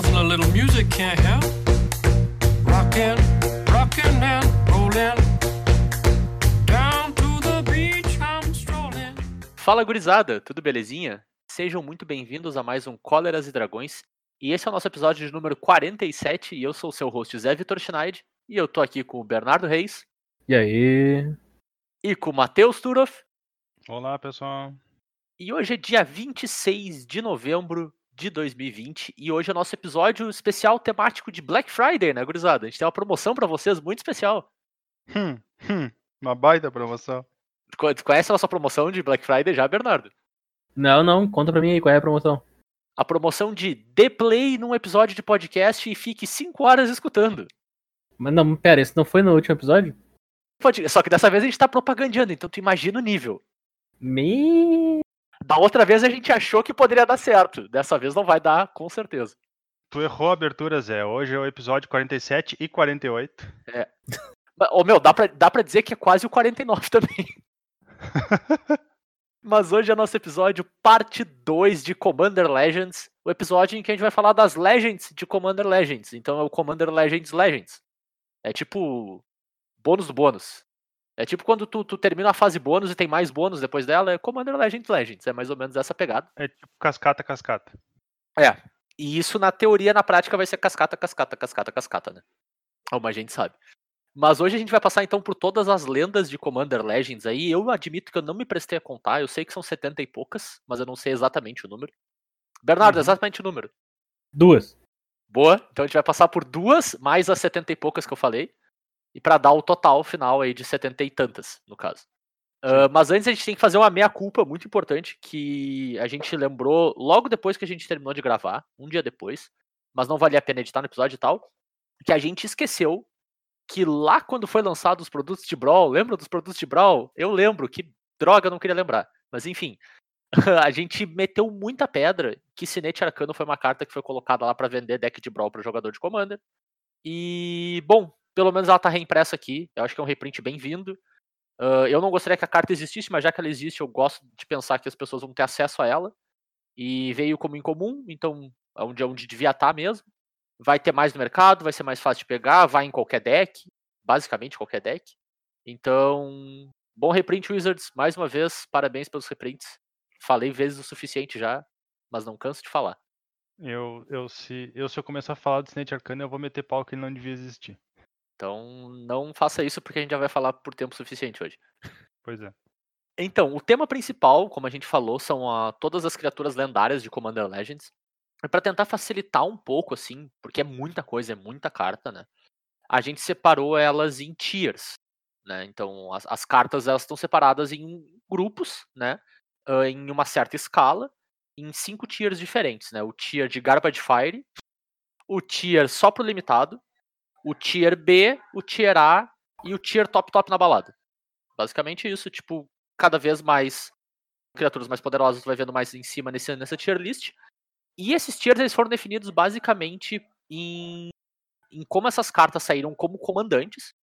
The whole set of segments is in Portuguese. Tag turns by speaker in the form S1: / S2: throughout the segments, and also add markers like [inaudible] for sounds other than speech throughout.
S1: Nothing a little music can't help. Rockin', rockin' and rollin'. Down to the beach I'm strolling.
S2: Fala gurizada, tudo belezinha? Sejam muito bem-vindos a mais um Cóleras e Dragões. E esse é o nosso episódio de número 47 e eu sou o seu host Zé Vitor Schneid e eu tô aqui com o Bernardo Reis
S3: E aí?
S2: e com o Matheus Turoff.
S4: Olá, pessoal.
S2: E hoje é dia 26 de novembro de 2020 e hoje é o nosso episódio especial temático de Black Friday, né, gurizada? A gente tem uma promoção pra vocês muito especial.
S4: Hum, hum, uma baita promoção.
S2: Tu conhece a nossa promoção de Black Friday já, Bernardo?
S3: Não, não, conta pra mim aí qual é a promoção.
S2: A promoção de dê play num episódio de podcast e fique 5 horas escutando.
S3: Mas não, pera, esse não foi no último episódio?
S2: Pode- Só que dessa vez a gente tá propagandeando, então tu imagina o nível.
S3: Me.
S2: Da outra vez a gente achou que poderia dar certo. Dessa vez não vai dar, com certeza.
S4: Tu errou a abertura, Zé. Hoje é o episódio 47 e 48.
S2: Mas, Ô meu, dá pra, dá pra dizer que é quase o 49 [laughs] também. [laughs] Mas hoje é nosso episódio parte 2 de Commander Legends. O episódio em que a gente vai falar das Legends de Commander Legends. Então é o Commander Legends Legends. É tipo bônus do bônus. É tipo quando tu, tu termina a fase bônus e tem mais bônus depois dela, é Commander Legends Legends. É mais ou menos essa pegada.
S4: É tipo cascata, cascata.
S2: É. E isso na teoria, na prática, vai ser cascata, cascata, cascata, cascata, né? Como a gente sabe. Mas hoje a gente vai passar então por todas as lendas de Commander Legends aí. Eu admito que eu não me prestei a contar. Eu sei que são 70 e poucas, mas eu não sei exatamente o número. Bernardo,
S4: Uhum.
S2: exatamente o número.
S3: Duas.
S2: Boa. Então a gente vai passar por duas, mais as 70 e poucas que eu falei. E pra dar o total final aí de 70 e tantas, no caso. Ah, mas antes a gente tem que fazer uma meia-culpa muito importante que a gente lembrou logo depois que a gente terminou de gravar, um dia depois, mas não valia a pena editar no episódio e tal, que a gente esqueceu que lá quando foi lançado os produtos de Brawl, lembra dos produtos de Brawl? Eu lembro, que droga, eu não queria lembrar. Mas enfim, [laughs] a gente meteu muita pedra que Sinete Arcano foi uma carta que foi colocada lá pra vender deck de Brawl para jogador de Commander. E, bom, pelo menos ela tá reimpressa aqui. Eu acho que é um reprint bem-vindo. Ah, eu não gostaria que a carta existisse, mas já que ela existe, eu gosto de pensar que as pessoas vão ter acesso a ela. E veio como incomum, então é onde, é onde devia estar mesmo. Vai ter mais no mercado, vai ser mais fácil de pegar, vai em qualquer deck, basicamente qualquer deck. Então, bom reprint, Wizards. Mais uma vez, parabéns pelos reprints. Falei vezes o suficiente já, mas não canso de falar.
S4: Eu, eu, se, eu, se eu começar a falar do Snake Arcana, eu vou meter pau que ele não devia existir.
S2: Então, não faça isso porque a gente já vai falar por tempo suficiente hoje.
S4: Pois é.
S2: Então, o tema principal, como a gente falou, são a- todas as criaturas lendárias de Commander Legends. E para tentar facilitar um pouco, assim, porque é muita coisa, é muita carta, né? A gente separou elas em tiers, né? Então, as, as cartas elas estão separadas em grupos, né? em uma certa escala, em cinco tiers diferentes, né? O tier de Garbage Fire, o tier só pro limitado, o tier B, o tier A e o tier top top na balada. Basicamente isso, tipo, cada vez mais criaturas mais poderosas tu vai vendo mais em cima nesse, nessa tier list. E esses tiers eles foram definidos basicamente em, em como essas cartas saíram como comandantes,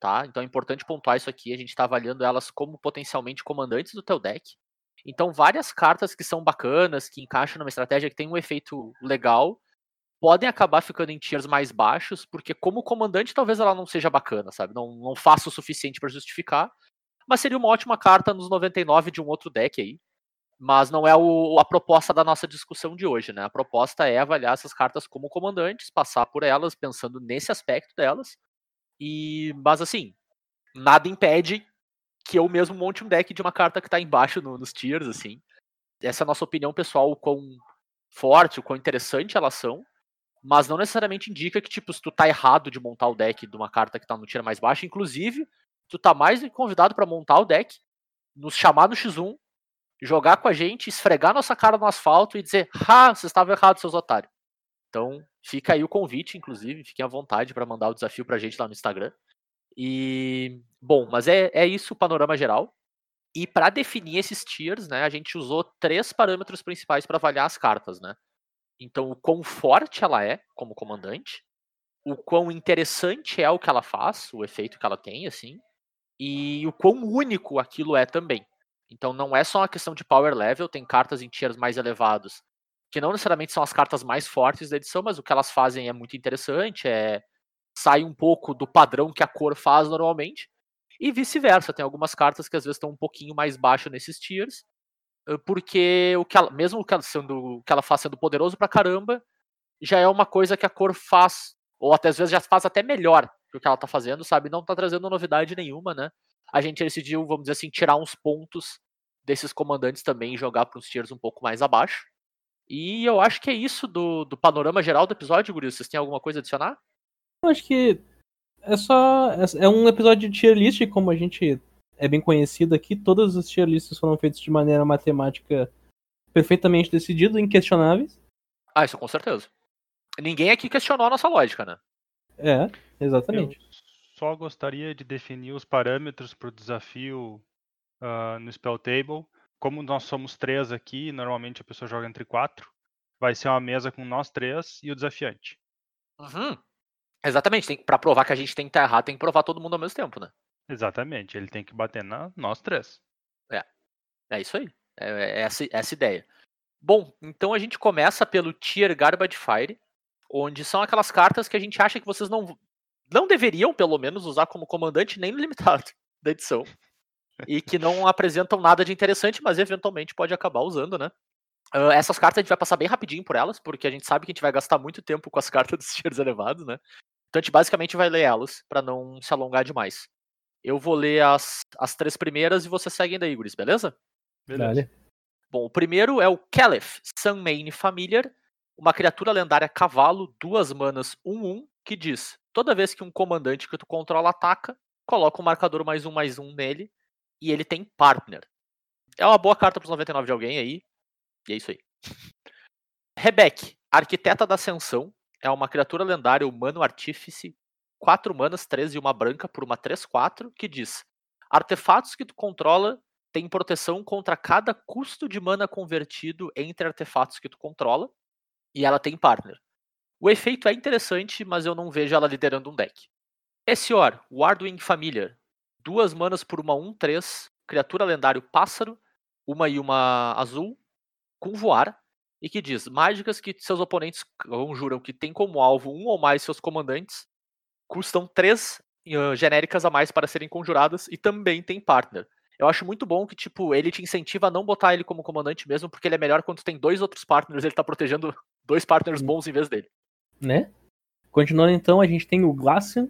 S2: tá? Então é importante pontuar isso aqui, a gente está avaliando elas como potencialmente comandantes do teu deck. Então várias cartas que são bacanas, que encaixam numa estratégia que tem um efeito legal, podem acabar ficando em tiers mais baixos, porque como comandante talvez ela não seja bacana, sabe? Não, não faça o suficiente para justificar, mas seria uma ótima carta nos 99 de um outro deck aí. Mas não é o- a proposta da nossa discussão de hoje, né? A proposta é avaliar essas cartas como comandantes, passar por elas pensando nesse aspecto delas. E, mas assim, nada impede que eu mesmo monte um deck de uma carta que tá embaixo no- nos tiers, assim. Essa é a nossa opinião pessoal, o quão forte, o quão interessante elas são. Mas não necessariamente indica que, tipo, se tu tá errado de montar o deck de uma carta que tá no tier mais baixo, inclusive, tu tá mais convidado para montar o deck, nos chamar no X1, jogar com a gente, esfregar nossa cara no asfalto e dizer: "Ha, vocês estavam errados, seus otários". Então, fica aí o convite, inclusive, fiquem à vontade para mandar o desafio pra gente lá no Instagram. E bom, mas é, é isso o panorama geral. E para definir esses tiers, né, a gente usou três parâmetros principais para avaliar as cartas, né? Então, o quão forte ela é como comandante, o quão interessante é o que ela faz, o efeito que ela tem, assim, e o quão único aquilo é também. Então, não é só uma questão de power level, tem cartas em tiers mais elevados que não necessariamente são as cartas mais fortes da edição, mas o que elas fazem é muito interessante, é sai um pouco do padrão que a cor faz normalmente, e vice-versa, tem algumas cartas que às vezes estão um pouquinho mais baixo nesses tiers, porque o que ela, mesmo o que ela, sendo, que ela faz sendo poderoso pra caramba, já é uma coisa que a cor faz, ou até às vezes já faz até melhor que o que ela tá fazendo, sabe? Não tá trazendo novidade nenhuma, né? A gente decidiu, vamos dizer assim, tirar uns pontos desses comandantes também e jogar para uns tiers um pouco mais abaixo. E eu acho que é isso do, do panorama geral do episódio, Guri. Vocês têm alguma coisa a adicionar?
S3: Eu acho que é só. É um episódio de tier list, como a gente é bem conhecido aqui. Todas as tier lists foram feitas de maneira matemática perfeitamente decidida, inquestionáveis.
S2: Ah, isso com certeza. Ninguém aqui questionou a nossa lógica, né?
S3: É, exatamente.
S4: Eu só gostaria de definir os parâmetros para o desafio uh, no Spell Table. Como nós somos três aqui, normalmente a pessoa joga entre quatro. Vai ser uma mesa com nós três e o desafiante.
S2: Uhum. Exatamente, pra provar que a gente tem que estar errado, tem que provar todo mundo ao mesmo tempo, né?
S4: Exatamente, ele tem que bater na nós três.
S2: É isso aí. É, é essa, essa ideia. Bom, então a gente começa pelo Tier Garbage Fire, onde são aquelas cartas que a gente acha que vocês não, não deveriam, pelo menos, usar como comandante nem no limitado [laughs] da edição. E que não [laughs] apresentam nada de interessante, mas eventualmente pode acabar usando, né? Uh, essas cartas a gente vai passar bem rapidinho por elas, porque a gente sabe que a gente vai gastar muito tempo com as [laughs] cartas dos tiers elevados, né? Então a gente basicamente vai ler elas, para não se alongar demais. Eu vou ler as, as três primeiras e vocês seguem daí, Guris, beleza?
S3: Dale.
S2: Bom, o primeiro é o Caliph Sunmane Familiar, uma criatura lendária cavalo, duas manas, 1-1, que diz: toda vez que um comandante que tu controla ataca, coloca um marcador mais um mais um nele, e ele tem partner. É uma boa carta pros 99 de alguém aí, e é isso aí. [laughs] Rebeck, Arquiteta da Ascensão, é uma criatura lendária humano artífice, 4 manas, 3 e uma branca por uma 3-4, que diz: artefatos que tu controla têm proteção contra cada custo de mana convertido entre artefatos que tu controla, e ela tem partner. O efeito é interessante, mas eu não vejo ela liderando um deck. Essior, Wardwing Familiar, duas manas por uma 1-3, criatura lendário pássaro, uma e uma azul, com voar, e que diz: mágicas que seus oponentes conjuram que tem como alvo um ou mais seus comandantes custam três uh, genéricas a mais para serem conjuradas e também tem partner. Eu acho muito bom que, tipo, ele te incentiva a não botar ele como comandante mesmo, porque ele é melhor quando tem dois outros partners, ele tá protegendo [laughs] dois partners bons em vez dele.
S3: né? Continuando então, a gente tem o Glacian,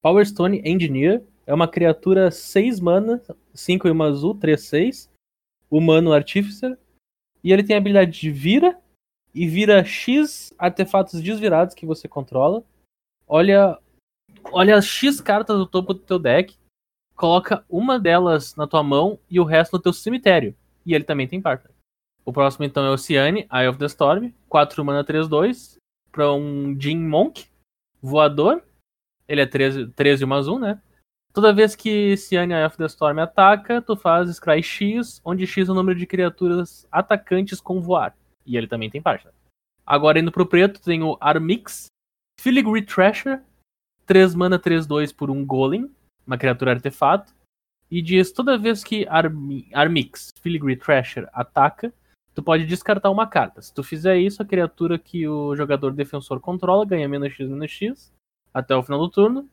S3: Power Stone Engineer, é uma criatura 6 mana, 5 e uma azul, 3, 6, humano Artificer, e ele tem a habilidade de vira, e vira X artefatos desvirados que você controla. Olha, olha as X cartas do topo do teu deck, coloca uma delas na tua mão e o resto no teu cemitério. E ele também tem partner. O próximo então é o Ciane, Eye of the Storm, 4 mana 3, 2, para um Jin Monk, voador. Ele é 13, 13 mais 1, né? Toda vez que Ciane Eye of the Storm ataca, tu faz Scry X, onde X é o número de criaturas atacantes com voar. E ele também tem partner. Agora indo pro preto, tem o Armix, Filigree Thrasher, 3 mana 3, 2 por um Golem, uma criatura artefato. E diz toda vez que Armi- Armix, Filigree Thrasher ataca, tu pode descartar uma carta. Se tu fizer isso, a criatura que o jogador defensor controla ganha menos X, menos X até o final do turno,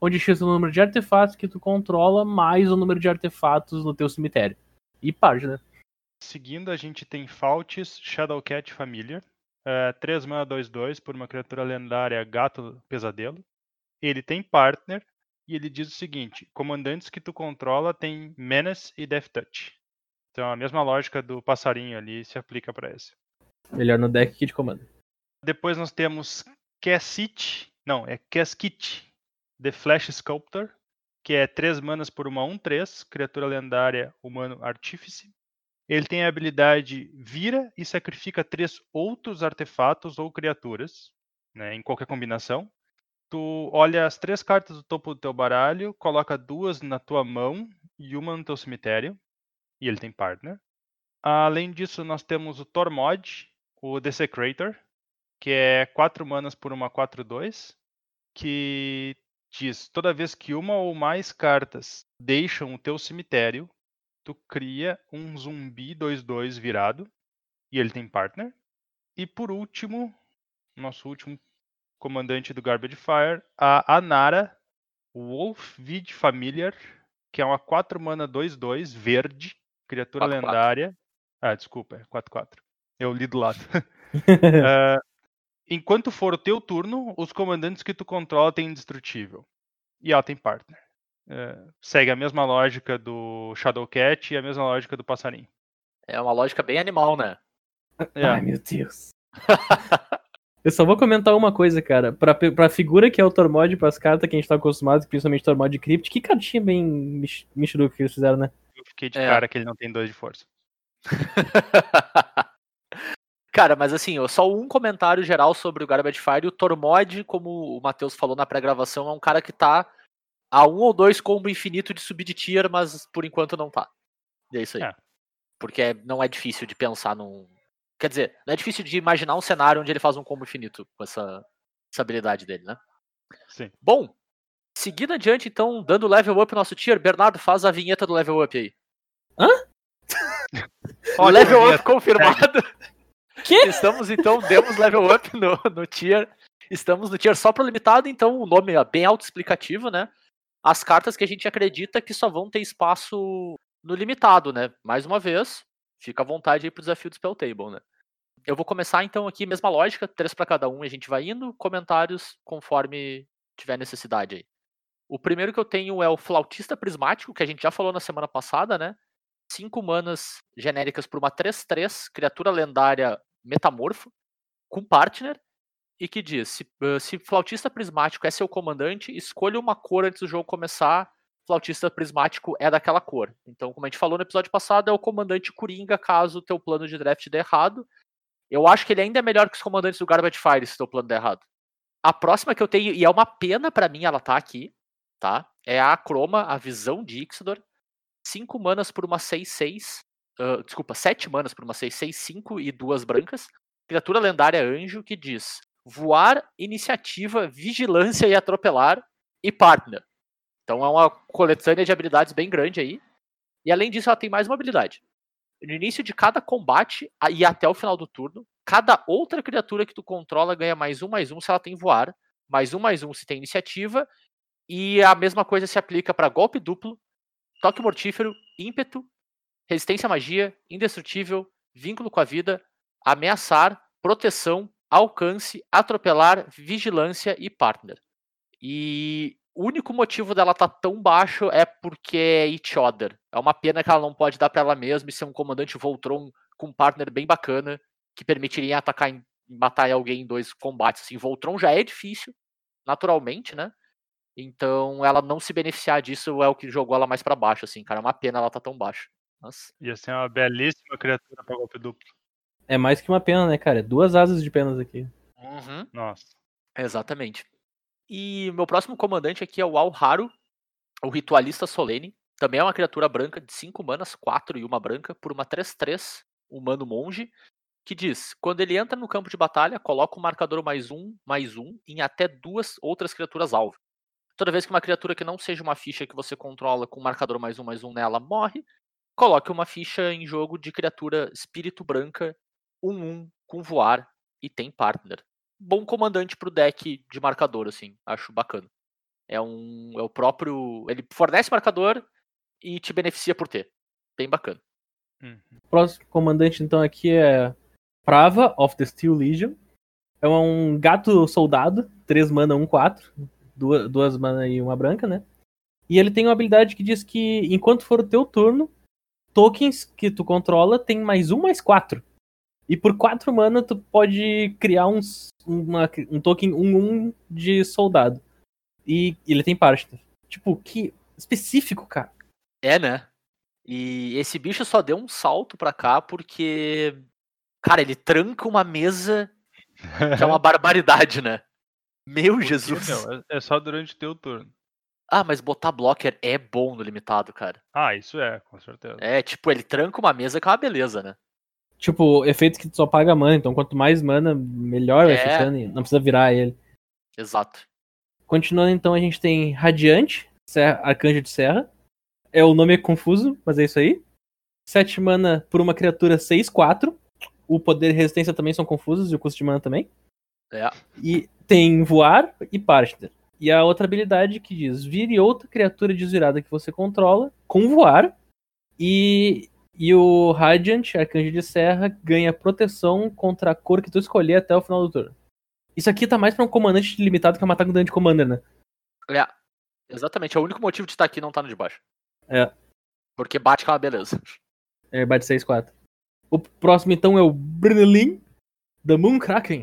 S3: onde X é o número de artefatos que tu controla, mais o número de artefatos no teu cemitério. E página.
S4: Seguindo, a gente tem Faultis Shadowcat Familiar. É, 3 mana 2-2 por uma criatura lendária Gato Pesadelo. Ele tem partner e ele diz o seguinte: comandantes que tu controla tem Menace e Death Touch. Então a mesma lógica do passarinho ali se aplica para esse.
S3: Melhor no deck que de comando.
S4: Depois nós temos Cassit, não, é Casquit, The Flash Sculptor, que é 3 manas por uma 1-3, criatura lendária humano artífice. Ele tem a habilidade vira e sacrifica três outros artefatos ou criaturas, né, em qualquer combinação. Tu olha as três cartas do topo do teu baralho, coloca duas na tua mão e uma no teu cemitério, e ele tem partner. Além disso, nós temos o Tormod, o Desecrator, que é 4 manas por uma 4-2, que diz toda vez que uma ou mais cartas deixam o teu cemitério, tu cria um zumbi 2-2 virado, e ele tem partner. E por último, nosso último comandante do Garbage Fire, a Anara Wolfvid Familiar, que é uma 4 mana 2-2, verde, criatura
S2: 4-4.
S4: lendária. Ah, desculpa, é 4-4. Eu li do lado. Ah, [laughs] enquanto for o teu turno, os comandantes que tu controla têm indestrutível. E ela tem partner. É, segue a mesma lógica do Shadowcat e a mesma lógica do passarinho.
S2: É uma lógica bem animal, né?
S4: É.
S3: Ai, meu Deus. [laughs] Eu só vou comentar uma coisa, cara. Pra, pra figura que é o Tormod pras cartas que a gente tá acostumado, principalmente Tormod e Crypt, que cartinha bem mich- michuruca que eles fizeram, né?
S4: Eu fiquei de
S2: É.
S4: cara que ele não tem dois de força. [laughs]
S2: Cara, mas assim, ó, só um comentário geral sobre o Garbage Fire. O Tormod, como o Matheus falou na pré-gravação, é um cara que tá a um ou dois combo infinito de subir de tier, mas por enquanto não tá. E é isso aí.
S4: É.
S2: Porque é- não é difícil de pensar num. Quer dizer, não é difícil de imaginar um cenário onde ele faz um combo infinito com essa, essa habilidade dele, né?
S4: Sim.
S2: Bom, seguindo adiante, então, dando level up no nosso tier, Bernardo, faz a vinheta do level up aí.
S4: Ótima [laughs]
S2: level up confirmado. [laughs]
S3: Quê?
S2: Estamos então, demos level up no, no tier. Estamos no tier só pro limitado, então o nome é bem autoexplicativo, né? As cartas que a gente acredita que só vão ter espaço no limitado, né? Mais uma vez, fica à vontade aí pro desafio do Spell Table, né? Eu vou começar então aqui, mesma lógica, três para cada um, a gente vai indo, comentários conforme tiver necessidade aí. O primeiro que eu tenho é o Flautista Prismático, que a gente já falou na semana passada, né? 5 manas genéricas por uma 3-3, criatura lendária metamorfo, com partner, e que diz: se, se Flautista Prismático é seu comandante, escolha uma cor antes do jogo começar. Flautista Prismático é daquela cor. Então, como a gente falou no episódio passado, é o comandante Coringa caso o teu plano de draft dê errado. Eu acho que ele ainda é melhor que os comandantes do Garbage Fire se teu plano der errado. A próxima que eu tenho, e é uma pena pra mim ela tá aqui, tá? É a Chroma, a Visão de Ixidor. 5 manas por uma 6-6. ah, desculpa, 7 manas por uma 6-6, 5 e duas brancas. Criatura lendária anjo que diz: voar, iniciativa, vigilância e atropelar e partner. Então é uma coletânea de habilidades bem grande aí. E além disso, ela tem mais uma habilidade. No início de cada combate e até o final do turno, cada outra criatura que tu controla ganha mais um, mais um se ela tem voar, mais um, mais um se tem iniciativa, e a mesma coisa se aplica para golpe duplo, toque mortífero, ímpeto, resistência à magia, indestrutível, vínculo com a vida, ameaçar, proteção, alcance, atropelar, vigilância e partner. E o único motivo dela estar tão baixo é porque é each other. É uma pena que ela não pode dar para ela mesma e ser um comandante Voltron com um partner bem bacana que permitiria atacar em matar alguém em dois combates. Assim, Voltron já é difícil, naturalmente, né? Então, ela não se beneficiar disso é o que jogou ela mais pra baixo, assim, cara. É uma pena ela tá tão baixa. Nossa.
S4: Ia ser uma belíssima criatura pra golpe duplo.
S3: É mais que uma pena, né, cara? É duas asas de penas aqui.
S2: Uhum.
S4: Nossa.
S2: Exatamente. E meu próximo comandante aqui é o Alharu, o Ritualista Solene. Também é uma criatura branca de 5 manas, 4 e uma branca, por uma 3-3, humano monge, que diz: quando ele entra no campo de batalha, coloca o marcador mais um, mais um em até duas outras criaturas alvo. Toda vez que uma criatura que não seja uma ficha que você controla com marcador mais um, mais um nela morre, coloque uma ficha em jogo de criatura espírito branca, 1-1, com voar e tem partner bom comandante pro deck de marcador, assim. Acho bacana. É um. É o próprio. Ele fornece marcador e te beneficia por ter. Bem bacana.
S4: Uhum.
S3: O próximo comandante, então, aqui é Prava of the Steel Legion. É um gato soldado, 3 mana, 1, 4. Duas, duas mana e uma branca, né? E ele tem uma habilidade que diz que enquanto for o teu turno, tokens que tu controla tem mais um, mais quatro. E por 4 mana tu pode criar uns, uma- um token 1-1 de soldado. E ele tem partner. Tipo, que específico, cara.
S2: É, né? E esse bicho só deu um salto pra cá porque. Cara, ele tranca uma mesa que é uma [laughs] barbaridade, né? Meu
S4: Porque,
S2: Jesus.
S4: meu, é- é só durante o teu turno.
S2: Ah, mas botar blocker é bom no limitado, cara.
S4: Ah, isso é, com certeza.
S2: É, tipo, ele tranca uma mesa que é uma beleza, né?
S3: Tipo, efeito que tu só paga mana, então quanto mais mana, melhor vai
S2: É.
S3: ficando. Não precisa virar ele.
S2: Exato.
S3: Continuando, então, a gente tem Radiante, Serra- Arcanjo de Serra. É, o nome é confuso, mas é isso aí. 7 mana por uma criatura 6-4. O poder e resistência também são confusos e o custo de mana também.
S2: É.
S3: E tem voar e partner. E a outra habilidade que diz: vire outra criatura desvirada que você controla com voar. E, e o Radiant, Arcanjo de Serra, ganha proteção contra a cor que tu escolher até o final do turno. Isso aqui tá mais pra um comandante limitado que é matar com dano de commander, né?
S2: É. Exatamente. É o único motivo de estar aqui não tá no de baixo.
S3: É.
S2: Porque bate com uma beleza.
S3: É, bate 6-4. O próximo então é o Brunelin, da Moonkraken.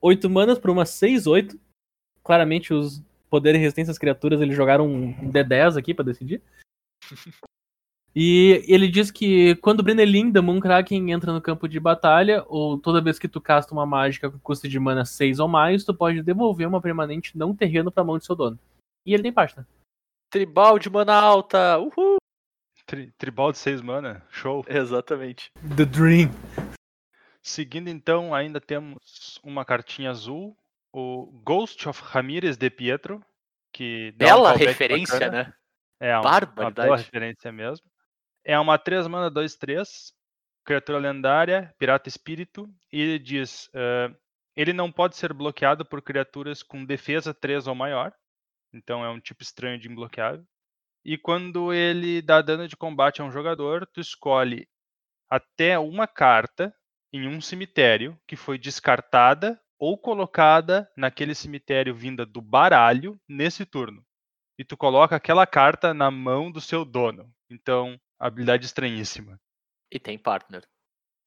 S3: 8 manas por uma 6-8. Claramente os poderes e resistência das criaturas eles jogaram um D10 aqui pra decidir. [laughs] E ele diz que quando o Brunelin da Moonkraken entra no campo de batalha, ou toda vez que tu casta uma mágica com custo de mana 6 ou mais, tu pode devolver uma permanente não terreno pra mão de seu dono. E ele tem página.
S2: Tribal de mana alta. Uhul.
S4: Tri- tribal de 6 mana, show.
S2: Exatamente.
S3: The Dream.
S4: Seguindo então, ainda temos uma cartinha azul, o Ghost of Ramirez de Pietro, que um
S2: Bela referência,
S4: bacana.
S2: né?
S4: É uma, uma bela referência mesmo. É uma 3 mana 2 3, criatura lendária, pirata espírito, e ele diz: eh, ele não pode ser bloqueado por criaturas com defesa 3 ou maior. Então é um tipo estranho de imbloqueável. E quando ele dá dano de combate a um jogador, tu escolhe até uma carta em um cemitério que foi descartada ou colocada naquele cemitério vinda do baralho nesse turno. E tu coloca aquela carta na mão do seu dono. Então, habilidade estranhíssima.
S2: E tem partner.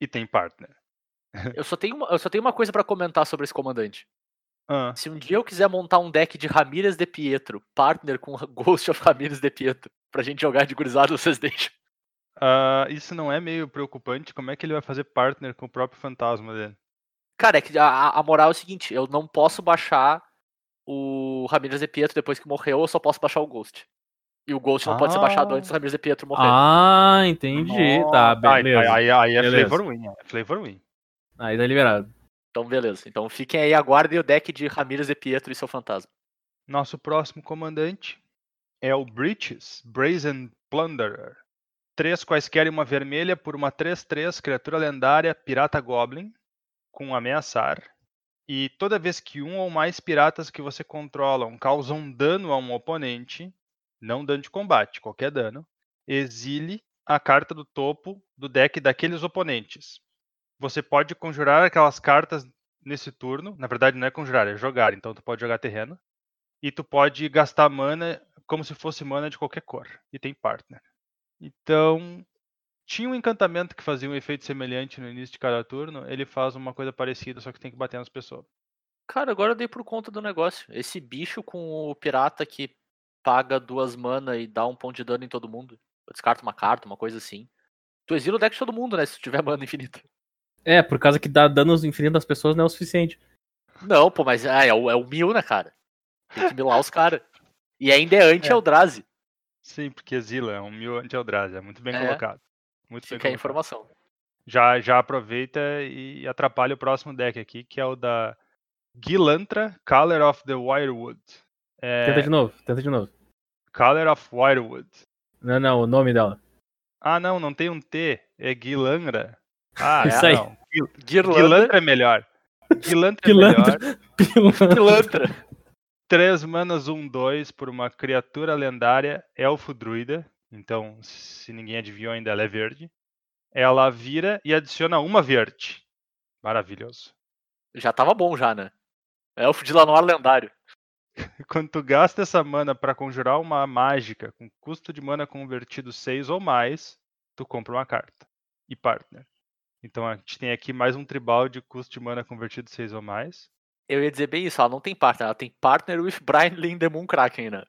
S4: E tem partner.
S2: Eu só tenho uma, eu só tenho uma coisa pra comentar sobre esse comandante.
S4: Ah,
S2: Se um dia eu quiser montar um deck de Ramírez de Pietro, partner com [laughs] Ghost of Ramírez de Pietro, pra gente jogar de gurizada, vocês deixam.
S4: ah, isso não é meio preocupante? Como é que ele vai fazer partner com o próprio fantasma dele?
S2: Cara, é que a, a moral é o seguinte, eu não posso baixar o Ramírez de Pietro depois que morreu, eu só posso baixar o Ghost. E o Ghost não pode ser baixado
S4: Ah.
S2: antes do Ramírez de Pietro morrer.
S3: Ah, entendi. Tá,
S4: Nossa, aí-
S3: beleza.
S4: Aí, aí é
S3: Beleza.
S4: flavor win. É flavor win.
S3: Aí tá liberado.
S2: Então, beleza. Então fiquem aí, aguardem o deck de Ramírez de Pietro e seu fantasma.
S4: Nosso próximo comandante é o Breaches, Brazen Plunderer. Três quaisquer e uma vermelha por uma 3-3, criatura lendária, pirata goblin, com ameaçar. E toda vez que um ou mais piratas que você controlam causam dano a um oponente, não dano de combate, qualquer dano, exile a carta do topo do deck daqueles oponentes. Você pode conjurar aquelas cartas nesse turno. Na verdade, não é conjurar, é jogar. Então, tu pode jogar terreno. E tu pode gastar mana como se fosse mana de qualquer cor. E tem partner. Então, tinha um encantamento que fazia um efeito semelhante no início de cada turno. Ele faz uma coisa parecida, só que tem que bater nas pessoas.
S2: Cara, agora eu dei por conta do negócio. Esse bicho com o pirata que paga duas mana e dá um ponto de dano em todo mundo. Eu descarto uma carta, uma coisa assim. Tu exila o deck de todo mundo, né? [laughs] Se tu tiver mana infinita.
S3: É, por causa que dá danos infinitos das pessoas não é o suficiente.
S2: Não, pô, mas é, é, o, é o mil, né, cara? Tem que milar os caras. E ainda [laughs] é anti-Eldrazi.
S4: Sim, porque exila, é um mil anti-Eldrazi. É muito bem
S2: É.
S4: colocado. Muito bem
S2: Fica a
S4: colocado.
S2: informação.
S4: já, já aproveita e atrapalha o próximo deck aqui, que é o da Gilantra, Color of the Wirewood. É,
S3: Tenta de novo, tenta de novo.
S4: Color of Wirewood.
S3: Não, não, o nome dela.
S4: Ah, não, não tem um T, é Gilantra. Ah,
S3: Isso
S4: é,
S3: aí.
S4: não.
S2: Guirlanda,
S4: Gilantra é melhor. Gilantra é
S3: Gilantra.
S4: melhor.
S2: pilantra.
S4: 3 manas 1, 2 por uma criatura lendária, elfo druida. Então, se ninguém adivinhou ainda, ela é verde. Ela vira e adiciona uma verde. Maravilhoso.
S2: Já tava bom já, né? Elfo de Lanoir lendário. [laughs]
S4: Quando tu gasta essa mana para conjurar uma mágica com custo de mana convertido 6 ou mais, tu compra uma carta. E partner. Então a gente tem aqui mais um tribal de custo de mana convertido 6 ou mais.
S2: Eu ia dizer bem isso, ela não tem partner, ela tem partner with [laughs] Brian Lindemon Kraken, né?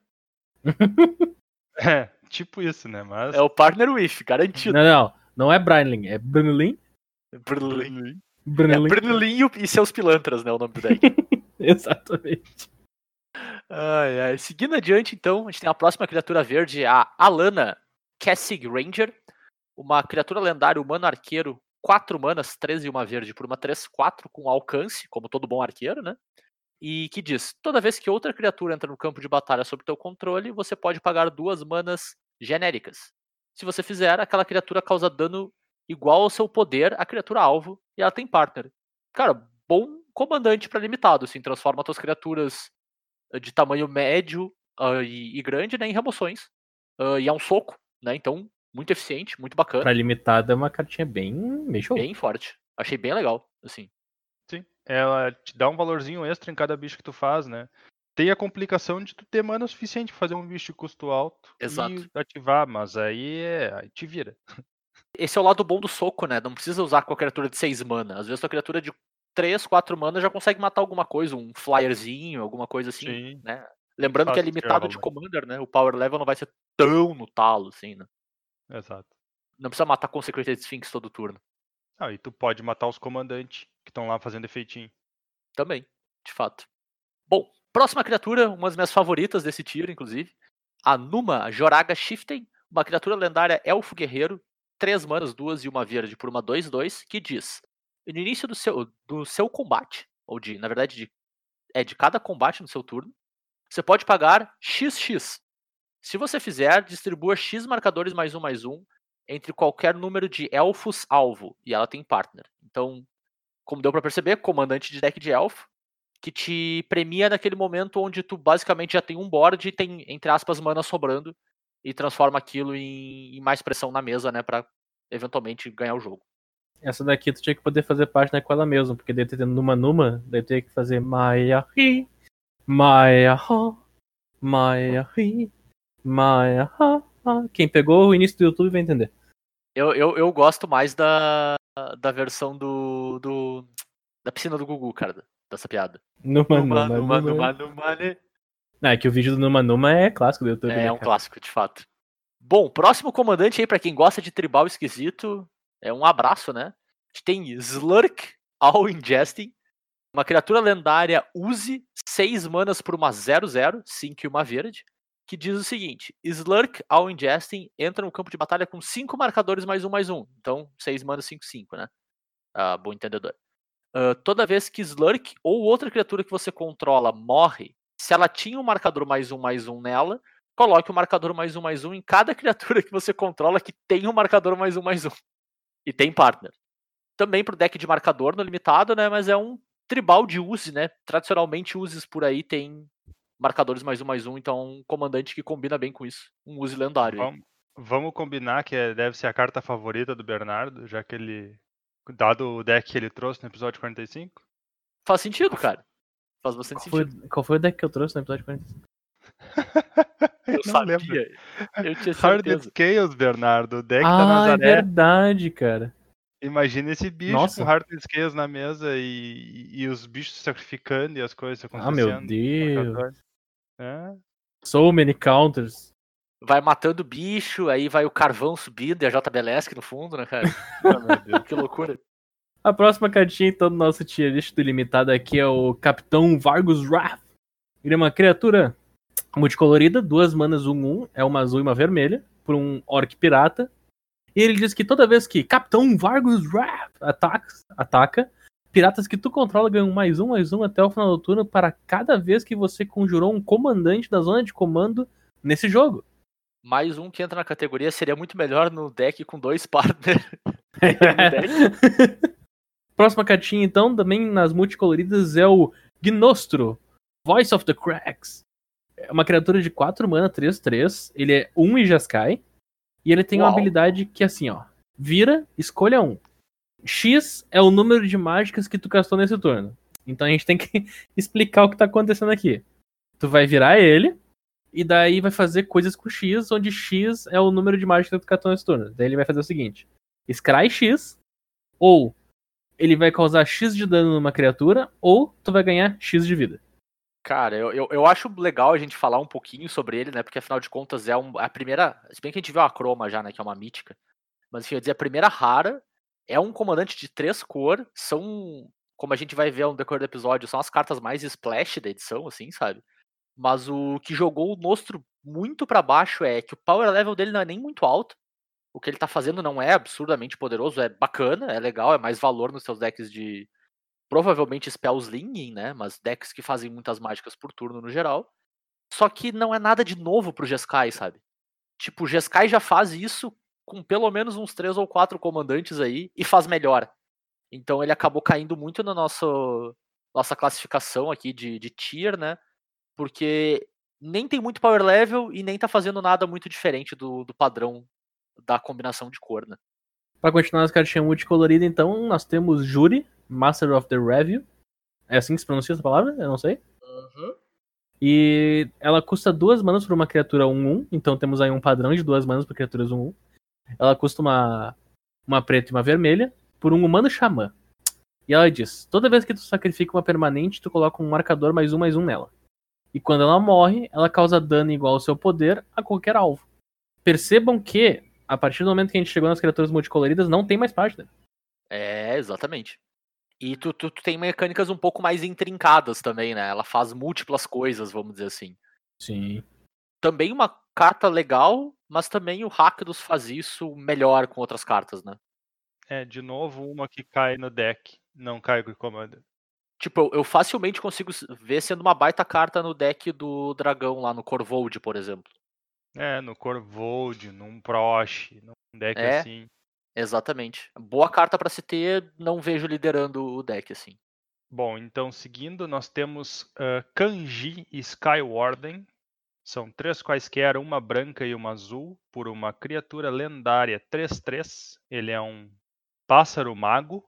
S2: [laughs]
S4: É, tipo isso, né? Mas.
S2: É o partner with, garantido.
S3: Não, não, não é Brynlin, é Brunelin.
S2: Brunelin. É
S3: Brunelin.
S2: Brunelin e o- e seus pilantras, né? O nome do deck.
S3: Exatamente.
S2: Ai, ai. Seguindo adiante, então, a gente tem a próxima criatura verde, a Alana Cassig Ranger. Uma criatura lendária, humano arqueiro, 4 manas, 13 e uma verde por uma 3-4 com alcance, como todo bom arqueiro, né? E que diz: toda vez que outra criatura entra no campo de batalha sob teu controle, você pode pagar duas manas genéricas. Se você fizer, aquela criatura causa dano igual ao seu poder a criatura alvo e ela tem partner. Cara, bom comandante para limitado, assim, transforma suas criaturas de tamanho médio uh, e, e, grande né, em remoções. Uh, e é um soco, né? Então, muito eficiente, muito bacana.
S3: Pra limitado é uma cartinha bem.
S2: Bem forte. Achei bem legal, assim.
S4: Sim. Ela te dá um valorzinho extra em cada bicho que tu faz, né? Tem a complicação de tu ter mana suficiente pra fazer um bicho de custo alto
S2: Exato.
S4: e ativar, mas aí, é, aí te vira. [laughs]
S2: Esse é o lado bom do soco, né? Não precisa usar com a criatura de 6 mana. Às vezes a criatura de 3, 4 mana já consegue matar alguma coisa, um flyerzinho, alguma coisa assim,
S4: Sim.
S2: né? Lembrando que é
S4: de
S2: limitado de commander, né? O power level não vai ser tão no talo, assim, né?
S4: Exato.
S2: Não precisa matar Consecrated Sphinx todo turno.
S4: Ah, e tu pode matar os comandantes que estão lá fazendo efeitinho.
S2: Também, de fato. Bom, próxima criatura, uma das minhas favoritas desse tiro, inclusive. A Numa Joraga Shiften, uma criatura lendária elfo guerreiro, 3 manas, 2 e uma verde por uma 2-2, que diz: No início do seu, do seu combate, ou de, na verdade, de, é de cada combate no seu turno, você pode pagar XX. Se você fizer, distribua X marcadores mais um mais um entre qualquer número de elfos alvo, e ela tem partner. Então, como deu pra perceber, comandante de deck de elfo, que te premia naquele momento onde tu basicamente já tem um board e tem, entre aspas, mana sobrando e transforma aquilo em, em mais pressão na mesa, né, pra eventualmente ganhar o jogo.
S3: Essa daqui tu tinha que poder fazer página com ela mesma, porque daí tu tendo numa numa, daí tu tinha que fazer Maya Ri, Maya Ha, Maya Ri, Maya Ha. Quem pegou o início do YouTube vai entender.
S2: Eu, eu, eu gosto mais da, da versão do, do da piscina do Gugu, cara, dessa piada.
S3: Numa
S2: Numa,
S3: numa,
S2: numa,
S3: numa.
S2: numa, numa, né?
S3: Não, é que o vídeo do Numa Numa é clássico do YouTube.
S2: É,
S3: né,
S2: é um clássico, de fato. Bom, próximo comandante aí, pra quem gosta de tribal esquisito, é um abraço, né? A gente tem Slurk All Ingesting, uma criatura lendária use 6 manas por uma 0-0, 5 e uma verde, que diz o seguinte: Slurk All Ingesting entra no campo de batalha com 5 marcadores mais um mais um. Então, 6 manas, 5, 5, né? Ah, bom entendedor. Ah, toda vez que Slurk ou outra criatura que você controla morre, se ela tinha um marcador mais um mais um nela, coloque o marcador mais um mais um em cada [laughs] criatura que você controla que tem um marcador mais um mais um. E tem partner. Também pro deck de marcador no limitado, né? Mas é um tribal de use, né? Tradicionalmente uses por aí tem marcadores mais um mais um, então é um comandante que combina bem com isso. Um use lendário.
S4: Vamos, vamos combinar que é- deve ser a carta favorita do Bernardo, já que ele. Dado o deck que ele trouxe no episódio 45.
S2: Faz sentido, cara. Faz bastante
S3: Qual foi,
S2: sentido.
S3: qual foi o deck que eu trouxe no episódio 45?
S2: Eu
S4: Não
S2: sabia.
S4: lembro.
S2: Eu tinha
S4: Harded
S2: certeza.
S4: Chaos, Bernardo. O deck da
S3: Ah, é
S4: Nazaré.
S3: verdade, cara.
S4: Imagina esse bicho
S3: Nossa.
S4: com Harded Chaos na mesa e, e os bichos se sacrificando e as coisas
S3: Ah,
S4: acontecendo.
S3: meu Deus.
S4: É.
S3: So many counters.
S2: Vai matando o bicho, aí vai o carvão subindo e a JBLS no fundo, né, cara? [laughs]
S4: Ah, meu Deus.
S2: que loucura.
S3: A próxima cartinha, então, do nosso tier list do limitado aqui é o Capitão Vargus Wrath. Ele é uma criatura multicolorida, duas manas, um, um, é uma azul e uma vermelha, por um orc pirata. E ele diz que toda vez que Capitão Vargus Wrath ataca, ataca, piratas que tu controla ganham mais um, mais um até o final do turno para cada vez que você conjurou um comandante da zona de comando nesse jogo.
S2: Mais um que entra na categoria seria muito melhor no deck com dois partners. [laughs] [laughs] [laughs]
S3: Próxima cartinha, então, também nas multicoloridas, é o Gnostro, Voice of the Cracks. É uma criatura de 4 mana, 3-3. Ele é 1 e Jeskai. E ele tem uma
S2: Uau.
S3: habilidade que é assim, ó. Vira, escolha um. X é o número de mágicas que tu castou nesse turno. Então a gente tem que [laughs] explicar o que tá acontecendo aqui. Tu vai virar ele, e daí vai fazer coisas com X, onde X é o número de mágicas que tu castou nesse turno. Daí ele vai fazer o seguinte: Scry X, ou ele vai causar X de dano numa criatura, ou tu vai ganhar X de vida.
S2: Cara, eu, eu, eu acho legal a gente falar um pouquinho sobre ele, né? Porque afinal de contas é um- a primeira. Se bem que a gente viu a Chroma já, né? Que é uma mítica. Mas enfim, eu ia dizer, a primeira rara é um comandante de três cor. São, como a gente vai ver no decorrer do episódio, são as cartas mais splash da edição, assim, sabe? Mas o que jogou o Nostro muito pra baixo é que o power level dele não é nem muito alto. O que ele tá fazendo não é absurdamente poderoso, é bacana, é legal, é mais valor nos seus decks de, provavelmente Spellslinging, né? Mas decks que fazem muitas mágicas por turno no geral. Só que não é nada de novo pro Jeskai, sabe? Tipo, o Jeskai já faz isso com pelo menos uns três ou quatro comandantes aí e faz melhor. Então ele acabou caindo muito na nossa, nossa classificação aqui de, de tier, né? Porque nem tem muito power level e nem tá fazendo nada muito diferente do, do padrão da combinação de cor, né?
S3: Pra continuar as cartinhas multicoloridas, então, nós temos Juri, Master of the Review. É assim que se pronuncia essa palavra? Eu não sei. E ela custa duas manas por uma criatura 1-1. Então temos aí um padrão de duas manas por criaturas 1-1. Ela custa uma, uma preta e uma vermelha por um humano xamã. E ela diz: toda vez que tu sacrifica uma permanente, tu coloca um marcador mais um mais um nela. E quando ela morre, ela causa dano igual ao seu poder a qualquer alvo. Percebam que, a partir do momento que a gente chegou nas criaturas multicoloridas, não tem mais página.
S2: É, exatamente. E tu, tu, tu tem mecânicas um pouco mais intrincadas também, né? Ela faz múltiplas coisas, vamos dizer assim.
S3: Sim.
S2: Também uma carta legal, mas também o Rakdos faz isso melhor com outras cartas, né?
S4: É, de novo, uma que cai no deck, não cai com o comando.
S2: Tipo, eu, facilmente consigo ver sendo uma baita carta no deck do dragão lá no Corvold, por exemplo.
S4: É, no Corvold, num Prosh, num deck
S2: É.
S4: assim.
S2: Exatamente. Boa carta pra se ter, não vejo liderando o deck assim.
S4: Bom, então seguindo, nós temos ah, Kanji e Skywarden. São três quaisquer, uma branca e uma azul, por uma criatura lendária 3-3. Ele é um pássaro mago.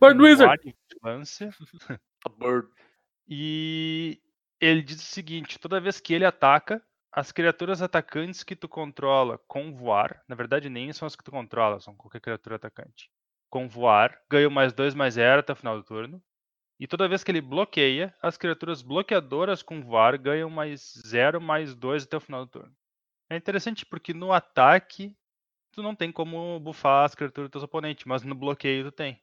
S3: Bird
S4: com
S3: Wizard!
S2: A [laughs] Bird.
S4: E ele diz o seguinte: toda vez que ele ataca, as criaturas atacantes que tu controla com voar, na verdade nem são as que tu controla, são qualquer criatura atacante, com voar, ganham mais dois mais zero até o final do turno. E toda vez que ele bloqueia, as criaturas bloqueadoras com voar ganham mais zero mais dois até o final do turno. É interessante porque no ataque tu não tem como bufar as criaturas dos teus oponentes, mas no bloqueio tu tem.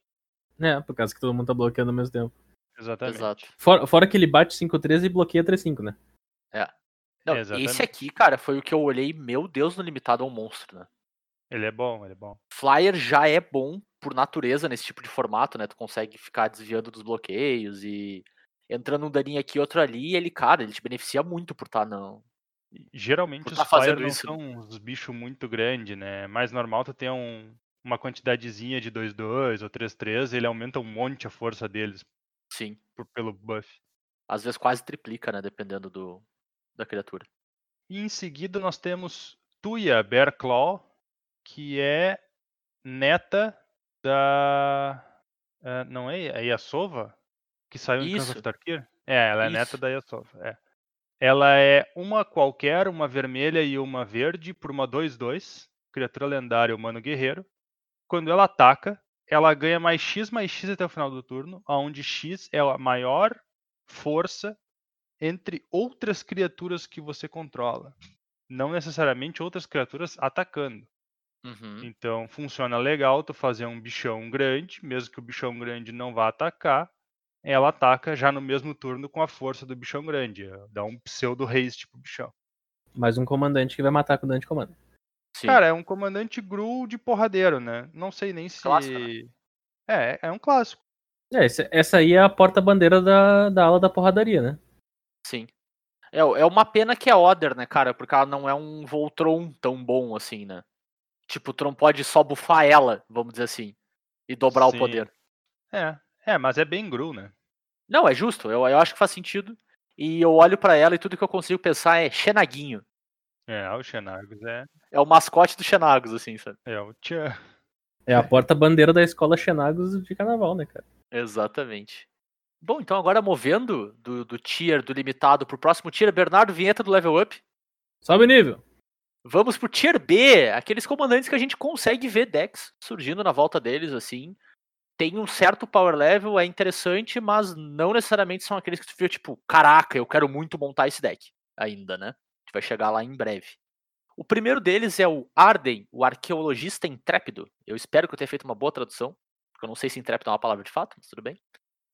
S3: É, por causa que todo mundo tá bloqueando ao mesmo tempo.
S4: Exatamente.
S2: Exato.
S3: Fora, fora que ele bate 5-3 e bloqueia 3-5, né?
S2: Não,
S4: Exatamente.
S2: esse aqui, cara, foi o que eu olhei, meu Deus, no limitado ao monstro, né?
S4: Ele é bom, ele é bom.
S2: Flyer já é bom por natureza nesse tipo de formato, né? Tu consegue ficar desviando dos bloqueios e entrando um daninho aqui outro ali, e ele, cara, ele te beneficia muito por estar não.
S4: E, Geralmente
S2: Por
S4: os
S2: tá
S4: Flyer
S2: fazendo
S4: não
S2: isso, né?
S4: são uns bichos muito grandes, né? É mais normal tu ter um, uma quantidadezinha de 2-2 ou 3-3, ele aumenta um monte a força deles
S2: Sim.
S4: por- pelo buff.
S2: Às vezes quase triplica, né? Dependendo do, da criatura.
S4: E em seguida nós temos Tuya Bearclaw, que é neta da. eh, não é a Yasova? Que saiu em
S2: Isso.
S4: of Tarkir? É, ela é neta
S2: Isso.
S4: da Yasova. É. Ela é uma qualquer, uma vermelha e uma verde, por uma 2-2. Criatura lendária, humano guerreiro. Quando ela ataca, ela ganha mais X mais X até o final do turno, onde X é a maior força entre outras criaturas que você controla. Não necessariamente outras criaturas atacando.
S2: Uhum.
S4: Então funciona legal tu fazer um bichão grande, mesmo que o bichão grande não vá atacar, ela ataca já no mesmo turno com a força do bichão grande. eh, Dá um pseudo haste pro bichão.
S3: Mais um comandante que vai matar com dano de comando.
S2: Sim.
S4: Cara, é um comandante Gru de porradeiro, né? Não sei nem se.
S2: Clássico, né?
S4: É, é um clássico.
S3: É, essa aí é a porta-bandeira da, da ala da porradaria, né?
S2: Sim. É, é uma pena que é Oder, né, cara? Porque ela não é um Voltron tão bom assim, né? Tipo, tu não pode só bufar ela, vamos dizer assim, e dobrar
S4: Sim.
S2: o poder.
S4: É, é, mas é bem Gru, né?
S2: Não, é justo, eu, eu acho que faz sentido. E eu olho pra ela e tudo que eu consigo pensar é Xenaguinho.
S4: É, o Xenagos é,
S2: É o mascote do Xenagos, assim, sabe?
S4: é o Tchan.
S3: É a porta-bandeira da escola Xenagos de carnaval, né, cara?
S2: Exatamente. Bom, então agora movendo do, do tier, do limitado pro próximo tier, Bernardo Vinheta do Level Up.
S3: Sobe o nível!
S2: Vamos pro tier B, aqueles comandantes que a gente consegue ver decks surgindo na volta deles, assim. Tem um certo power level, é interessante, mas não necessariamente são aqueles que tu fica tipo, caraca, eu quero muito montar esse deck ainda, né? A gente vai chegar lá em breve. O primeiro deles é o Arden, o arqueologista intrépido. Eu espero que eu tenha feito uma boa tradução, porque eu não sei se intrépido é uma palavra de fato, mas tudo bem.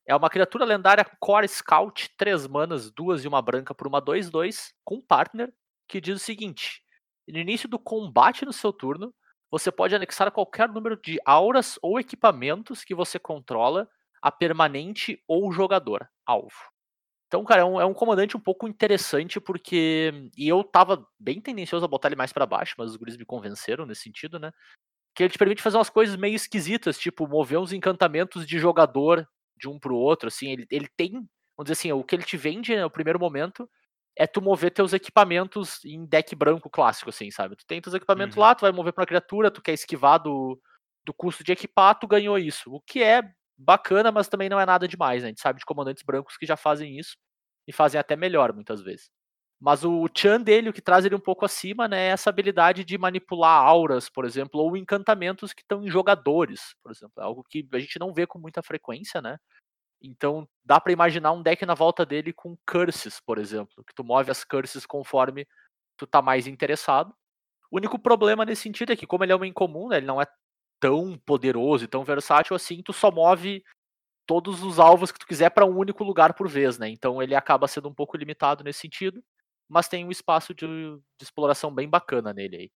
S2: É uma criatura lendária Core Scout, 3 manas, duas e uma branca por uma 2-2, com partner, que diz o seguinte: no início do combate no seu turno, você pode anexar qualquer número de auras ou equipamentos que você controla a permanente ou jogador alvo. Então, cara, é um, é um comandante um pouco interessante porque. E eu tava bem tendencioso a botar ele mais pra baixo, mas os guris me convenceram nesse sentido, né? que ele te permite fazer umas coisas meio esquisitas, tipo mover uns encantamentos de jogador de um pro outro, assim, ele, ele tem, vamos dizer assim, o que ele te vende no primeiro momento é tu mover teus equipamentos em deck branco clássico, assim, sabe? Tu tem teus equipamentos
S4: Uhum.
S2: lá, tu vai mover pra uma criatura, tu quer esquivar do, do custo de equipar, tu ganhou isso. O que é bacana, mas também não é nada demais, né? A gente sabe de comandantes brancos que já fazem isso e fazem até melhor muitas vezes. Mas o Chan dele, o que traz ele um pouco acima, né, é essa habilidade de manipular auras, por exemplo, ou encantamentos que estão em jogadores, por exemplo, é algo que a gente não vê com muita frequência, né? Então dá pra imaginar um deck na volta dele com curses, por exemplo, que tu move as curses conforme tu tá mais interessado. O único problema nesse sentido é que como ele é um incomum, né, ele não é tão poderoso e tão versátil assim, tu só move todos os alvos que tu quiser para um único lugar por vez, né? Então ele acaba sendo um pouco limitado nesse sentido, mas tem um espaço de, de exploração bem bacana nele aí.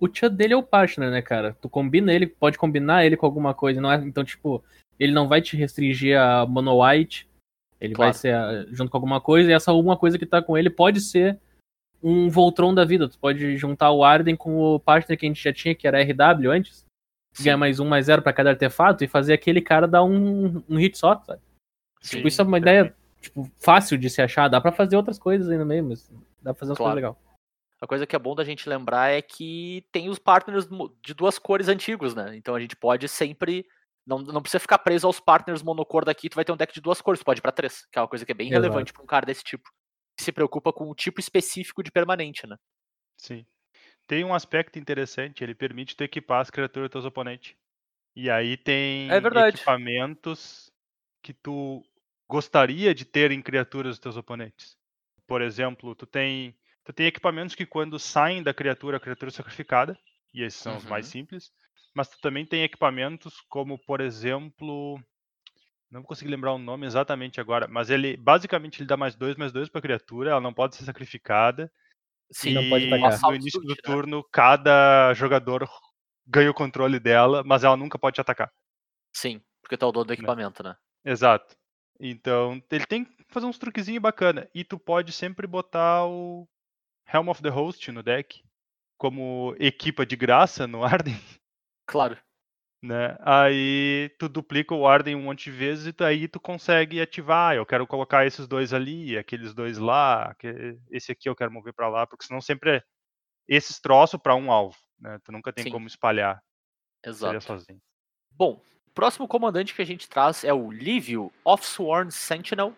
S3: O Chan dele é o partner, né, cara? Tu combina ele, pode combinar ele com alguma coisa, não é? Então, tipo, ele não vai te restringir a Mono White, ele vai
S2: Claro.
S3: ser a- junto com alguma coisa, e essa alguma coisa que tá com ele pode ser um Voltron da vida. Tu pode juntar o Arden com o partner que a gente já tinha, que era RW antes, ganhar mais um, mais zero pra cada artefato e fazer aquele cara dar um, um hit só, sabe?
S2: Sim,
S3: Tipo, isso é uma ideia tipo, fácil de se achar. Dá pra fazer outras coisas aí no meio, mas dá pra fazer umas
S2: Claro.
S3: coisas legais.
S2: A coisa que é bom da gente lembrar é que tem os partners de duas cores antigos, né? Então a gente pode sempre. Não, não precisa ficar preso aos partners monocor daqui, tu vai ter um deck de duas cores, tu pode ir pra três, que é uma coisa que é bem
S3: Exato.
S2: relevante pra um cara desse tipo. Que se preocupa com o tipo específico de permanente, né?
S4: Sim. Tem um aspecto interessante, ele permite tu equipar as criaturas dos teus oponentes. E aí tem
S2: É verdade.
S4: equipamentos que tu gostaria de ter em criaturas dos teus oponentes. Por exemplo, tu tem, tu tem equipamentos que quando saem da criatura, a criatura é sacrificada, e esses são os mais
S2: Uhum.
S4: simples. Mas tu também tem equipamentos como, por exemplo, não vou conseguir lembrar o nome exatamente agora, mas ele basicamente ele dá mais dois, mais dois pra criatura, ela não pode ser sacrificada.
S2: Sim,
S3: não pode
S4: E.
S2: Assalto
S4: no início do
S2: né?
S4: turno, cada jogador ganha o controle dela, mas ela nunca pode te atacar.
S2: Sim, porque é o dono do equipamento, né?
S4: Exato. Então, ele tem fazer uns truquezinhos bacana. E tu pode sempre botar o Helm of the Host no deck como equipa de graça no [laughs] Arden,
S2: Claro.
S4: né? Aí tu duplica o Arden um monte de vezes e tu- aí tu consegue ativar. "Ah, Eu quero colocar esses dois ali, aqueles dois lá, esse aqui eu quero mover pra lá, porque senão sempre é esses troços pra um alvo, né? Tu nunca tem
S2: Sim.
S4: como espalhar,
S2: Exato.
S4: sozinho.
S2: Bom, o próximo comandante que a gente traz é o Livio Offsworn Sentinel.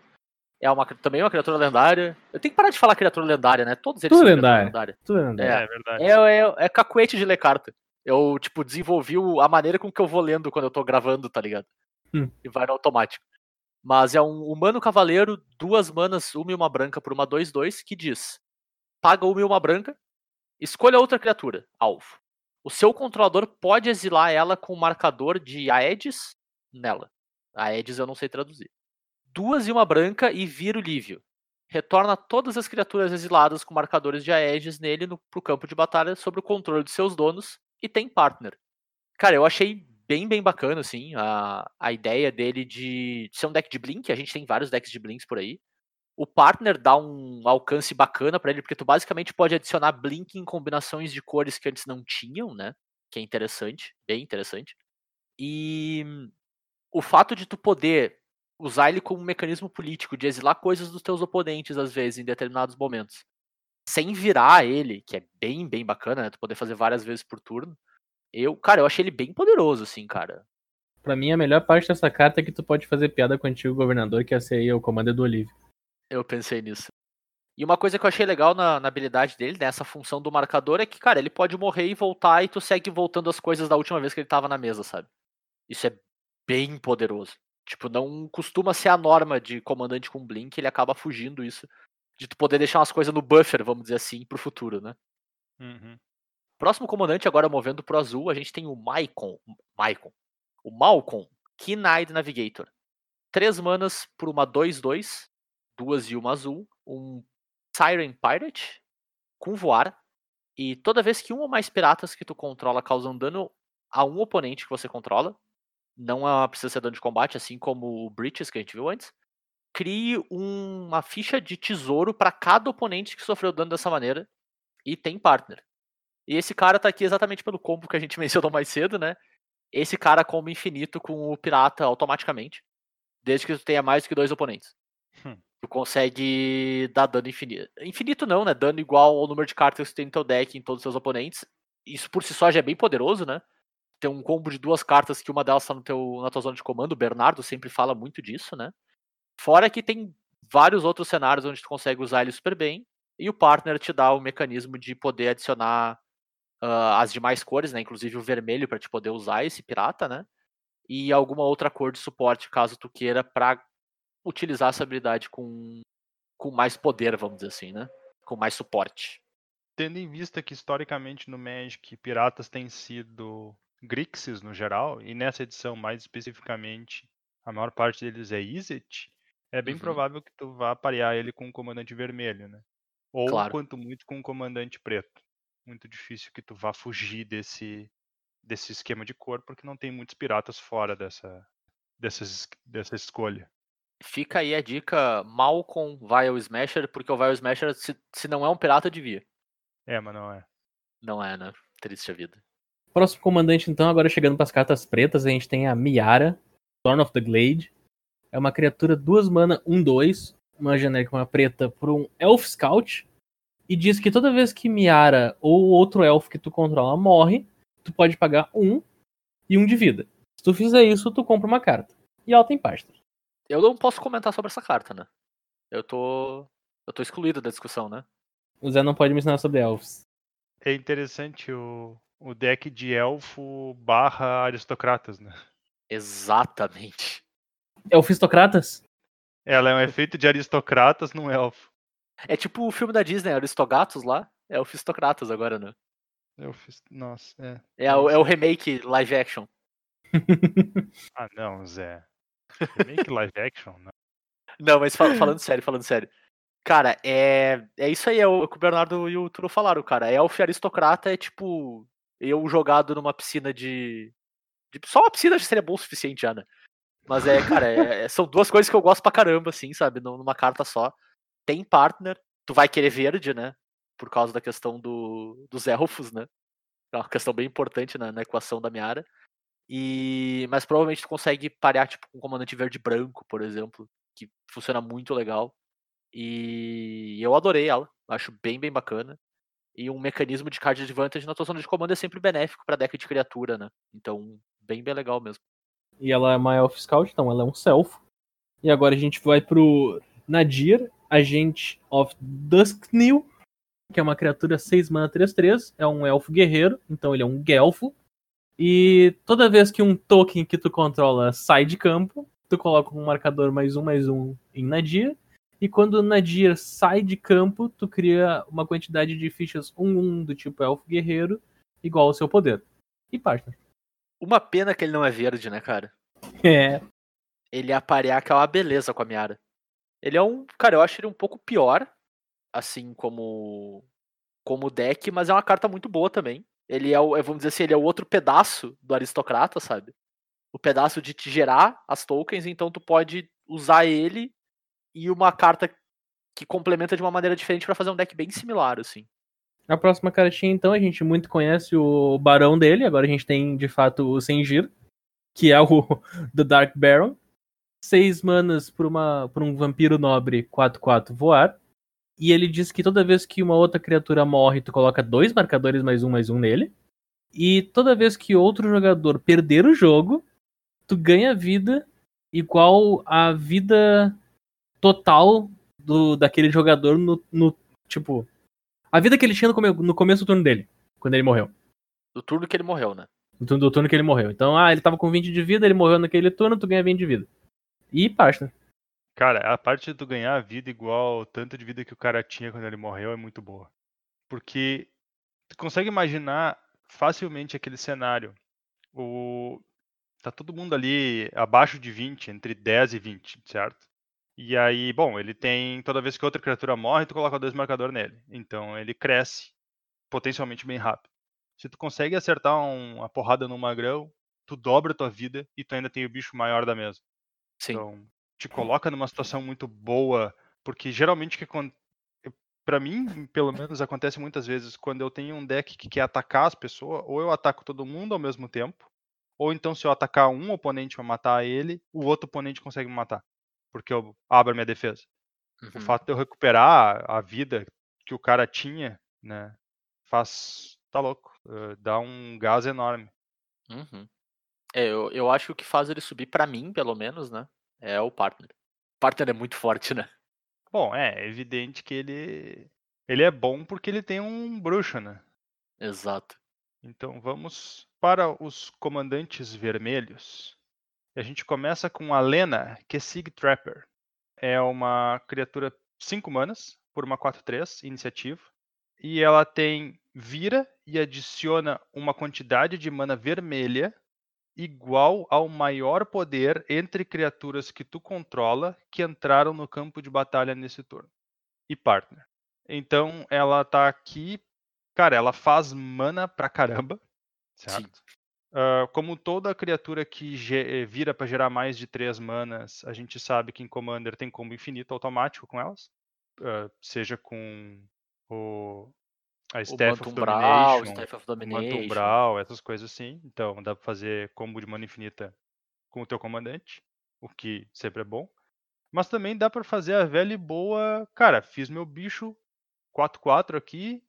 S2: É uma, também uma criatura lendária. Eu tenho que parar de falar criatura lendária, né? Todos eles
S3: Tudo
S2: são criatura
S3: lendário.
S2: lendária.
S3: Tudo André.
S2: É.
S4: É, verdade.
S2: É, é, é cacuete de ler carta. Eu, tipo, desenvolvi o- a maneira com que eu vou lendo quando eu tô gravando, tá ligado?
S3: Hum.
S2: E vai no automático. Mas é um humano cavaleiro, duas manas, uma e uma branca por uma 2-2, que diz: paga uma e uma branca, escolha outra criatura, alvo. O seu controlador pode exilar ela com o marcador de Aedes nela. Aedes eu não sei traduzir. Duas e uma branca e vira o Lívio. Retorna todas as criaturas exiladas com marcadores de Aedes nele no, pro campo de batalha sob o controle de seus donos e tem partner. Cara, eu achei bem, bem bacana, assim, a, a ideia dele de ser um deck de Blink. A gente tem vários decks de Blinks por aí. O partner dá um alcance bacana pra ele, porque tu basicamente pode adicionar Blink em combinações de cores que antes não tinham, né? Que é interessante, bem interessante. E o fato de tu poder usar ele como um mecanismo político, de exilar coisas dos teus oponentes, às vezes, em determinados momentos, sem virar ele, que é bem, bem bacana, né? Tu poder fazer várias vezes por turno. Eu, cara, eu achei ele bem poderoso, assim, cara.
S3: Pra mim, a melhor parte dessa carta é que tu pode fazer piada com o antigo governador, que esse aí é o comando do Olívio.
S2: Eu pensei nisso. E uma coisa que eu achei legal na, na habilidade dele, nessa função do marcador, é que, cara, ele pode morrer e voltar e tu segue voltando as coisas da última vez que ele tava na mesa, sabe? Isso é bem poderoso. Tipo, não costuma ser a norma de comandante com Blink, ele acaba fugindo isso. De tu poder deixar umas coisas no buffer, vamos dizer assim, pro futuro, né?
S4: Uhum.
S2: Próximo comandante, agora movendo pro azul, a gente tem o Maicon. Maicon. O Malcolm, Keen-Eyed Navigator. Três manas por uma 2-2, duas e uma azul. Um Siren Pirate com voar. E toda vez que um ou mais piratas que tu controla causam dano a um oponente que você controla, não é- precisa ser dano de combate, assim como o Breaches que a gente viu antes, crie um- uma ficha de tesouro para cada oponente que sofreu dano dessa maneira e tem partner. E esse cara tá aqui exatamente pelo combo que a gente [laughs] mencionou mais cedo, né? Esse cara comba infinito com o pirata automaticamente, desde que tu tenha mais do que dois oponentes.
S4: Hum.
S2: Tu consegue dar dano infinito. Infinito não, né? Dano igual ao número de cartas que tu tem no teu deck em todos os seus oponentes. Isso por si só já é bem poderoso, né? Tem um combo de duas cartas que uma delas tá teu, na tua zona de comando. O Bernardo sempre fala muito disso, né? Fora que tem vários outros cenários onde tu consegue usar ele super bem. E o partner te dá o mecanismo de poder adicionar ah, as demais cores, né? Inclusive o vermelho para te poder usar esse pirata, né? E alguma outra cor de suporte, caso tu queira, para utilizar essa habilidade com, com mais poder, vamos dizer assim, né? Com mais suporte.
S4: Tendo em vista que historicamente no Magic piratas têm sido Grixis no geral, e nessa edição mais especificamente a maior parte deles é Izzet, é bem
S2: Uhum.
S4: provável que tu vá parear ele com um comandante vermelho, né? Ou
S2: Claro.
S4: quanto muito com um comandante preto. Muito difícil que tu vá fugir desse desse esquema de cor, porque não tem muitos piratas fora dessa dessas, dessa escolha.
S2: Fica aí a dica mal com Vile Smasher, porque o Vile Smasher, se, se não é um pirata, devia.
S4: É, mas não é.
S2: Não é, né? Triste a vida.
S3: Próximo comandante, então, agora chegando para as cartas pretas, a gente tem a Miara, Thorn of the Glade. É uma criatura duas mana, um dois, uma genérica, uma preta, por um Elf Scout. E diz que toda vez que Miara ou outro elfo que tu controla morre, tu pode pagar um e um de vida. Se tu fizer isso, tu compra uma carta. E ela tem pasta.
S2: Eu não posso comentar sobre essa carta, né? Eu tô. Eu tô excluído da discussão, né?
S3: O Zé não pode me ensinar sobre elfos.
S4: É interessante o, o deck de elfo barra aristocratas, né?
S2: Exatamente.
S3: Elfistocratas?
S4: Ela é um efeito de aristocratas num elfo.
S2: É tipo o filme da Disney, Aristogatos lá. É o Fistocratas agora, né?
S4: Eu fiz. Nossa, é.
S2: É, o- é o remake live action. [laughs]
S4: Ah, não, Zé. Remake live action? Não.
S2: Não, mas fal- falando sério, falando sério. Cara, é, é isso aí, é o que o Bernardo e o Turo falaram, cara. Elf aristocrata é tipo eu jogado numa piscina de. de- só uma piscina já seria bom o suficiente já, né? Mas é, cara, é- é- são duas coisas que eu gosto pra caramba, assim, sabe? num- Numa carta só. Tem partner, tu vai querer verde, né? Por causa da questão do, dos elfos, né? É uma questão bem importante na, na equação da Miara. E, mas provavelmente tu consegue parear tipo com um comandante verde branco, por exemplo, que funciona muito legal. E eu adorei ela, acho bem bem bacana. E um mecanismo de card advantage na tua zona de comando é sempre benéfico pra deck de criatura, né? Então, bem bem legal mesmo.
S3: E ela é uma Elf Scout, então ela é um Self. E agora a gente vai pro Nadir, Agente of Dusknil, que é uma criatura 6 mana 3-3, é um elfo guerreiro, então ele é um Gelfo. E toda vez que um token que tu controla sai de campo, tu coloca um marcador mais um mais um em Nadir. E quando o Nadir sai de campo, tu cria uma quantidade de fichas 1-1 do tipo elfo guerreiro, igual ao seu poder. E partner.
S2: Uma pena que ele não é verde, né, cara?
S3: É,
S2: Ele aparear que é uma beleza com a Miara. Ele é um. Cara, eu acho ele um pouco pior, assim como. como deck, mas é uma carta muito boa também. Ele é o. é, Vamos dizer assim, ele é o outro pedaço do aristocrata, sabe? O pedaço de te gerar as tokens, então tu pode usar ele e uma carta que complementa de uma maneira diferente pra fazer um deck bem similar, assim.
S3: A próxima cartinha, então, a gente muito conhece o barão dele, agora a gente tem de fato o Sengir, que é o [laughs] The Dark Baron. Seis manas por, uma, por um vampiro nobre 4-4 voar. E ele diz que toda vez que uma outra criatura morre, tu coloca dois marcadores mais um mais um nele. E toda vez que outro jogador perder o jogo, tu ganha vida igual a vida total do, daquele jogador no, no tipo a vida que ele tinha no, come- no começo do turno dele, quando ele morreu.
S2: Do turno que ele morreu, né?
S3: No turno, do turno que ele morreu. Então, ah, ele tava com 20 de vida, ele morreu naquele turno, tu ganha 20 de vida. E partner.
S4: Cara, a parte de tu ganhar a vida igual o tanto de vida que o cara tinha quando ele morreu é muito boa. Porque tu consegue imaginar facilmente aquele cenário. O... Tá todo mundo ali abaixo de 20, entre 10 e 20, certo? E aí, bom, ele tem. Toda vez que outra criatura morre, tu coloca dois marcadores nele. Então ele cresce potencialmente bem rápido. Se tu consegue acertar um- uma porrada no magrão, tu dobra tua vida e tu ainda tem o bicho maior da mesa.
S2: Sim.
S4: Então, te coloca numa situação muito boa, porque geralmente que acon- pra mim, pelo menos, acontece muitas vezes quando eu tenho um deck que quer atacar as pessoas, ou eu ataco todo mundo ao mesmo tempo, ou então se eu atacar um oponente pra matar ele, o outro oponente consegue me matar, porque eu abro a minha defesa. O
S2: Uhum.
S4: fato de eu recuperar a vida que o cara tinha, né, faz. tá louco, eh, dá um gás enorme.
S2: Uhum. É, eu, eu acho que o que faz ele subir pra mim, pelo menos, né? É o partner. O partner é muito forte, né?
S4: Bom, é, é evidente que ele. Ele é bom porque ele tem um bruxo, né?
S2: Exato.
S4: Então vamos para os comandantes vermelhos. A gente começa com a Lena, que é Sig Trapper. É uma criatura 5 manas, por uma 4-3, iniciativa. E ela tem vira e adiciona uma quantidade de mana vermelha igual ao maior poder entre criaturas que tu controla que entraram no campo de batalha nesse turno. E partner. Então ela tá aqui. Cara, ela faz mana pra caramba. Certo? Ah, como toda criatura que eh, vira para gerar mais de 3 manas, a gente sabe que em Commander tem combo infinito automático com elas. Ah, seja com o, a
S2: O
S4: Staff
S2: Manto
S4: of
S2: o
S4: Domination,
S2: Staff of
S4: o
S2: Domination.
S4: Umbral, essas coisas assim. Então dá pra fazer combo de mana infinita com o teu comandante, o que sempre é bom. Mas também dá pra fazer a velha e boa. Cara, fiz meu bicho 4-4 aqui,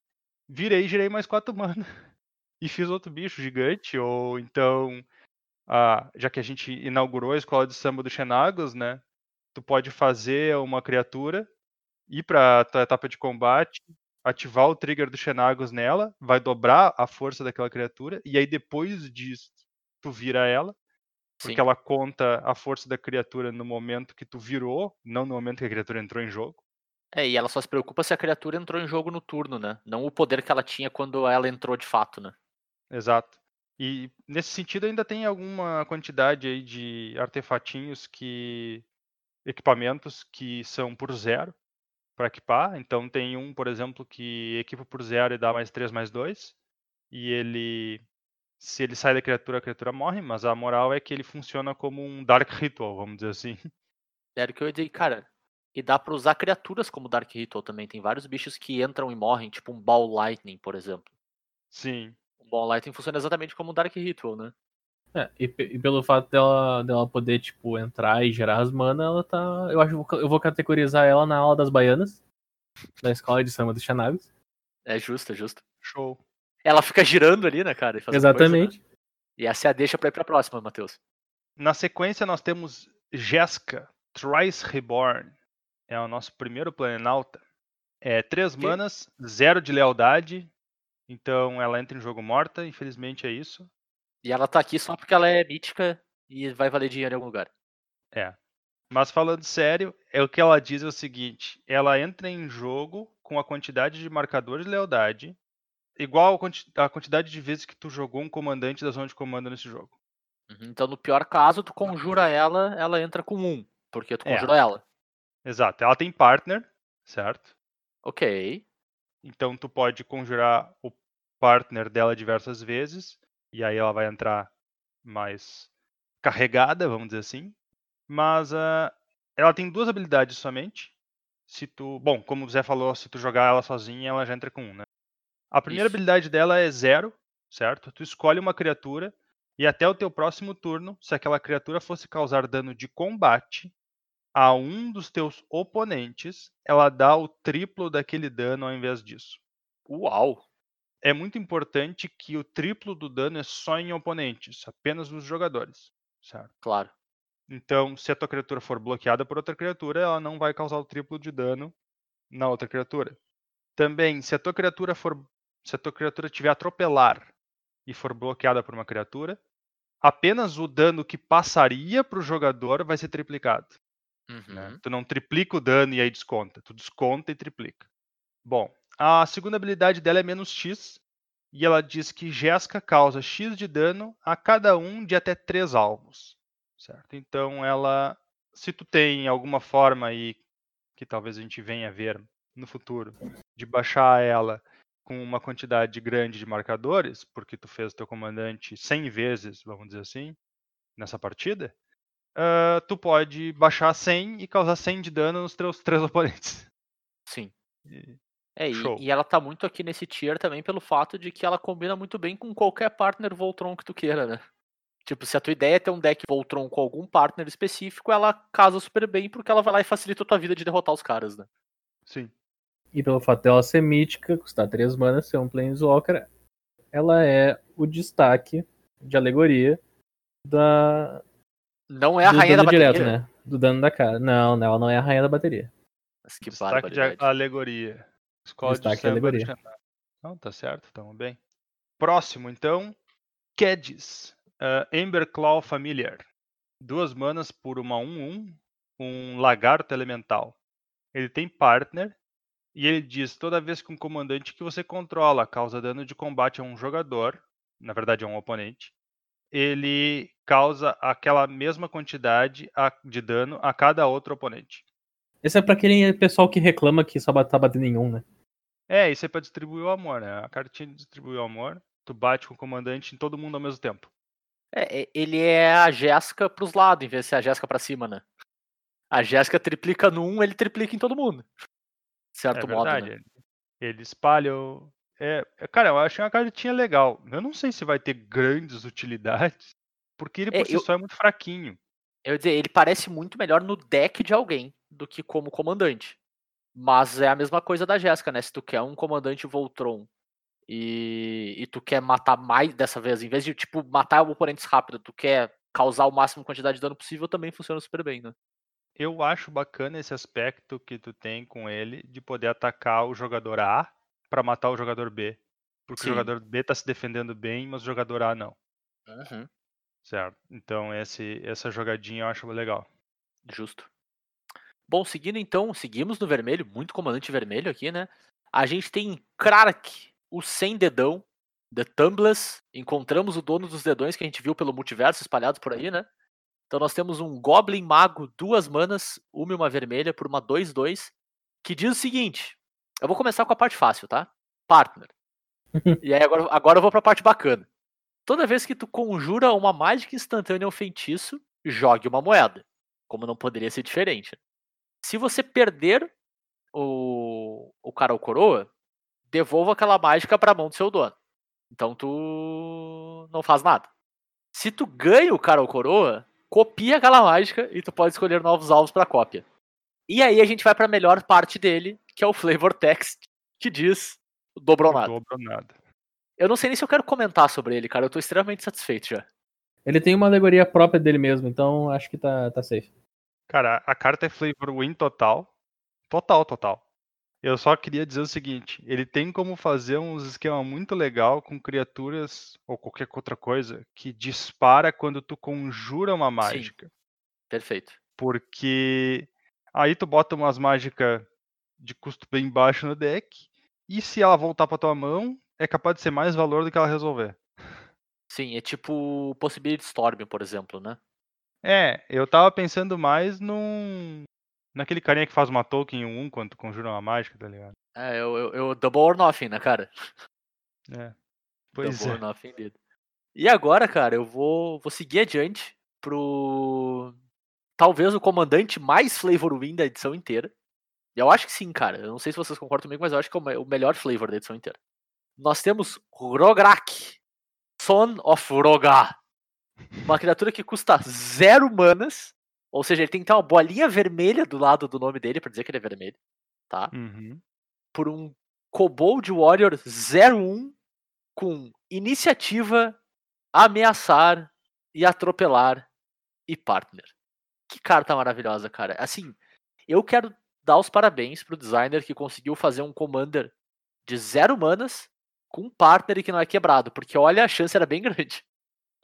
S4: virei e girei mais 4 [laughs] mana. E fiz outro bicho gigante, ou então, ah, já que a gente inaugurou a escola de samba do Xenagos, né? Tu pode fazer uma criatura, ir pra tua etapa de combate, ativar o trigger do Xenagos nela, vai dobrar a força daquela criatura, e aí depois disso tu vira ela, porque
S2: Sim.
S4: ela conta a força da criatura no momento que tu virou, não no momento que a criatura entrou em jogo.
S2: É, e ela só se preocupa se a criatura entrou em jogo no turno, né? Não o poder que ela tinha quando ela entrou de fato, né?
S4: Exato. E nesse sentido ainda tem alguma quantidade aí de artefatinhos que equipamentos que são por zero para equipar. Então tem um, por exemplo, que equipa por zero e dá mais 3 mais 2. E ele se ele sai da criatura, a criatura morre, mas a moral é que ele funciona como um Dark Ritual, vamos dizer assim.
S2: Era [laughs] o que eu ia dizer, cara. E dá pra usar criaturas como Dark Ritual também. Tem vários bichos que entram e morrem, tipo um Ball Lightning, por exemplo.
S4: Sim.
S2: O Ball Lightning funciona exatamente como um Dark Ritual, né?
S3: É, e, e pelo fato dela, dela poder, tipo, entrar e gerar as mana, ela tá. Eu acho que eu vou- categorizar ela na aula das baianas, da escola de samba dos Xanagas.
S2: É justo, é justo.
S4: Show.
S2: Ela fica girando ali, né, cara? e fazendo coisa, né?
S3: Exatamente.
S2: E essa é a deixa pra ir pra próxima, Matheus.
S4: Na sequência nós temos Jeska, Thrice Reborn. É o nosso primeiro planalta. É três
S2: Que?
S4: manas, zero de lealdade. Então ela entra em jogo morta, infelizmente é isso.
S2: E ela tá aqui só porque ela é mítica e vai valer dinheiro em algum lugar.
S4: É. Mas falando sério, é o que ela diz é o seguinte: ela entra em jogo com a quantidade de marcadores de lealdade igual a quanti- a quantidade de vezes que tu jogou um comandante da zona de comando nesse jogo.
S2: Uhum, Então, no pior caso, tu conjura ela, ela entra com um. Porque tu
S4: É.
S2: conjurou ela.
S4: Exato. Ela tem partner, certo?
S2: Ok.
S4: Então tu pode conjurar o partner dela diversas vezes e aí ela vai entrar mais carregada, vamos dizer assim. Mas ah, ela tem duas habilidades somente. Se tu, bom, como o Zé falou, se tu jogar ela sozinha, ela já entra com um, né? A primeira
S2: Isso.
S4: habilidade dela é zero, certo? Tu escolhe uma criatura e até o teu próximo turno, se aquela criatura fosse causar dano de combate a um dos teus oponentes, ela dá o triplo daquele dano ao invés disso
S2: Uau.
S4: é muito importante que o triplo do dano é só em oponentes, apenas nos jogadores, certo?
S2: Claro.
S4: Então, se a tua criatura for bloqueada por outra criatura, ela não vai causar o triplo de dano na outra criatura. Também, se a tua criatura for, se a tua criatura tiver atropelar e for bloqueada por uma criatura, apenas o dano que passaria para o jogador vai ser triplicado. Né?
S2: Uhum.
S4: Tu não triplica o dano e aí desconta. Tu desconta e triplica. Bom, a segunda habilidade dela é menos X. E ela diz que Jeska causa X de dano a cada um de até três alvos. Certo? Então ela. Se tu tem alguma forma aí que talvez a gente venha ver no futuro, de baixar ela com uma quantidade grande de marcadores, porque tu fez o teu comandante 100 vezes, vamos dizer assim, nessa partida, ah, tu pode baixar 100 e causar 100 de dano nos teus três [laughs] oponentes.
S2: Sim.
S4: E-
S2: É, e, e ela tá muito aqui nesse tier também pelo fato de que ela combina muito bem com qualquer partner Voltron que tu queira, né? Tipo, se a tua ideia é ter um deck Voltron com algum partner específico, ela casa super bem porque ela vai lá e facilita a tua vida de derrotar os caras, né?
S4: Sim.
S3: E pelo fato dela ser mítica, custar 3 manas, ser um Planeswalker, ela é o destaque de alegoria da,
S2: Não é a
S3: do
S2: rainha da bateria.
S3: direto, né? Do dano da cara. Não, não, ela não é a rainha da bateria.
S2: Mas que
S4: Destaque de alegoria. Escola de
S3: Destaque de alegoria.
S4: original. Não, tá certo, tamo bem. Próximo, então. Kedis. Uh, Emberclaw Familiar. Duas manas por uma 1-1. Um lagarto elemental. Ele tem partner. E ele diz: toda vez que um comandante que você controla causa dano de combate a um jogador, na verdade a um oponente, ele causa aquela mesma quantidade de dano a cada outro oponente.
S3: Esse é pra aquele pessoal que reclama que só tá batendo em um, né?
S4: É, isso é pra distribuir o amor, né? A cartinha distribui o amor, tu bate com o comandante em todo mundo ao mesmo tempo.
S2: É, ele é a Jéssica pros lados, em vez de ser a Jéssica pra cima, né? A Jéssica triplica no 1, ele triplica em todo mundo. De certo
S4: é
S2: modo,
S4: verdade.
S2: né?
S4: ele- Ele espalha o... É, é, cara, eu achei uma cartinha legal. Eu não sei se vai ter grandes utilidades, porque ele
S2: É,
S4: por si
S2: eu-
S4: só é muito fraquinho.
S2: Eu ia dizer, ele parece muito melhor no deck de alguém do que como comandante. Mas é a mesma coisa da Jéssica, né? Se tu quer um comandante Voltron e, e tu quer matar mais dessa vez, em vez de, tipo, matar oponentes rápido, tu quer causar o máximo quantidade de dano possível, também funciona super bem, né?
S4: Eu acho bacana esse aspecto que tu tem com ele de poder atacar o jogador A pra matar o jogador B. Porque
S2: Sim.
S4: o jogador B tá se defendendo bem, mas o jogador A não.
S2: Uhum.
S4: Certo. Então esse, essa jogadinha eu acho legal.
S2: Justo. Bom, seguindo então, seguimos no vermelho, muito comandante vermelho aqui, né? A gente tem Krak, o sem dedão, The Tumblers. Encontramos o dono dos dedões que a gente viu pelo multiverso espalhado por aí, né? Então nós temos um Goblin Mago, duas manas, uma e uma vermelha, por uma 2-2, que diz o seguinte: eu vou começar com a parte fácil, tá? Partner. [laughs] e aí agora, agora eu vou pra parte bacana. Toda vez que tu conjura uma mágica instantânea ou feitiço, jogue uma moeda. Como não poderia ser diferente. Se você perder o, o cara ou coroa, devolva aquela mágica pra mão do seu dono. Então tu não faz nada. Se tu ganha o cara ou coroa, copia aquela mágica e tu pode escolher novos alvos pra cópia. E aí a gente vai pra melhor parte dele, que é o flavor text, que diz dobrou nada.
S4: dobro nada.
S2: Eu não sei nem se eu quero comentar sobre ele, cara. Eu tô extremamente satisfeito já.
S3: Ele tem uma alegoria própria dele mesmo, então acho que tá, tá safe.
S4: Cara, a carta é flavor win total. Total, total. Eu só queria dizer o seguinte, ele tem como fazer uns esquema muito legal com criaturas ou qualquer outra coisa que dispara quando tu conjura uma mágica.
S2: Perfeito.
S4: Porque aí tu bota umas mágicas de custo bem baixo no deck e se ela voltar pra tua mão, é capaz de ser mais valor do que ela resolver.
S2: Sim, é tipo Possibility Storm, por exemplo, né?
S4: É, eu tava pensando mais num. Naquele carinha que faz uma token 1 quando tu conjura uma mágica, tá ligado?
S2: É, eu, eu, eu Double or Nothing, né, cara?
S4: É. Pois
S2: double
S4: é.
S2: or Nothing dele. E agora, cara, eu vou, vou seguir adiante pro. Talvez o comandante mais flavor win da edição inteira. Eu acho que sim, cara. Eu não sei se vocês concordam comigo, mas eu acho que é o me- o melhor flavor da edição inteira. Nós temos Rograk, Son of Rogar. Uma criatura que custa zero manas. Ou seja, ele tem que ter uma bolinha vermelha do lado do nome dele pra dizer que ele é vermelho. Tá?
S4: Uhum.
S2: Por um Kobold Warrior 01 com iniciativa, ameaçar e atropelar e partner. Que carta maravilhosa, cara. Assim, eu quero dar os parabéns pro designer que conseguiu fazer um commander de zero manas com um partner que não é quebrado, porque olha, a chance era bem [laughs] grande.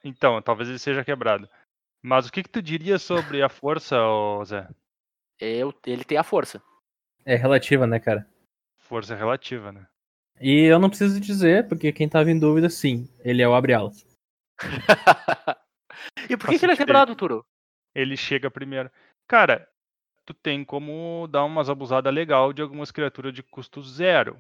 S4: Então, talvez ele seja quebrado. Mas o que, que tu diria sobre a força, Zé?
S2: Eu, ele tem a força.
S3: É relativa, né, cara?
S4: Força relativa, né?
S3: E eu não preciso dizer, porque quem tava em dúvida, sim, ele é o abre-alas. [laughs]
S2: e por que, que ele é quebrado, Turo?
S4: Ele chega primeiro. Cara, tu tem como dar umas abusadas legal de algumas criaturas de custo zero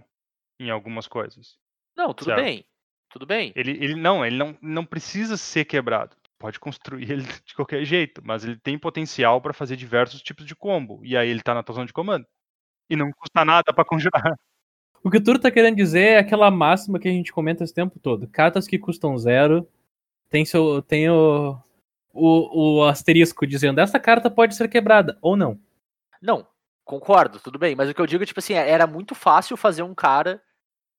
S4: em algumas coisas.
S2: Não, tudo
S4: Certo.
S2: bem. Tudo bem.
S4: Ele, ele não, ele não, não precisa ser quebrado. Pode construir [laughs] ele de qualquer jeito, mas ele tem potencial para fazer diversos tipos de combo. E aí ele tá na tua zona de comando. E não custa nada para conjurar. [laughs]
S3: O que o Turo tá querendo dizer é aquela máxima que a gente comenta esse tempo todo. Cartas que custam zero tem, seu, tem o, o, o asterisco dizendo essa carta pode ser quebrada ou não.
S2: Não, concordo, tudo bem. Mas o que eu digo é, tipo assim, era muito fácil fazer um cara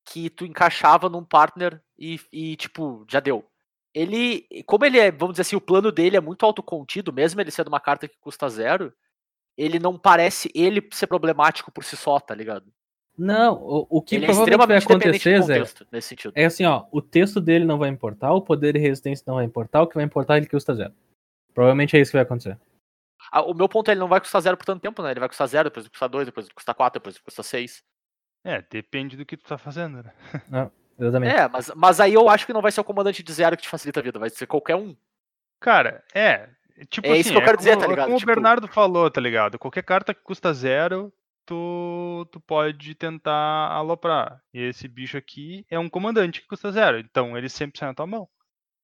S2: que tu encaixava num partner e, e tipo, já deu. Ele, como ele é, vamos dizer assim, o plano dele é muito autocontido, mesmo ele sendo uma carta que custa zero, ele não parece ele ser problemático por si só, tá ligado?
S3: Não, o, o que
S2: ele é
S3: provavelmente vai
S2: extremamente dependente
S3: acontecer, Zé,
S2: contexto, nesse sentido.
S3: é assim, ó, o texto dele não vai importar, o poder e resistência não vai importar, o que vai importar é ele custa zero. Provavelmente é isso que vai acontecer.
S2: O meu ponto é ele não vai custar zero por tanto tempo, né? Ele vai custar zero, depois ele custa dois, depois ele custa quatro, depois ele custa seis.
S4: É, depende do que tu tá fazendo, né? [laughs]
S3: Exatamente.
S2: É, mas, mas aí eu acho que não vai ser o comandante de zero que te facilita a vida, vai ser qualquer um.
S4: Cara, é. Tipo
S2: É
S4: assim,
S2: isso que eu quero dizer,
S4: como,
S2: tá
S4: é
S2: ligado?
S4: Como
S2: Tipo-
S4: o Bernardo falou, tá ligado? Qualquer carta que custa zero, tu, tu pode tentar aloprar. E esse bicho aqui é um comandante que custa zero. Então ele sempre sai na tua mão.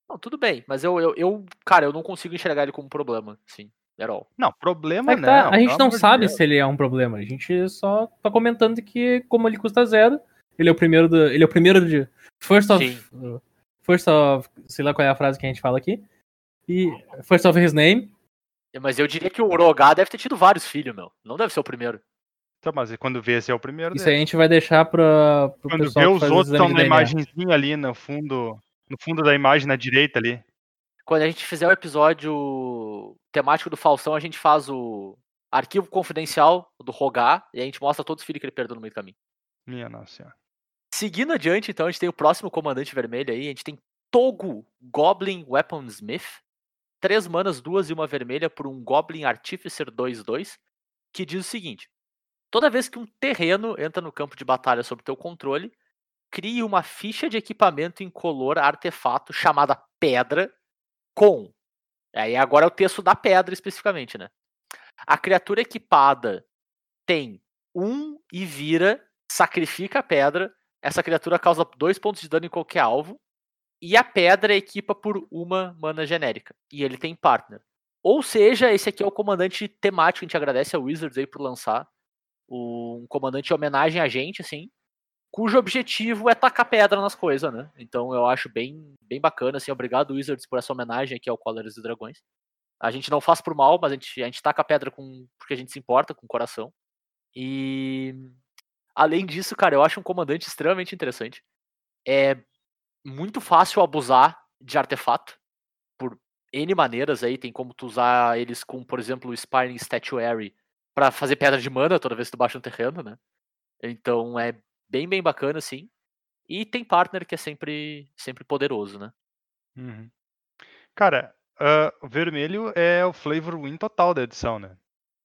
S2: Não, tudo bem, mas eu, eu, eu, cara, eu não consigo enxergar ele como problema, sim, at all.
S4: Não, problema
S3: Mas tá,
S4: não.
S3: a gente não sabe
S4: Deus.
S3: se ele é um problema. A gente só tá comentando que, como ele custa zero, ele é o primeiro do. Ele é o primeiro de. First of.
S2: Sim.
S3: First of. Sei lá qual é a frase que a gente fala aqui. E. First of his name.
S2: Mas eu diria que o Urogá deve ter tido vários filhos, meu. Não deve ser o primeiro.
S4: Tá, mas quando vê esse é o primeiro
S3: Isso aí a gente vai deixar pra, pro
S4: Quando
S3: pessoal
S4: vê os outros estão na imagenzinha ali no fundo. No fundo da imagem na direita ali.
S2: Quando a gente fizer o episódio temático do Faustão, a gente faz o arquivo confidencial do Rogá e a gente mostra todos os filhos que ele perdeu no meio do caminho.
S4: Minha nossa senhora.
S2: Seguindo adiante, então, a gente tem o próximo comandante vermelho aí. A gente tem Togo Goblin Weaponsmith. Três manas, duas e uma vermelha por um Goblin Artificer 2-2. Que diz o seguinte: Toda vez que um terreno entra no campo de batalha sob teu controle, crie uma ficha de equipamento incolor artefato chamada Pedra com. Aí agora é o texto da pedra especificamente, né? A criatura equipada tem um e vira, sacrifica a pedra. Essa criatura causa dois pontos de dano em qualquer alvo. E a pedra equipa por uma mana genérica. E ele tem partner. Ou seja, esse aqui é o comandante temático. A gente agradece a Wizards aí por lançar um comandante em homenagem a gente, assim. Cujo objetivo é tacar pedra nas coisas, né? Então eu acho bem, bem bacana, assim. Obrigado, Wizards, por essa homenagem aqui ao Colors e Dragões. A gente não faz por mal, mas a gente, a gente taca pedra com, porque a gente se importa com o coração. E além disso, cara, eu acho um comandante extremamente interessante. É muito fácil abusar de artefato por N maneiras aí. Tem como tu usar eles com, por exemplo, o Spiring Statuary pra fazer pedra de mana toda vez que tu baixa um terreno, né? Então é bem, bem bacana, assim. E tem partner que é sempre, sempre poderoso, né?
S4: Uhum. Cara, ah, o vermelho é o flavor win total da edição, né?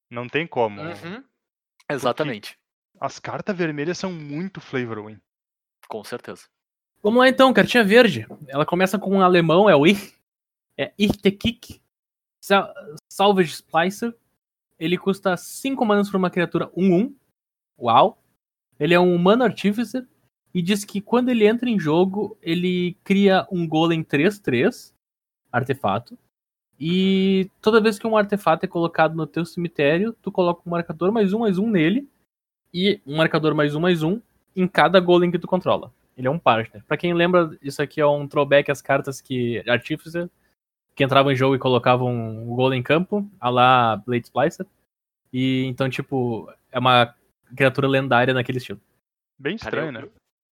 S4: Não tem como.
S2: Uhum. Exatamente,
S4: As cartas vermelhas são muito flavor win.
S2: com certeza.
S3: Vamos lá então, cartinha verde. Ela começa com um alemão, é o Ir. É Irtekik. Sal Salvage Splicer. Ele custa 5 manas por uma criatura 1-1. Uau. Ele é um humano artificer. E diz que quando ele entra em jogo, ele cria um golem 3-3. Artefato. E toda vez que um artefato é colocado no teu cemitério, tu coloca um marcador mais um, mais um nele. E um marcador mais um, mais um em cada golem que tu controla. Ele é um partner. Pra quem lembra, isso aqui é um throwback às cartas que Artificer, que entravam em jogo e colocavam um golem em campo, a lá Blade Splicer. E então, tipo, é uma criatura lendária naquele estilo.
S4: Bem
S2: Cara,
S4: estranho,
S2: eu-
S4: né?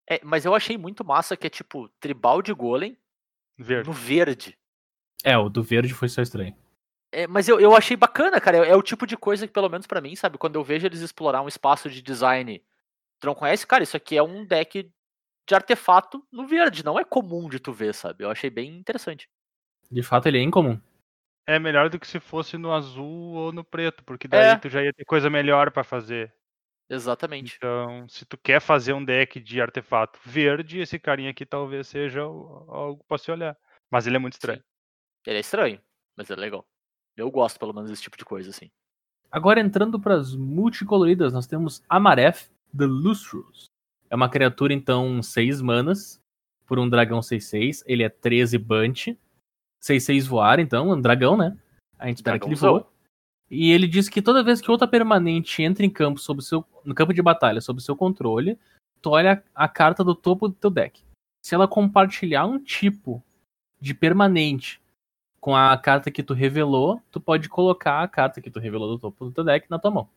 S2: É, mas eu achei muito massa que é tipo tribal de golem
S4: Verde.
S2: no verde.
S3: É, o do verde foi só estranho.
S2: É, mas eu, eu achei bacana, cara. É, é o tipo de coisa que, pelo menos pra mim, sabe? Quando eu vejo eles explorar um espaço de design. Tu não conhece? Cara, isso aqui é um deck de artefato no verde. Não é comum de tu ver, sabe? Eu achei bem interessante.
S3: De fato, ele é incomum.
S4: É melhor do que se fosse no azul ou no preto, porque daí
S2: É.
S4: tu já ia ter coisa melhor pra fazer.
S2: Exatamente.
S4: Então, se tu quer fazer um deck de artefato verde, esse carinha aqui talvez seja algo pra se olhar. Mas ele é muito estranho.
S2: Ele é estranho, mas é legal. Eu gosto, pelo menos, desse tipo de coisa, assim.
S3: Agora entrando para as multicoloridas, nós temos Amareth The Lustrous. É uma criatura, então, 6 manas, por um dragão 6-6. Ele é 13 Bunch. 6-6 voar, então, um dragão, né? A gente espera que ele voa. E ele diz que toda vez que outra permanente entra em campo sob seu, no campo de batalha sob seu controle, tu olha a carta do topo do teu deck. Se ela compartilhar um tipo de permanente com a carta que tu revelou, tu pode colocar a carta que tu revelou do topo do teu deck na tua mão.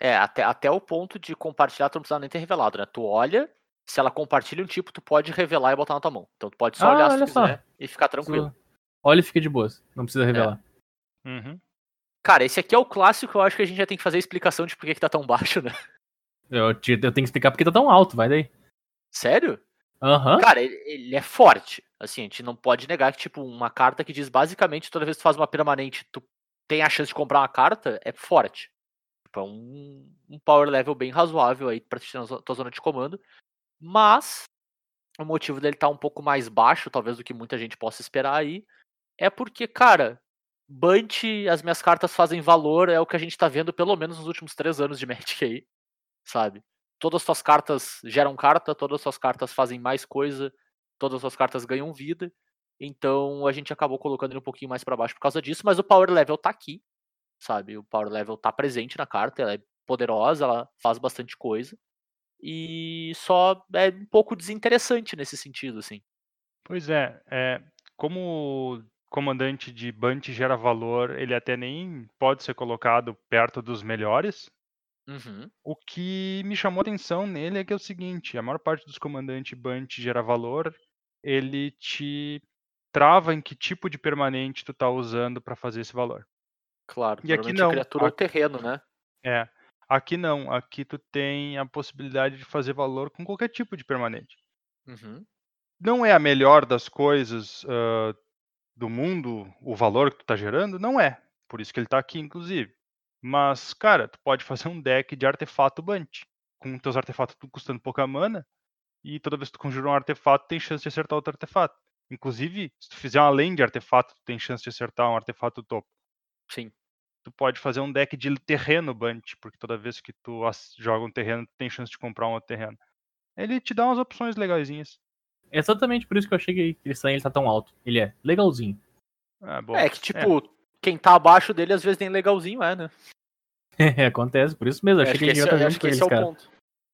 S2: É, até, até o ponto de compartilhar, tu não precisa nem ter revelado, né? Tu olha, se ela compartilha um tipo, tu pode revelar e botar na tua mão. Então tu pode só
S3: Ah,
S2: olhar se
S3: olha
S2: tu
S3: só.
S2: quiser e ficar tranquilo.
S3: Olha e fica de boas. Não precisa revelar.
S4: Uhum.
S2: Cara, esse aqui é o clássico, eu acho que a gente já tem que fazer a explicação de por que, que tá tão baixo, né?
S3: Eu, te- eu tenho que explicar porque tá tão alto, vai daí.
S2: Sério?
S3: Aham.
S2: Cara, ele, ele é forte. Assim, a gente não pode negar que, tipo, uma carta que diz basicamente toda vez que tu faz uma permanente, tu tem a chance de comprar uma carta, é forte. Tipo, é um, um power level bem razoável aí pra te na tua zona de comando. Mas o motivo dele tá um pouco mais baixo, talvez, do que muita gente possa esperar aí, é porque, cara, Bunt, as minhas cartas fazem valor, é o que a gente tá vendo pelo menos nos últimos três anos de [laughs] Magic aí, sabe? Todas as suas cartas geram carta, todas as suas cartas fazem mais coisa, todas as suas cartas ganham vida. Então a gente acabou colocando ele um pouquinho mais pra baixo por causa disso, mas o power level tá aqui, sabe? O power level tá presente na carta, ela é poderosa, ela faz bastante coisa. E só é um pouco desinteressante nesse sentido, assim.
S4: Pois é, é, como comandante de Bunt gera valor, ele até nem pode ser colocado perto dos melhores.
S2: Uhum.
S4: O que me chamou atenção nele é que é o seguinte, a maior parte dos comandantes Bunt gera valor, ele te trava em que tipo de permanente tu tá usando para fazer esse valor.
S2: Claro.
S4: E aqui não,
S2: a criatura ou
S4: aqui-
S2: terreno, né?
S4: É, aqui não, aqui tu tem a possibilidade de fazer valor com qualquer tipo de permanente.
S2: Uhum.
S4: não é a melhor das coisas ah, do mundo, o valor que tu tá gerando, não é. Por isso que ele tá aqui, inclusive. Mas, cara, tu pode fazer um deck de artefato Bunt, com teus artefatos tudo custando pouca mana, e toda vez que tu conjura um artefato, tem chance de acertar outro artefato. Inclusive, se tu fizer uma lane de artefato, tu tem chance de acertar um artefato topo.
S2: Sim.
S4: Tu pode fazer um deck de terreno Bunt, porque toda vez que tu joga um terreno, tu tem chance de comprar um outro terreno. Ele te dá umas opções legaisinhas.
S3: É exatamente por isso que eu achei que esse ele tá tão alto. Ele é legalzinho.
S4: Ah,
S2: é que, tipo, quem tá abaixo dele às vezes nem legalzinho, é, né? [laughs]
S3: Acontece, por isso mesmo. Eu achei que
S2: que
S3: ele devia estar junto
S2: que
S3: com
S2: esse
S3: eles,
S2: é
S3: cara.
S2: ponto.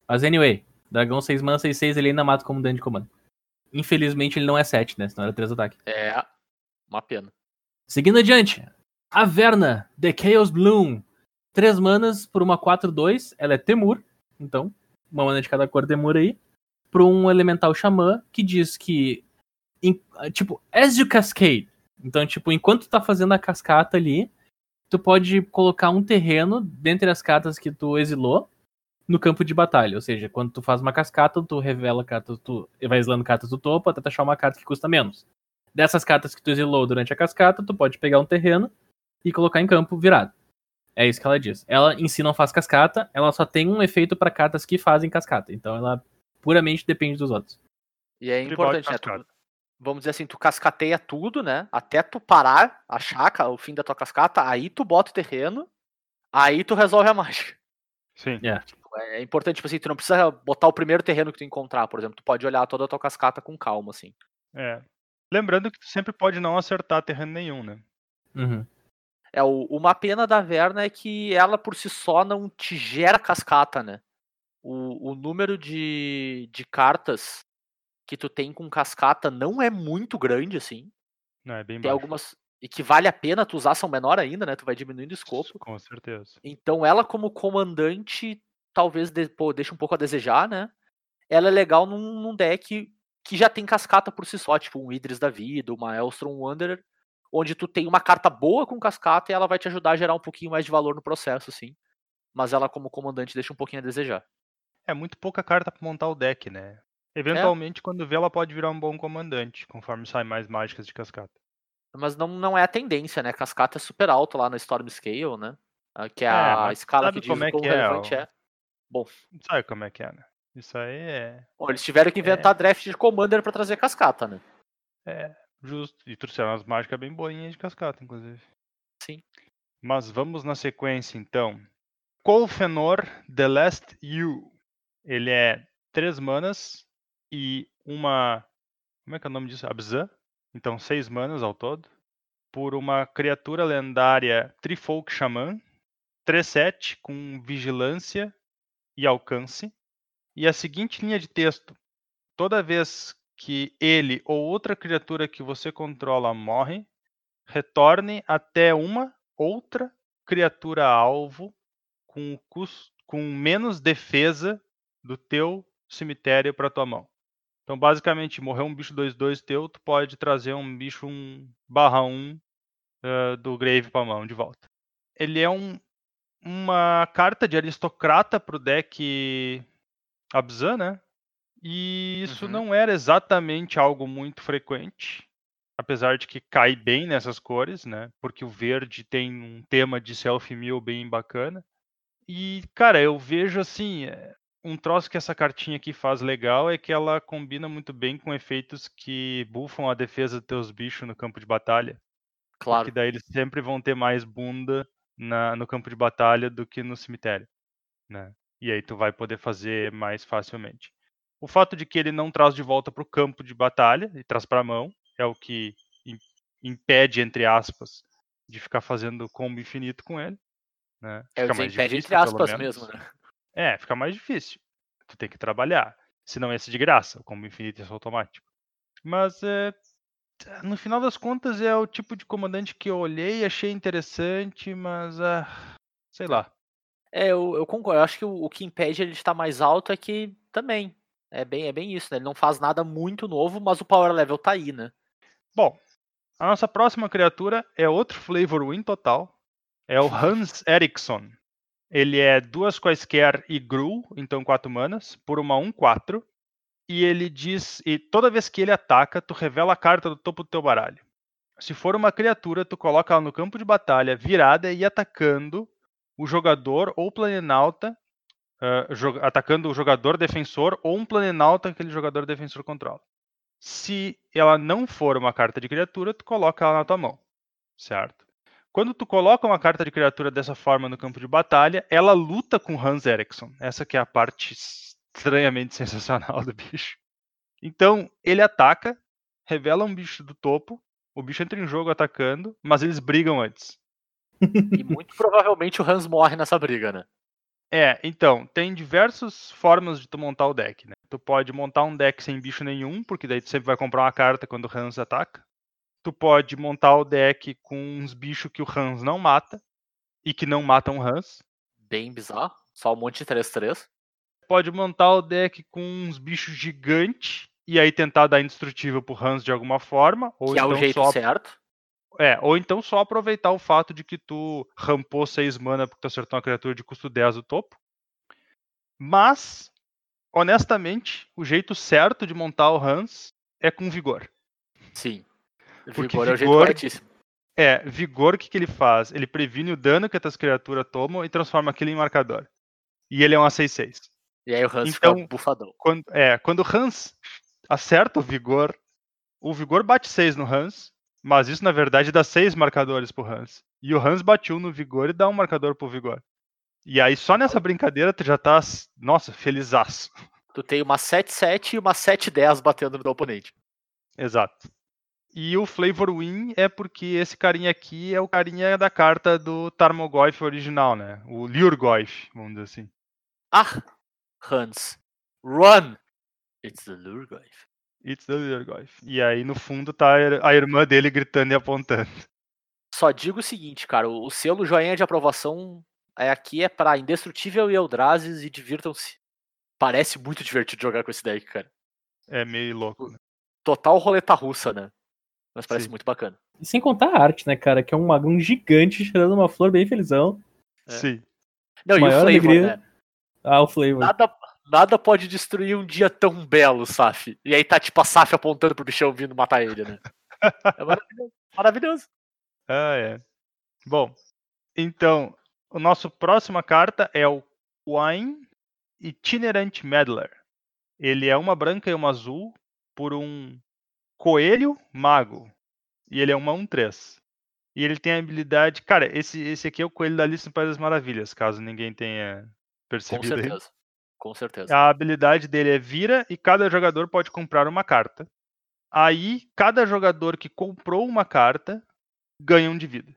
S3: Mas anyway, Dragão 6 mana, 6, 6, ele ainda mata como dano de comando. Infelizmente ele não é 7, né? Senão era 3 ataques.
S2: É uma pena.
S3: Seguindo adiante, Averna, The Chaos Bloom. 3 manas por uma 4-2. Ela é Temur, então, uma mana de cada cor Temur aí. Para um Elemental Xamã que diz que, em- tipo, as you cascade. Então, tipo, enquanto tu tá fazendo a cascata ali, tu pode colocar um terreno dentre as cartas que tu exilou no campo de batalha. Ou seja, quando tu faz uma cascata, tu revela cartas, tu vai exilando cartas do topo até achar uma carta que custa menos. Dessas cartas que tu exilou durante a cascata, tu pode pegar um terreno e colocar em campo virado. É isso que ela diz. Ela em si não faz cascata, ela só tem um efeito para cartas que fazem cascata. Então ela puramente depende dos outros.
S2: E é importante, né? tu- vamos dizer assim, tu cascateia tudo, né? Até tu parar, achar ca- o fim da tua cascata, aí tu bota o terreno, aí tu resolve a mágica.
S4: Sim.
S2: É importante, tipo assim, tu não precisa botar o primeiro terreno que tu encontrar, por exemplo. Tu pode olhar toda a tua cascata com calma, assim.
S4: É. Lembrando que tu sempre pode não acertar terreno nenhum, né?
S3: Uhum.
S2: É, o, uma pena da Verna é que ela por si só não te gera cascata, né? O, o número de, de cartas que tu tem com cascata não é muito grande, assim.
S4: Não, é bem
S2: Tem
S4: baixo.
S2: algumas. E que vale a pena tu usar são menor ainda, né? Tu vai diminuindo o escopo.
S4: Com certeza.
S2: Então ela como comandante talvez de, pô, deixe um pouco a desejar, né? Ela é legal num, num deck que já tem cascata por si só, tipo um Idris da vida, uma Elstrom Wanderer, onde tu tem uma carta boa com cascata e ela vai te ajudar a gerar um pouquinho mais de valor no processo, assim. Mas ela como comandante deixa um pouquinho a desejar.
S4: É muito pouca carta pra montar o deck, né? Eventualmente, quando vê, ela pode virar um bom comandante, conforme sai mais mágicas de cascata.
S2: Mas não, não é a tendência, né? Cascata é super alto lá na Storm Scale, né? Ah, Que é
S4: É,
S2: a escala que diz
S4: como é que é,
S2: relevante
S4: ó.
S2: é. Bom,
S4: Sabe como é que é, né? Isso aí é,
S2: bom, eles tiveram que inventar draft de Commander pra trazer cascata, né?
S4: é justo. E trouxeram umas mágicas bem boinhas de cascata, inclusive.
S2: Sim.
S4: Mas vamos na sequência, então. Kolfenor The Last You. Ele é três manas e uma... Como é que é o nome disso? Abzan. Então, seis manas ao todo. Por uma criatura lendária Trifolk Shaman. 3-7 com vigilância e alcance. e a seguinte linha de texto: toda vez que ele ou outra criatura que você controla morre, retorne até uma outra criatura alvo com, o cus- com menos defesa do teu cemitério para tua mão. Então, basicamente, morreu um bicho 2-2 teu, tu pode trazer um bicho 1 barra 1 eh, do Grave pra mão de volta. Ele é um, uma carta de aristocrata pro deck Abzan, né? E isso
S2: Uhum.
S4: não era exatamente algo muito frequente, apesar de que cai bem nessas cores, né? Porque o verde tem um tema de self-mill bem bacana. E, cara, eu vejo assim, é, um troço que essa cartinha aqui faz legal é que ela combina muito bem com efeitos que buffam a defesa dos teus bichos no campo de batalha.
S2: Claro.
S4: Porque daí eles sempre vão ter mais bunda na- no campo de batalha do que no cemitério, né? E aí tu vai poder fazer mais facilmente. O fato de que ele não traz de volta para o campo de batalha e traz para a mão é o que im- impede, entre aspas, de ficar fazendo combo infinito com ele. Né?
S2: É o
S4: Fica mais
S2: desempede
S4: difícil,
S2: entre aspas mesmo, né?
S4: É, fica mais difícil. Tu tem que trabalhar. Se não ia ser de graça, o combo infinito ser automático. Mas é, no final das contas é o tipo de comandante que eu olhei e achei interessante, mas ah, sei lá.
S2: É, eu, eu concordo. Eu acho que o, o que impede ele de estar mais alto é que também. É bem, é bem isso, né? Ele não faz nada muito novo, mas o power level tá aí, né?
S4: Bom, a nossa próxima criatura é outro flavor win total. É o [laughs] Hans Eriksson. Ele é duas quaisquer e Gru, então quatro manas, por uma 1-4. E ele diz. E toda vez que ele ataca, tu revela a carta do topo do teu baralho. Se for uma criatura, tu coloca ela no campo de batalha, virada e atacando o jogador ou planinauta. ah, jo- atacando o jogador defensor ou um planinauta que aquele jogador defensor controla. Se ela não for uma carta de criatura, tu coloca ela na tua mão, certo? Quando tu coloca uma carta de criatura dessa forma no campo de batalha, ela luta com Hans Eriksson. Essa que é a parte estranhamente [laughs] sensacional do bicho. Então, ele ataca, revela um bicho do topo, o bicho entra em jogo atacando, mas eles brigam antes.
S2: E muito provavelmente o Hans morre nessa briga, né?
S4: É, então, tem diversas formas de tu montar o deck, né? Tu pode montar um deck sem bicho nenhum, porque daí tu sempre vai comprar uma carta quando o Hans ataca. Tu pode montar o deck com uns bichos que o Hans não mata e que não matam o Hans.
S2: Bem bizarro. Só um monte de 3-3.
S4: Pode montar o deck com uns bichos gigantes e aí tentar dar indestrutível pro Hans de alguma forma. Ou
S2: Que é
S4: então
S2: o jeito
S4: só
S2: certo.
S4: É, ou então só aproveitar o fato de que tu rampou 6 mana porque tu acertou uma criatura de custo 10 do topo. Mas, honestamente, o jeito certo de montar o Hans é com vigor.
S2: Sim.
S4: Porque
S2: Vigor é o jeito
S4: vigor-
S2: corretíssimo.
S4: É, vigor o que, que ele faz? Ele previne o dano que as criaturas tomam e transforma aquilo em marcador. E ele é um A6-6.
S2: E aí o Hans
S4: Então-
S2: fica bufadão.
S4: Quando, é, quando o Hans acerta o vigor, o vigor bate 6 no Hans, mas isso na verdade dá 6 marcadores pro Hans. E o Hans bate um no vigor e dá um marcador pro vigor. E aí só nessa brincadeira tu já tá, nossa, felizaço.
S2: Tu tem uma 7-7 e uma 7-10 batendo no oponente.
S4: Exato. E o Flavor Win é porque esse carinha aqui é o carinha da carta do Tarmogoyf original, né? O Lurgoyf, vamos dizer assim.
S2: Ah! Hans. Run! It's the Lurgoyf.
S4: It's the Lurgoyf. E aí no fundo tá a ir- a irmã dele gritando e apontando.
S2: Só digo o seguinte, cara. O o selo joinha de aprovação é aqui é pra Indestrutível e Eldrazi e divirtam-se. Parece muito divertido jogar com esse deck, cara.
S4: É meio louco, né?
S2: Total roleta russa, né? Mas parece
S4: Sim.
S2: muito bacana.
S3: E sem contar a arte, né, cara? Que é um magão gigante cheirando uma flor bem felizão.
S2: É.
S4: Sim.
S2: Não, e o
S3: Maior
S2: flavor,
S3: alegria.
S2: né?
S3: Ah, o flavor.
S2: Nada, nada pode destruir um dia tão belo, Saf. E aí tá tipo a Saf apontando pro bichão vindo matar ele, né? É maravilhoso. Maravilhoso.
S4: Ah, é. Bom, então, a nossa próxima carta é o Wine Itinerant Meddler. Ele é uma branca e uma azul por um coelho mago. E ele é uma 1-3. E ele tem a habilidade. Cara, esse, esse aqui é o coelho da lista do País das Maravilhas, caso ninguém tenha
S2: Com
S4: percebido aí.
S2: certeza. Com certeza.
S4: A habilidade dele é vira e cada jogador pode comprar uma carta. Aí, cada jogador que comprou uma carta ganha um de vida.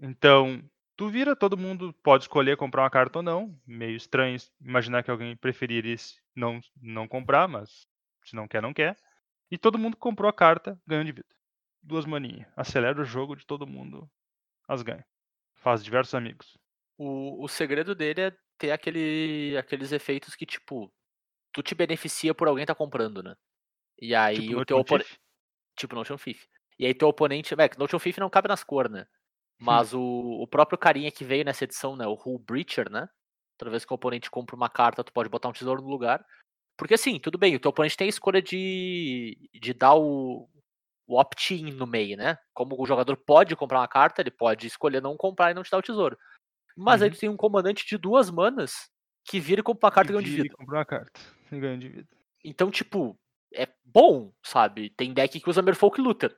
S4: Então, tu vira, todo mundo pode escolher comprar uma carta ou não. Meio estranho imaginar que alguém preferiria não, não comprar, mas se não quer, não quer. E todo mundo comprou a carta, ganhou de vida. Duas maninhas. Acelera o jogo de todo mundo, as ganha. Faz diversos amigos.
S2: O, o segredo dele é ter aquele, aqueles efeitos que, tipo, tu te beneficia por alguém tá comprando, né? E aí
S4: Tipo
S2: o teu oponente. Tipo Notion Fifth. E aí teu oponente. É, Notion Fifth não cabe nas cores, né? Mas o, o próprio carinha que veio nessa edição, né? O Hull Breacher, né? Toda vez que o oponente compra uma carta, tu pode botar um tesouro no lugar. Porque assim, tudo bem, o teu oponente tem a escolha de, de dar o, o opt-in no meio, né? Como o jogador pode comprar uma carta, ele pode escolher não comprar e não te dar o tesouro. Mas aí
S4: Uhum.
S2: tu tem um comandante de duas manas que vira e compra uma carta e ganha de
S4: Vira e
S2: vida.
S4: comprou uma carta. E ganha de vida.
S2: Então, tipo, é bom, sabe? Tem deck que usa Merfolk Luther,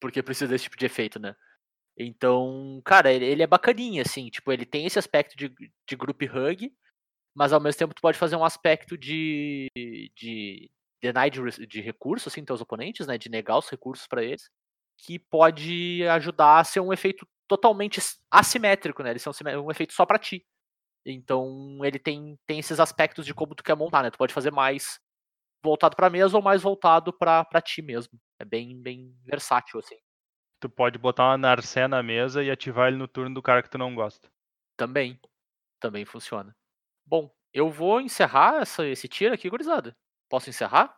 S2: porque precisa desse tipo de efeito, né? Então, cara, ele, ele é bacaninha, assim, tipo, ele tem esse aspecto de, de group hug, mas ao mesmo tempo tu pode fazer um aspecto de, de deny de, de recurso, assim, teus oponentes, né? De negar os recursos pra eles, que pode ajudar a ser um efeito totalmente assimétrico, né? Ele ser um, efeito só pra ti. Então, ele tem, tem esses aspectos de como tu quer montar, né? Tu pode fazer mais voltado pra mesa ou mais voltado pra, pra ti mesmo. É bem, bem versátil, assim.
S4: Tu pode botar uma Narcé na mesa e ativar ele no turno do cara que tu não gosta.
S2: Também. Também funciona. Bom, eu vou encerrar essa, esse tiro aqui, gurizada. Posso encerrar?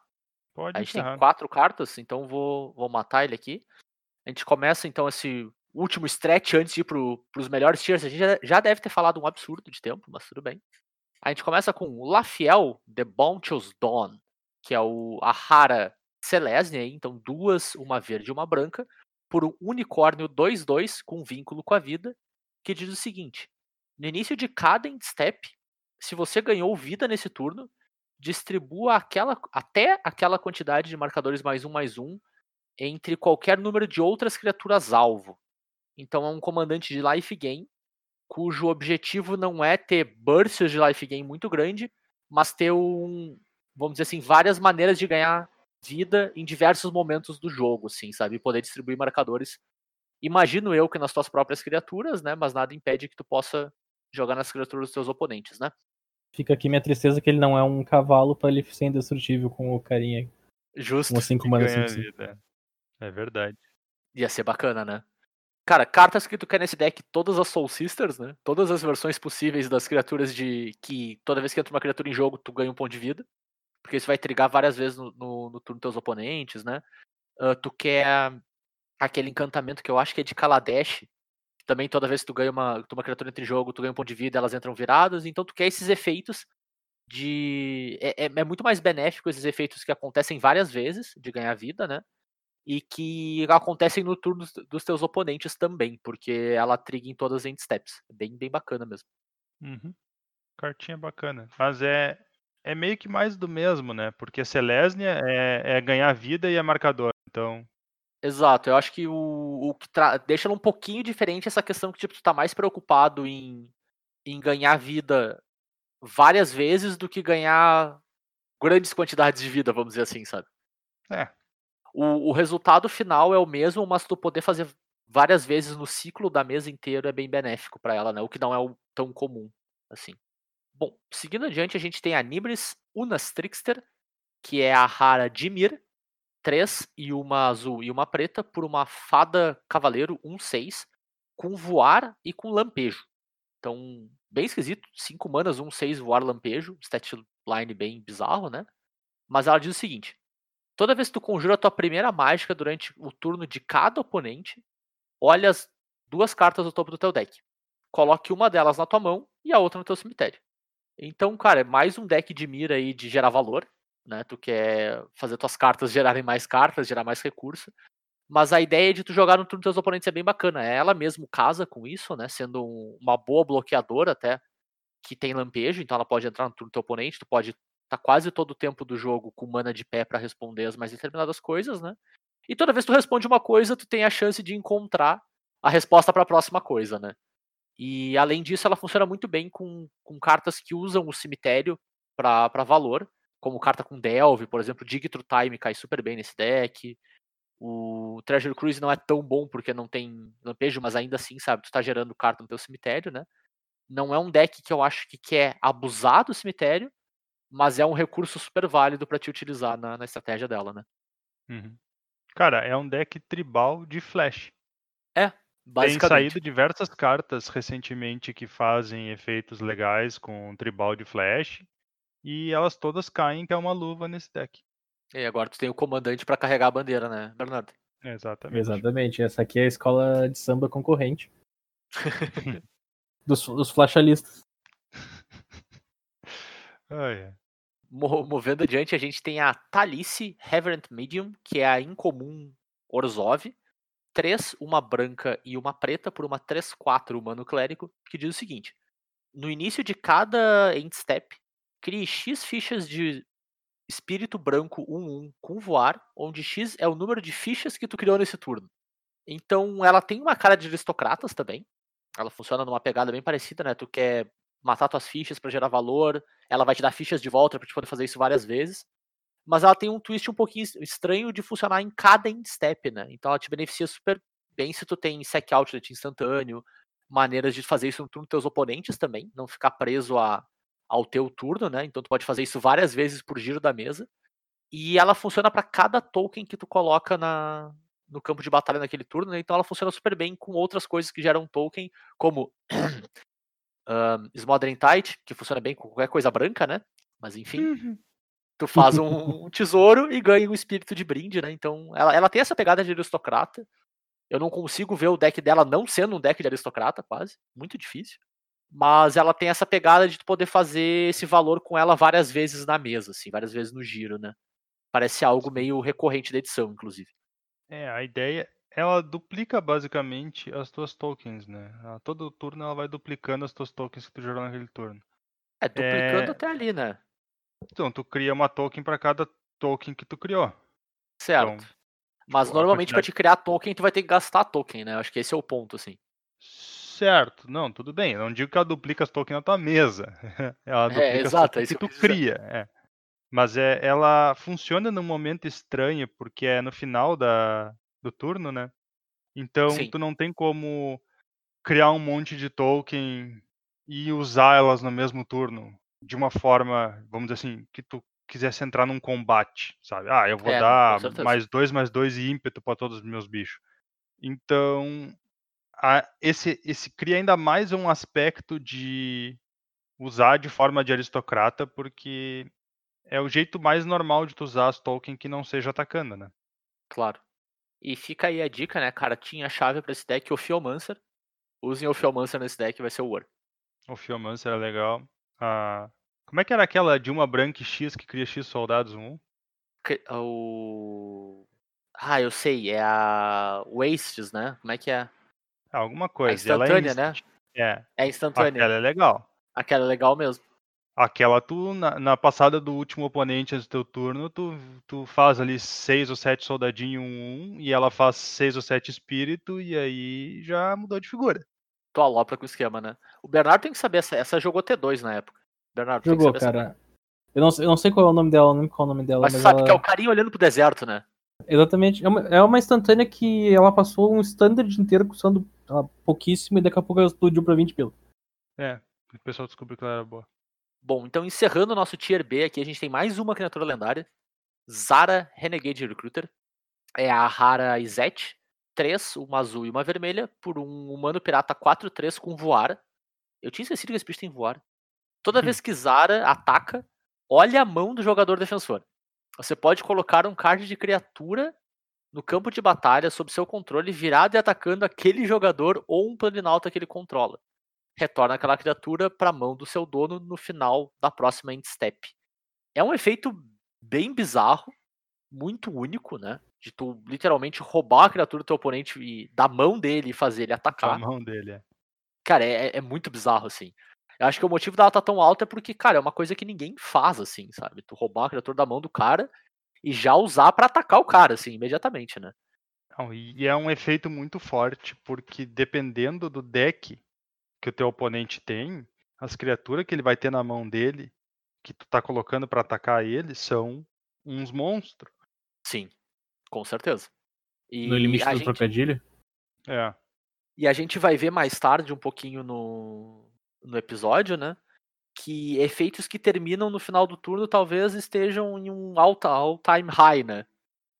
S4: Pode
S2: A gente
S4: encerrar.
S2: tem quatro cartas, então vou, vou matar ele aqui. A gente começa então esse último stretch antes de ir pro, pros melhores tiers. A gente já, já deve ter falado um absurdo de tempo, mas tudo bem. A gente começa com o Lafiel The Bounteous Dawn, que é o, a rara Selesnya, aí, então duas, uma verde e uma branca, por um unicórnio 2-2 com vínculo com a vida, que diz o seguinte: no início de cada step, se você ganhou vida nesse turno, distribua aquela, até aquela quantidade de marcadores mais um mais um entre qualquer número de outras criaturas alvo. Então é um comandante de life gain, cujo objetivo não é ter bursts de life gain muito grande, mas ter um, vamos dizer assim, várias maneiras de ganhar vida em diversos momentos do jogo, assim, sabe? Poder distribuir marcadores. Imagino eu que nas tuas próprias criaturas, né? Mas nada impede que tu possa jogar nas criaturas dos teus oponentes, né?
S3: Fica aqui minha tristeza que ele não é um cavalo pra ele ser indestrutível com o carinha.
S2: Justo.
S3: Com 5 mana
S4: ganha
S3: 5
S4: vida. É verdade.
S2: Ia ser bacana, né? Cara, cartas que tu quer nesse deck, todas as Soul Sisters, né? Todas as versões possíveis das criaturas de. que toda vez que entra uma criatura em jogo, tu ganha um ponto de vida. Porque isso vai trigar várias vezes no, no, no turno dos teus oponentes, né? Ah, tu quer aquele encantamento que eu acho que é de Kaladesh. Também toda vez que tu ganha uma, tu uma criatura entre jogo, tu ganha um ponto de vida, elas entram viradas. Então tu quer esses efeitos de. É, é- é muito mais benéfico esses efeitos que acontecem várias vezes de ganhar vida, né? e que acontecem no turno dos- teus oponentes também, porque ela triga em todas as end steps. É bem, bem bacana mesmo.
S4: Uhum. Cartinha bacana. Mas é, é meio que mais do mesmo, né? Porque Selesnia é, é ganhar vida e é marcador. Então,
S2: Exato, eu acho que o, o que deixa ela um pouquinho diferente é essa questão que tipo, tu tá mais preocupado em, em ganhar vida várias vezes do que ganhar grandes quantidades de vida, vamos dizer assim, sabe?
S4: é.
S2: O, o resultado final é o mesmo, mas tu poder fazer várias vezes no ciclo da mesa inteira é bem benéfico pra ela, né? O que não é tão comum, assim. Bom, seguindo adiante, a gente tem a Nibris Unas Trickster, que é a rara Dimir, 3 e uma azul e uma preta, por uma fada cavaleiro 1-6, com voar e com lampejo. Então, bem esquisito, 5 manas, 1-6, voar lampejo, stat line bem bizarro, né? Mas ela diz o seguinte: toda vez que tu conjura a tua primeira mágica durante o turno de cada oponente, olha as duas cartas do topo do teu deck. Coloque uma delas na tua mão e a outra no teu cemitério. Então, cara, é mais um deck de mira aí de gerar valor, né? Tu quer fazer tuas cartas gerarem mais cartas, gerar mais recurso. Mas a ideia de tu jogar no turno dos teus oponentes é bem bacana. Ela mesmo casa com isso, né? Sendo um- uma boa bloqueadora até, que tem lampejo, então ela pode entrar no turno do teu oponente, tu pode tá quase todo o tempo do jogo com mana de pé pra responder as mais determinadas coisas, né? E toda vez que tu responde uma coisa, tu tem a chance de encontrar a resposta para a próxima coisa, né? E além disso, ela funciona muito bem com, com cartas que usam o cemitério para valor, como carta com Delve, por exemplo, Dig Through Time cai super bem nesse deck. O Treasure Cruise não é tão bom porque não tem lampejo, mas ainda assim, sabe, tu tá gerando carta no teu cemitério, né? Não é um deck que eu acho que quer abusar do cemitério, mas é um recurso super válido pra te utilizar na, na estratégia dela, né?
S4: Uhum. Cara, é um deck tribal de flash.
S2: É,
S4: Tem
S2: basicamente.
S4: saído diversas cartas recentemente que fazem efeitos legais com tribal de flash. E elas todas caem, que é uma luva nesse deck.
S2: E agora tu tem o comandante pra carregar a bandeira, né, Bernardo?
S4: Exatamente.
S3: Exatamente. Essa aqui é a escola de samba concorrente. [laughs] dos, dos flashalistas. [laughs]
S4: Ai, ai.
S2: Mo- Movendo adiante, a gente tem a Talice Reverent Medium, que é a incomum Orzhov. 3, uma branca e uma preta por uma 3-4 humano clérigo, que diz o seguinte: No início de cada end step, crie X fichas de espírito branco 1-1 com voar, onde X é o número de fichas que tu criou nesse turno. Então ela tem uma cara de aristocratas também. Ela funciona numa pegada bem parecida, né? Tu quer matar tuas fichas pra gerar valor, ela vai te dar fichas de volta pra te poder fazer isso várias vezes. Mas ela tem um twist um pouquinho es- estranho de funcionar em cada step, né? Então ela te beneficia super bem se tu tem sec outlet instantâneo, maneiras de fazer isso no turno dos teus oponentes também, não ficar preso a, ao teu turno, né? Então tu pode fazer isso várias vezes por giro da mesa. E ela funciona pra cada token que tu coloca na, no campo de batalha naquele turno, né? Então ela funciona super bem com outras coisas que geram token, como um, Smothering Tide, que funciona bem com qualquer coisa branca, né? Mas enfim, tu faz um, [laughs] um tesouro e ganha um espírito de brinde, né? Então ela, ela tem essa pegada de aristocrata. Eu não consigo ver o deck dela não sendo um deck de aristocrata, quase. Muito difícil. Mas ela tem essa pegada de tu poder fazer esse valor com ela várias vezes na mesa, assim, várias vezes no giro, né? Parece algo meio recorrente da edição, inclusive.
S4: É, a ideia, ela duplica basicamente as tuas tokens, né? A todo turno ela vai duplicando as tuas tokens que tu gerou naquele turno.
S2: É, duplicando
S4: É.
S2: até ali, né?
S4: Então, tu cria uma token para cada token que tu criou.
S2: Certo.
S4: Então,
S2: Mas
S4: tipo,
S2: normalmente pra
S4: quantidade-
S2: te criar token, tu vai ter que gastar token, né? Acho que esse é o ponto, assim.
S4: Certo, não, tudo bem. Eu não digo que ela duplica as tokens na tua mesa. [laughs] ela duplica as
S2: exato, é
S4: tokens
S2: isso
S4: que tu cria. É. Mas é, ela funciona num momento estranho, porque é no final da, do turno, né? Então
S2: Sim.
S4: tu não tem como criar um monte de token e usar elas no mesmo turno de uma forma, vamos dizer assim, que tu quisesse entrar num combate, sabe? Ah, eu vou
S2: É,
S4: dar mais dois, mais dois e ímpeto para todos os meus bichos. Então, a- esse, esse cria ainda mais um aspecto de usar de forma de aristocrata, porque é o jeito mais normal de tu usar as tokens que não seja atacando, né?
S2: Claro. E fica aí a dica, né, cara? Tinha a chave pra esse deck, Ophiomancer. Usem Ophiomancer nesse deck, vai ser o War.
S4: O Fiomancer era legal. Ah, como é que era aquela de uma branca e X que cria X soldados 1?
S2: Que- O... Ah, eu sei, é a Wastes, né? Como é que é?
S4: Alguma
S2: A
S4: coisa. e ela é
S2: instantânea, né?
S4: É,
S2: É instantânea.
S4: aquela é legal.
S2: Aquela é legal mesmo.
S4: Aquela tu, na, na passada do último oponente antes do teu turno, tu, tu faz ali seis ou sete soldadinho 1-1 e ela faz seis ou sete espírito e aí já mudou de figura.
S2: Tu alopra com o esquema, né? O Bernardo tem que saber, essa, essa jogou T2 na época. Bernardo, tem que
S3: Jogou,
S2: saber essa-
S3: cara. Eu não, sei- eu não sei qual é o nome dela, não lembro qual é o nome dela,
S2: Mas
S3: mas,
S2: sabe
S3: ela...
S2: que é o carinho olhando pro deserto, né?
S3: Exatamente. É uma, é uma instantânea que ela passou um standard inteiro custando pouquíssimo e daqui a pouco ela explodiu pra 20 pila.
S4: É, o pessoal descobriu que ela era boa.
S2: Bom, então encerrando o nosso Tier B aqui, a gente tem mais uma criatura lendária. Zara Renegade Recruiter. É a rara Izete. 3, uma azul e uma vermelha, por um humano pirata 4-3 com voar. Eu tinha esquecido que esse bicho tem voar. Toda vez [laughs] que Zara ataca, olha a mão do jogador defensor. Você pode colocar um card de criatura no campo de batalha sob seu controle, virado e atacando aquele jogador ou um planinauta que ele controla. Retorna aquela criatura para a mão do seu dono no final da próxima end step. É um efeito bem bizarro, muito único, né? De tu literalmente roubar a criatura do teu oponente e da mão dele e fazer ele atacar.
S4: mão dele, é.
S2: Cara, é, é muito bizarro, assim. Eu acho que o motivo dela tá tão alta é porque, cara, é uma coisa que ninguém faz, assim, sabe? Tu roubar a criatura da mão do cara e já usar pra atacar o cara, assim, imediatamente, né?
S4: Não, e é um efeito muito forte, porque dependendo do deck que o teu oponente tem, as criaturas que ele vai ter na mão dele, que tu tá colocando pra atacar ele, são uns monstros.
S2: Sim, com certeza. E
S3: No limite do
S2: gente-
S3: trocadilho.
S4: É.
S2: E a gente vai ver mais tarde, um pouquinho no, no episódio, né? Que efeitos que terminam no final do turno talvez estejam em um all, all time high, né?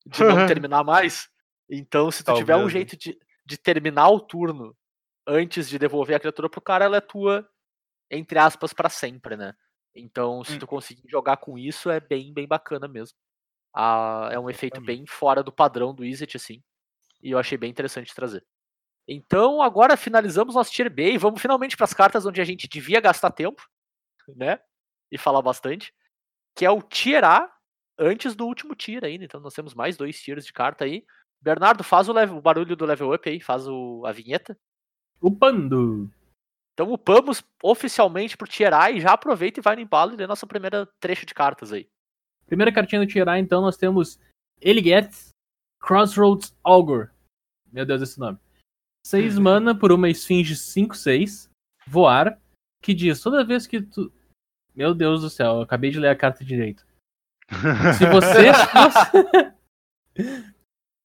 S2: De não terminar mais. Então, se tu tiver um
S4: Talvez, né?
S2: jeito de, de terminar o turno antes de devolver a criatura pro cara, ela é tua, entre aspas, pra sempre, né? Então, se
S4: Hum.
S2: tu conseguir jogar com isso, é bem, bem bacana mesmo. Ah, é um efeito bem fora do padrão do Izzet, assim. E eu achei bem interessante trazer. Então, agora finalizamos nosso tier B e vamos finalmente para as cartas onde a gente devia gastar tempo, né? E falar bastante. Que é o tier A antes do último tier ainda. Então, nós temos mais dois tiers de carta aí. Bernardo, faz o, level- o barulho do level up aí, faz o- a vinheta.
S3: Upando!
S2: Então, upamos oficialmente pro tier A e já aproveita e vai no embalo e lê nossa primeira trecho de cartas aí.
S3: Primeira cartinha do Tier A, então, nós temos Eligeth Crossroads Augur. Meu Deus, esse nome. 6 [laughs] mana por uma esfinge 5-6. Voar. Que diz, toda vez que tu. Meu Deus do céu, eu acabei de ler a carta direito. [laughs] Se você fosse...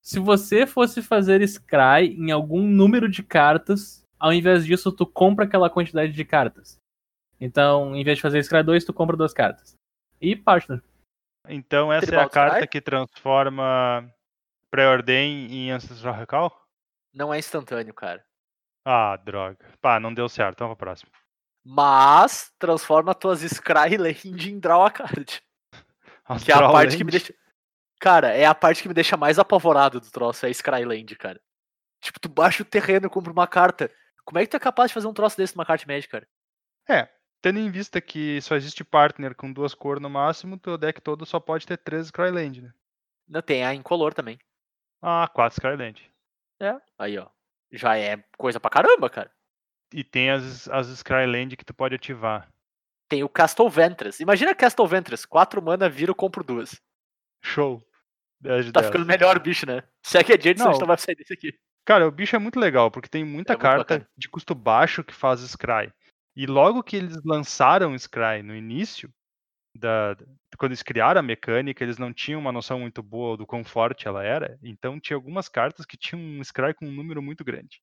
S3: Se você fosse fazer scry em algum número de cartas, ao invés disso, tu compra aquela quantidade de cartas. Então, em vez de fazer scry 2, tu compra duas cartas. E partner.
S4: Então essa é
S2: Tribal
S4: a carta que transforma Preordain em Ancestral Recall?
S2: Não é instantâneo, cara.
S4: Ah, droga. Pá, não deu certo. Então pra próxima.
S2: Mas transforma tuas Scry [laughs] Land em Draw a Card. Que é a parte que me
S4: Land?
S2: deixa. Cara, é a parte que me deixa mais apavorado do troço, é a Skyland, cara. Tipo, tu baixa o terreno e compra uma carta. Como é que tu é capaz de fazer um troço desse numa carta média, cara?
S4: É, tendo em vista que só existe partner com duas cores no máximo, teu deck todo só pode ter três Scryland, né?
S2: Não tem a incolor também.
S4: Ah, quatro Scryland.
S2: É. Aí, ó. Já é coisa pra caramba, cara.
S4: E tem as, as Scryland que tu pode ativar.
S2: Tem o Castle Ventress. Imagina Castle Ventress. 4 mana, viro, compro duas.
S4: Show. 10 de
S2: Tá
S4: 10.
S2: ficando melhor o bicho, né? Segue adiante, senão a gente
S4: Não.
S2: vai sair desse aqui.
S4: Cara, o bicho é muito legal, porque tem muita
S2: É
S4: carta de custo baixo que faz Scry. E logo que eles lançaram Scry no início, da, da- quando eles criaram a mecânica, eles não tinham uma noção muito boa do quão forte ela era. Então tinha algumas cartas que tinham um Scry com um número muito grande.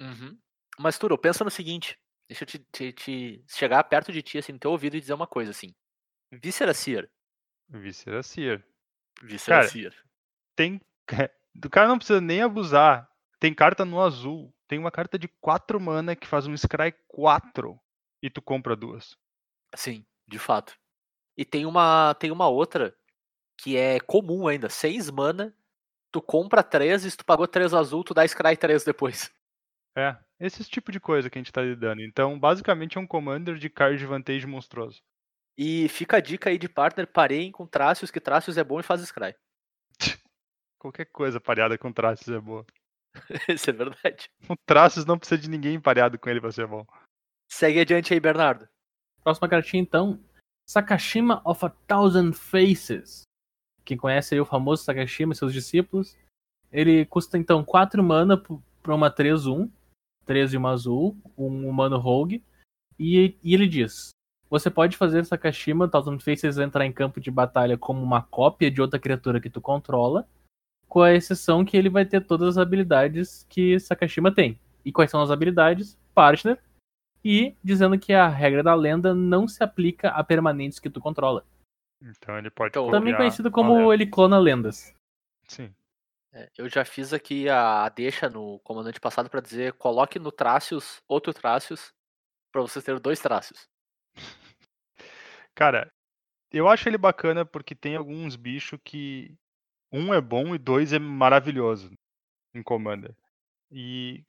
S2: Uhum. Mas, Turo, pensa no seguinte. Deixa eu te, te- te- chegar perto de ti, assim, no teu ouvido e dizer uma coisa, assim. Viscera Seer.
S4: Viscera Seer.
S2: Viscera
S4: Cara,
S2: Seer.
S4: Tem. [laughs] Do cara não precisa nem abusar. Tem carta no azul. Tem uma carta de 4 mana que faz um Scry 4 e tu compra duas.
S2: Sim, de fato. E tem uma, tem uma outra que é comum ainda. 6 mana, tu compra 3 e se tu pagou 3 azul, tu dá Scry 3 depois.
S4: É, esse tipo de coisa que a gente tá lidando. Então, basicamente é um commander de card vantage monstruoso.
S2: E fica a dica aí de partner, parem com Trácios, que Trácios é bom e faz Scry. [laughs]
S4: Qualquer coisa pareada com traços é boa. [laughs]
S2: Isso é verdade.
S4: O traços não precisa de ninguém pareado com ele pra ser bom.
S2: Segue adiante aí, Bernardo.
S3: Próxima cartinha, então. Sakashima of a Thousand Faces. Quem conhece aí o famoso Sakashima e seus discípulos. Ele custa, então, 4 mana para uma 3-1. 3 de uma azul. Um humano rogue. E, e ele diz... Você pode fazer Sakashima Thousand Faces entrar em campo de batalha como uma cópia de outra criatura que tu controla. Com a exceção que ele vai ter todas as habilidades que Sakashima tem. E quais são as habilidades? Partner, e dizendo que a regra da lenda não se aplica a permanentes que tu controla.
S4: Então ele pode
S2: Então,
S3: Também conhecido como ele clona lendas.
S4: Sim.
S2: É, eu já fiz aqui a, deixa no comandante passado pra dizer coloque no Trácios outro Trácios pra vocês terem dois Trácios. [laughs]
S4: Cara, eu acho ele bacana porque tem alguns bichos que um é bom e dois é maravilhoso em Commander. E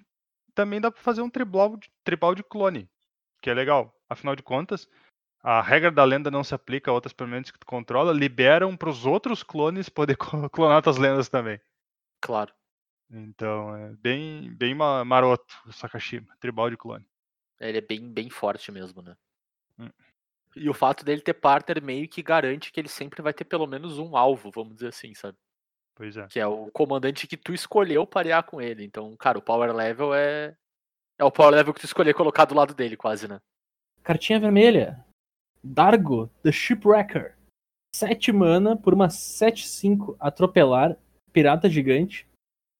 S4: também dá pra fazer um tribal de, tribal de clone, que é legal. Afinal de contas, a regra da lenda não se aplica a outras permanentes que tu controla, liberam pros outros clones poder [laughs] clonar tuas lendas também.
S2: Claro.
S4: Então é bem, bem ma- maroto o Sakashima, tribal de clone.
S2: Ele é bem, bem forte mesmo, né?
S4: Hum.
S2: E o fato dele ter partner meio que garante que ele sempre vai ter pelo menos um alvo, vamos dizer assim, sabe?
S4: Pois é.
S2: Que é o comandante que tu escolheu parear com ele. Então, cara, o power level é. É o power level que tu escolher colocar do lado dele, quase, né?
S3: Cartinha vermelha. Dargo, The Shipwrecker. 7 mana por uma 7-5 atropelar, pirata gigante.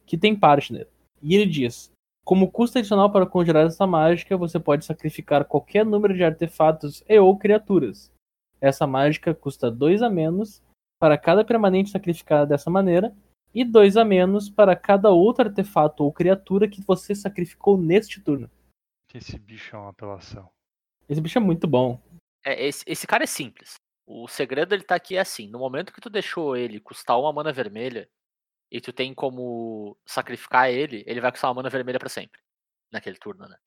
S3: que tem partner. E ele diz: como custo adicional para conjurar essa mágica, você pode sacrificar qualquer número de artefatos e ou criaturas. Essa mágica custa 2 a menos para cada permanente sacrificada dessa maneira, e 2 a menos para cada outro artefato ou criatura que você sacrificou neste turno.
S4: Esse bicho é uma apelação.
S3: Esse bicho é muito bom.
S2: É, esse, esse cara é simples. O segredo ele tá aqui é assim: no momento que tu deixou ele custar uma mana vermelha e tu tem como sacrificar ele, ele vai custar uma mana vermelha pra sempre. Naquele turno, né?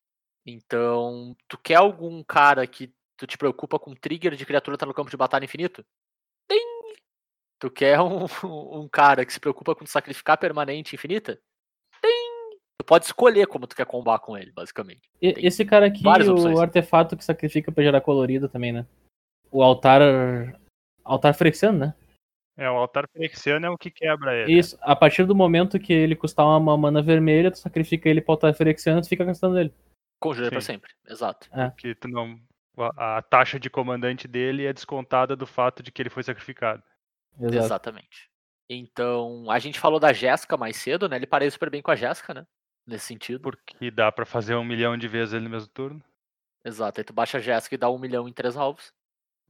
S2: Então, tu quer algum cara que tu te preocupa com trigger de criatura tá no campo de batalha infinito? Tem! Tu quer [laughs] um, um cara que se preocupa com sacrificar permanente infinita? Tem! Tu pode escolher como tu quer combar com ele, basicamente.
S3: E- esse cara aqui,
S2: várias opções.
S3: o artefato que sacrifica pra gerar colorido também, né? O altar. Altar Frexiano, né?
S4: É, o altar Phyrexiano é o que quebra ele.
S3: Isso, a partir do momento que ele custar uma mana vermelha, tu sacrifica ele pro altar Ferexiano e tu fica gastando ele.
S2: Conjura pra sempre. Exato.
S4: Que tu não. A, a taxa de comandante dele é descontada do fato de que ele foi sacrificado.
S3: Exato.
S2: Exatamente. Então, a gente falou da Jéssica mais cedo, né? Ele parece super bem com a Jéssica, né? Nesse sentido.
S4: Porque dá pra fazer um milhão de vezes ele no mesmo turno.
S2: Exato. Aí tu baixa a Jéssica e dá um milhão em três alvos.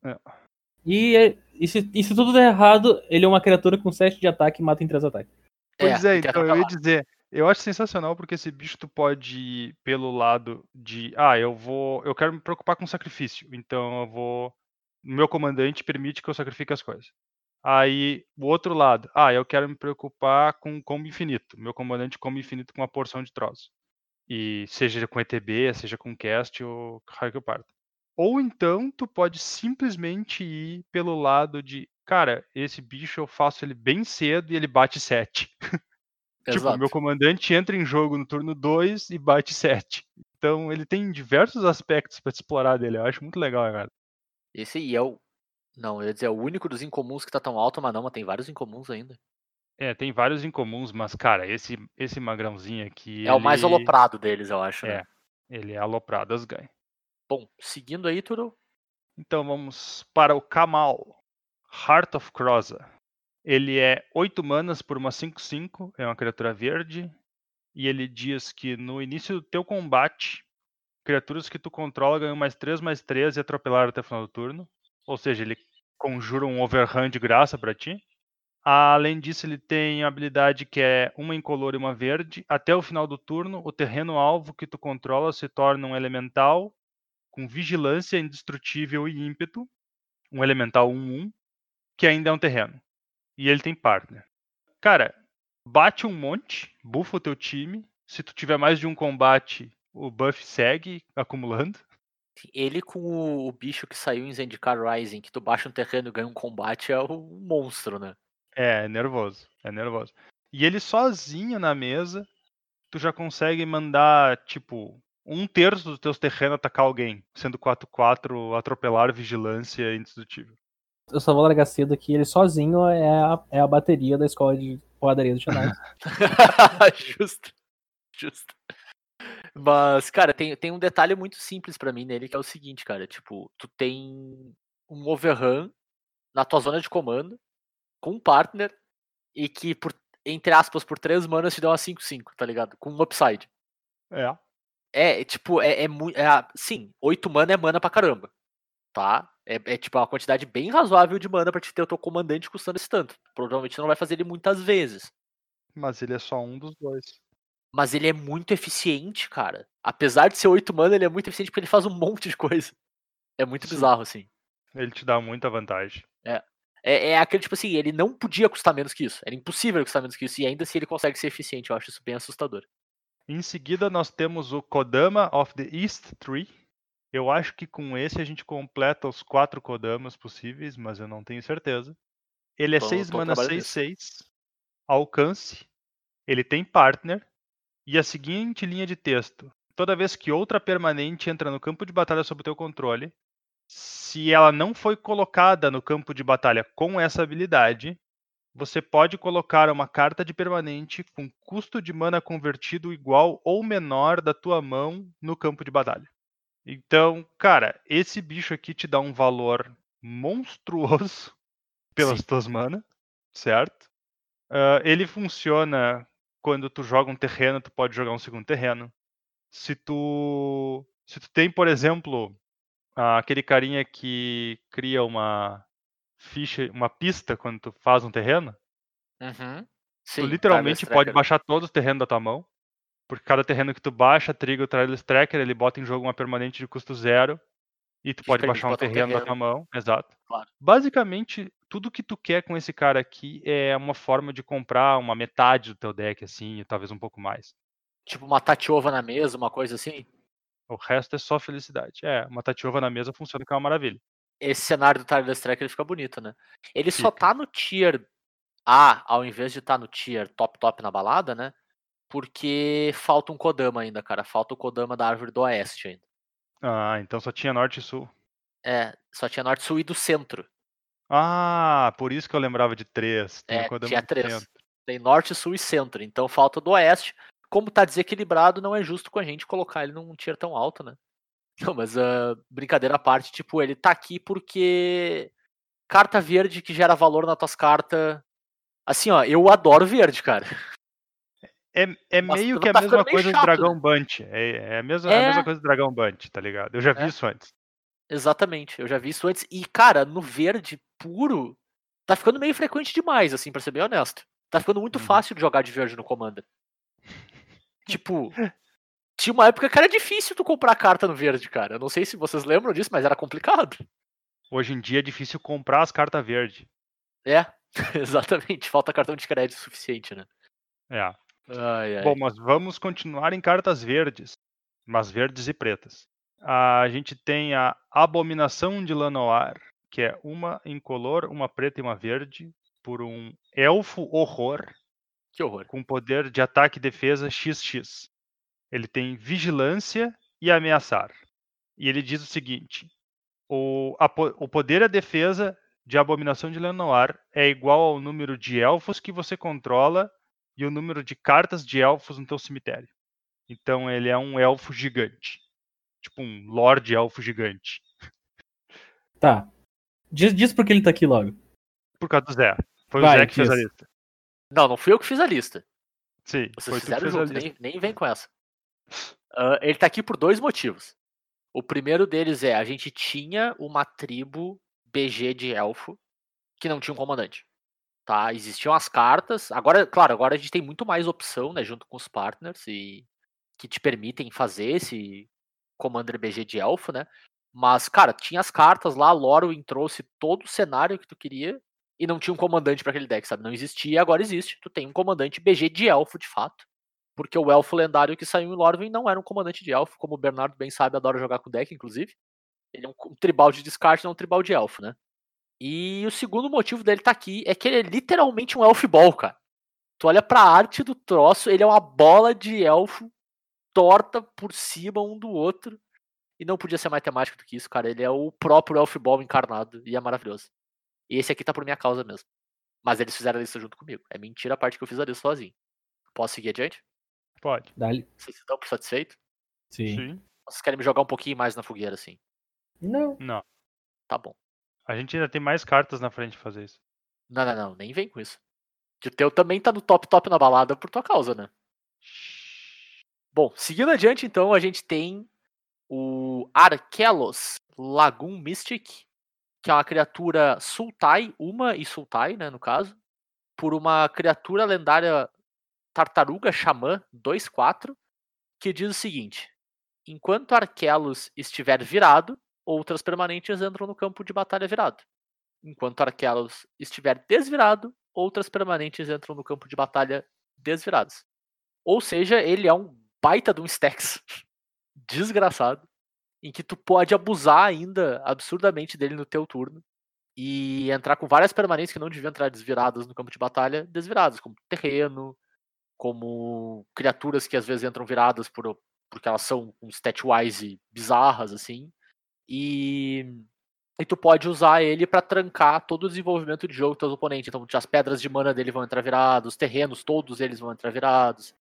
S3: É- e, se, e se tudo der errado, ele é uma criatura com 7 de ataque e mata em 3 ataques.
S4: Pois é,
S2: e tem
S4: então eu ia dizer, eu acho sensacional porque esse bicho tu pode ir pelo lado de, ah, eu vou, eu quero me preocupar com sacrifício, então eu vou, meu comandante permite que eu sacrifique as coisas. Aí o outro lado, ah, eu quero me preocupar com combo infinito, meu comandante combo infinito com uma porção de troço. E seja com ETB, seja com cast ou raio que eu parto. Ou então tu pode simplesmente ir pelo lado de, cara, esse bicho eu faço ele bem cedo e ele bate 7. [laughs] Tipo, meu comandante entra em jogo no turno 2 e bate 7. Então ele tem diversos aspectos pra te explorar dele. Eu acho muito legal, cara.
S2: Esse aí é o. Não, eu ia dizer, é o único dos incomuns que tá tão alto, mas não, mas tem vários incomuns ainda.
S4: É, tem vários incomuns, mas, cara, esse, esse magrãozinho aqui.
S2: É o mais
S4: ele-
S2: aloprado deles, eu acho, né?
S4: É. Ele é aloprado, as ganha.
S2: Bom, seguindo aí, Turo.
S4: Então vamos para o Kamal. Heart of Croza. Ele é 8 manas por uma 5-5, é uma criatura verde. E ele diz que no início do teu combate, criaturas que tu controla ganham mais 3, mais 3 e atropelar até o final do turno. Ou seja, ele conjura um overhand de graça pra ti. Além disso, ele tem a habilidade que é uma incolor e uma verde. Até o final do turno, o terreno alvo que tu controla se torna um elemental com vigilância indestrutível e ímpeto, um elemental 1-1, que ainda é um terreno. E ele tem partner. Cara, bate um monte, bufa o teu time. Se tu tiver mais de um combate, o buff segue acumulando.
S2: Ele com o, bicho que saiu em Zendikar Rising, que tu baixa um terreno e ganha um combate, é um monstro, né?
S4: É, é nervoso, é nervoso. E ele sozinho na mesa, tu já consegue mandar, tipo, um terço dos teus terrenos atacar alguém, sendo 4-4, atropelar, vigilância indestrutível.
S3: Eu só vou largar cedo aqui, ele sozinho é a, é a bateria da escola de porradaria do [laughs] Xanais.
S2: justo. Justo. Mas, cara, tem, tem um detalhe muito simples pra mim nele, que é o seguinte, cara. Tipo, tu tem um overrun na tua zona de comando, com um partner, e que, por, entre aspas, por 3 manas te dá uma 5-5, tá ligado? Com um upside.
S4: É.
S2: É, tipo, é, é muito. É, a- sim, 8 mana é mana pra caramba. Tá? É, é tipo uma quantidade bem razoável de mana pra te ter o teu comandante custando esse tanto. Provavelmente não vai fazer ele muitas vezes.
S4: Mas ele é só um dos dois.
S2: Mas ele é muito eficiente, cara. Apesar de ser 8 mana, ele é muito eficiente porque ele faz um [laughs] monte de coisa. É muito
S4: Sim.
S2: bizarro, assim.
S4: Ele te dá muita vantagem.
S2: É, é aquele tipo assim, ele não podia custar menos que isso. Era impossível custar menos que isso. E ainda assim ele consegue ser eficiente. Eu acho isso bem assustador.
S4: Em seguida, nós temos o Kodama of the East Tree. Eu acho que com esse a gente completa os quatro Kodamas possíveis, mas eu não tenho certeza. Ele é
S2: Tô-
S4: 6
S2: tô
S4: mana
S2: trabalhando
S4: 6-6. Alcance. Ele tem partner. E a seguinte linha de texto: toda vez que outra permanente entra no campo de batalha sob o teu controle, se ela não foi colocada no campo de batalha com essa habilidade, você pode colocar uma carta de permanente com custo de mana convertido igual ou menor da tua mão no campo de batalha. Então, cara, esse bicho aqui te dá um valor monstruoso [laughs] pelas
S2: Sim.
S4: tuas manas, certo? Ah, ele funciona quando tu joga um terreno, tu pode jogar um segundo terreno. Se tu, se tu tem, por exemplo, ah, aquele carinha que cria uma ficha, uma pista quando tu faz um terreno,
S2: Uhum.
S4: tu
S2: Sim,
S4: literalmente
S2: Tireless
S4: pode baixar todos os terrenos da tua mão. Porque cada terreno que tu baixa, triga o Tireless Tracker, ele bota em jogo uma permanente de custo zero. E tu pode baixar um
S2: um
S4: terreno da tua
S2: terreno.
S4: mão. Exato.
S2: Claro.
S4: Basicamente, tudo que tu quer com esse cara aqui é uma forma de comprar uma metade do teu deck, assim, e talvez um pouco mais.
S2: Tipo uma Tatiova na mesa, uma coisa assim.
S4: O resto é só felicidade. É, uma Tatiova na mesa funciona que é uma maravilha.
S2: Esse cenário do Tireless Tracker ele fica bonito, né? Ele só
S4: Fica.
S2: tá no tier A, ao invés de estar no tier top top na balada, né? Porque falta um Kodama ainda, cara. Falta o Kodama da árvore do oeste ainda.
S4: Ah, então só tinha norte e sul.
S2: É, só tinha norte, sul e do centro.
S4: Ah, por isso que eu lembrava de três. Tem
S2: É,
S4: Kodama
S2: tinha três.
S4: centro.
S2: Tem norte, sul e centro. Então falta do oeste. Como tá desequilibrado, não é justo com a gente colocar ele num tier tão alto, né? Não, mas ah, brincadeira à parte, tipo, ele tá aqui porque carta verde que gera valor nas tuas cartas. Assim, ó, eu adoro verde, cara.
S4: É, é meio
S2: tá
S4: que a
S2: ficando
S4: mesma coisa do
S2: chato,
S4: Dragão
S2: né?
S4: Bunch. É, é a, mesma, a mesma
S2: É.
S4: coisa do Dragão Bunch, tá ligado? Eu já vi
S2: É.
S4: isso antes.
S2: Exatamente, eu já vi isso antes. E, cara, no verde puro, tá ficando meio frequente demais, assim, pra ser bem honesto. Tá ficando muito
S4: Uhum.
S2: fácil de jogar de verde no Commander. tipo, [laughs] tinha uma época que era difícil tu comprar carta no verde, cara. Eu não sei se vocês lembram disso, mas era complicado.
S4: Hoje em dia é difícil comprar as cartas verdes.
S2: É, [laughs] exatamente. Falta cartão de crédito suficiente, né?
S4: É.
S2: Ai, ai.
S4: Bom, mas vamos continuar em cartas verdes, mas verdes e pretas. A gente tem a Abominação de Lanoir, que é uma incolor, uma preta e uma verde, por um elfo horror
S2: que horror.
S4: com poder de ataque e defesa XX. Ele tem vigilância e ameaçar. E ele diz o seguinte: o, a o poder e a defesa de Abominação de Lenoir é igual ao número de elfos que você controla e o número de cartas de elfos no teu cemitério. Então ele é um elfo gigante. Tipo um Lorde Elfo gigante.
S3: Tá. Diz, diz por que ele tá aqui logo.
S4: Por causa do Zé. Foi
S3: Vai,
S4: o Zé que fez a
S3: diz.
S4: lista.
S2: Não, não fui eu que fiz a lista.
S4: Sim,
S2: Vocês
S4: foi tu que
S2: fizeram junto,
S4: lista.
S2: nem, nem vem com essa. Ah, ele tá aqui por dois motivos. O primeiro deles é a gente tinha uma tribo BG de elfo que não tinha um comandante. Tá? Existiam as cartas. Agora, claro, agora a gente tem muito mais opção, né, junto com os partners e que te permitem fazer esse Commander BG de elfo, né? Mas, cara, tinha as cartas lá, Lorwyn trouxe todo o cenário que tu queria e não tinha um comandante para aquele deck, sabe? Não existia, agora existe. Tu tem um comandante BG de elfo, de fato. Porque o elfo lendário que saiu em Lorwyn não era um comandante de elfo, como o Bernardo bem sabe, adora jogar com deck, inclusive. Ele é um, tribal de descarte, não um tribal de elfo, né? E o segundo motivo dele tá aqui é que ele é literalmente um elf ball, cara. Tu olha pra arte do troço, ele é uma bola de elfo torta por cima um do outro. E não podia ser mais temático do que isso, cara. Ele é o próprio elf ball encarnado e é maravilhoso. E esse aqui tá por minha causa mesmo. Mas eles fizeram lista junto comigo. É mentira a parte que eu fiz a lista sozinho. Posso seguir adiante?
S4: Pode.
S3: Dá-lhe.
S2: Vocês estão satisfeitos?
S3: Sim.
S4: Sim.
S2: Vocês querem me jogar um pouquinho mais na fogueira, assim?
S3: Não.
S4: Não.
S2: Tá bom.
S4: A gente ainda tem mais cartas na frente de fazer isso.
S2: Não, não, não. Nem vem com isso. Que o teu também tá no top top na balada por tua causa, né? Bom, seguindo adiante, então, a gente tem o Arkelos Lagoon Mystic, que é uma criatura Sultai, uma e Sultai, né, no caso, por uma criatura lendária Tartaruga Xamã 2-4, que diz o seguinte: enquanto Arkelos estiver virado, outras permanentes entram no campo de batalha virado. Enquanto Arkelos estiver desvirado, outras permanentes entram no campo de batalha desviradas. Ou seja, ele é um baita de um stacks [laughs] desgraçado, em que tu pode abusar ainda absurdamente dele no teu turno e entrar com várias permanentes que não deviam entrar desviradas no campo de batalha, desviradas, como terreno, como criaturas que às vezes entram viradas por, porque elas são um stat-wise bizarras, assim. E, e tu pode usar ele para trancar todo o desenvolvimento de jogo dos teus oponentes. Então, as pedras de mana dele vão entrar viradas, os terrenos, todos eles vão entrar virados.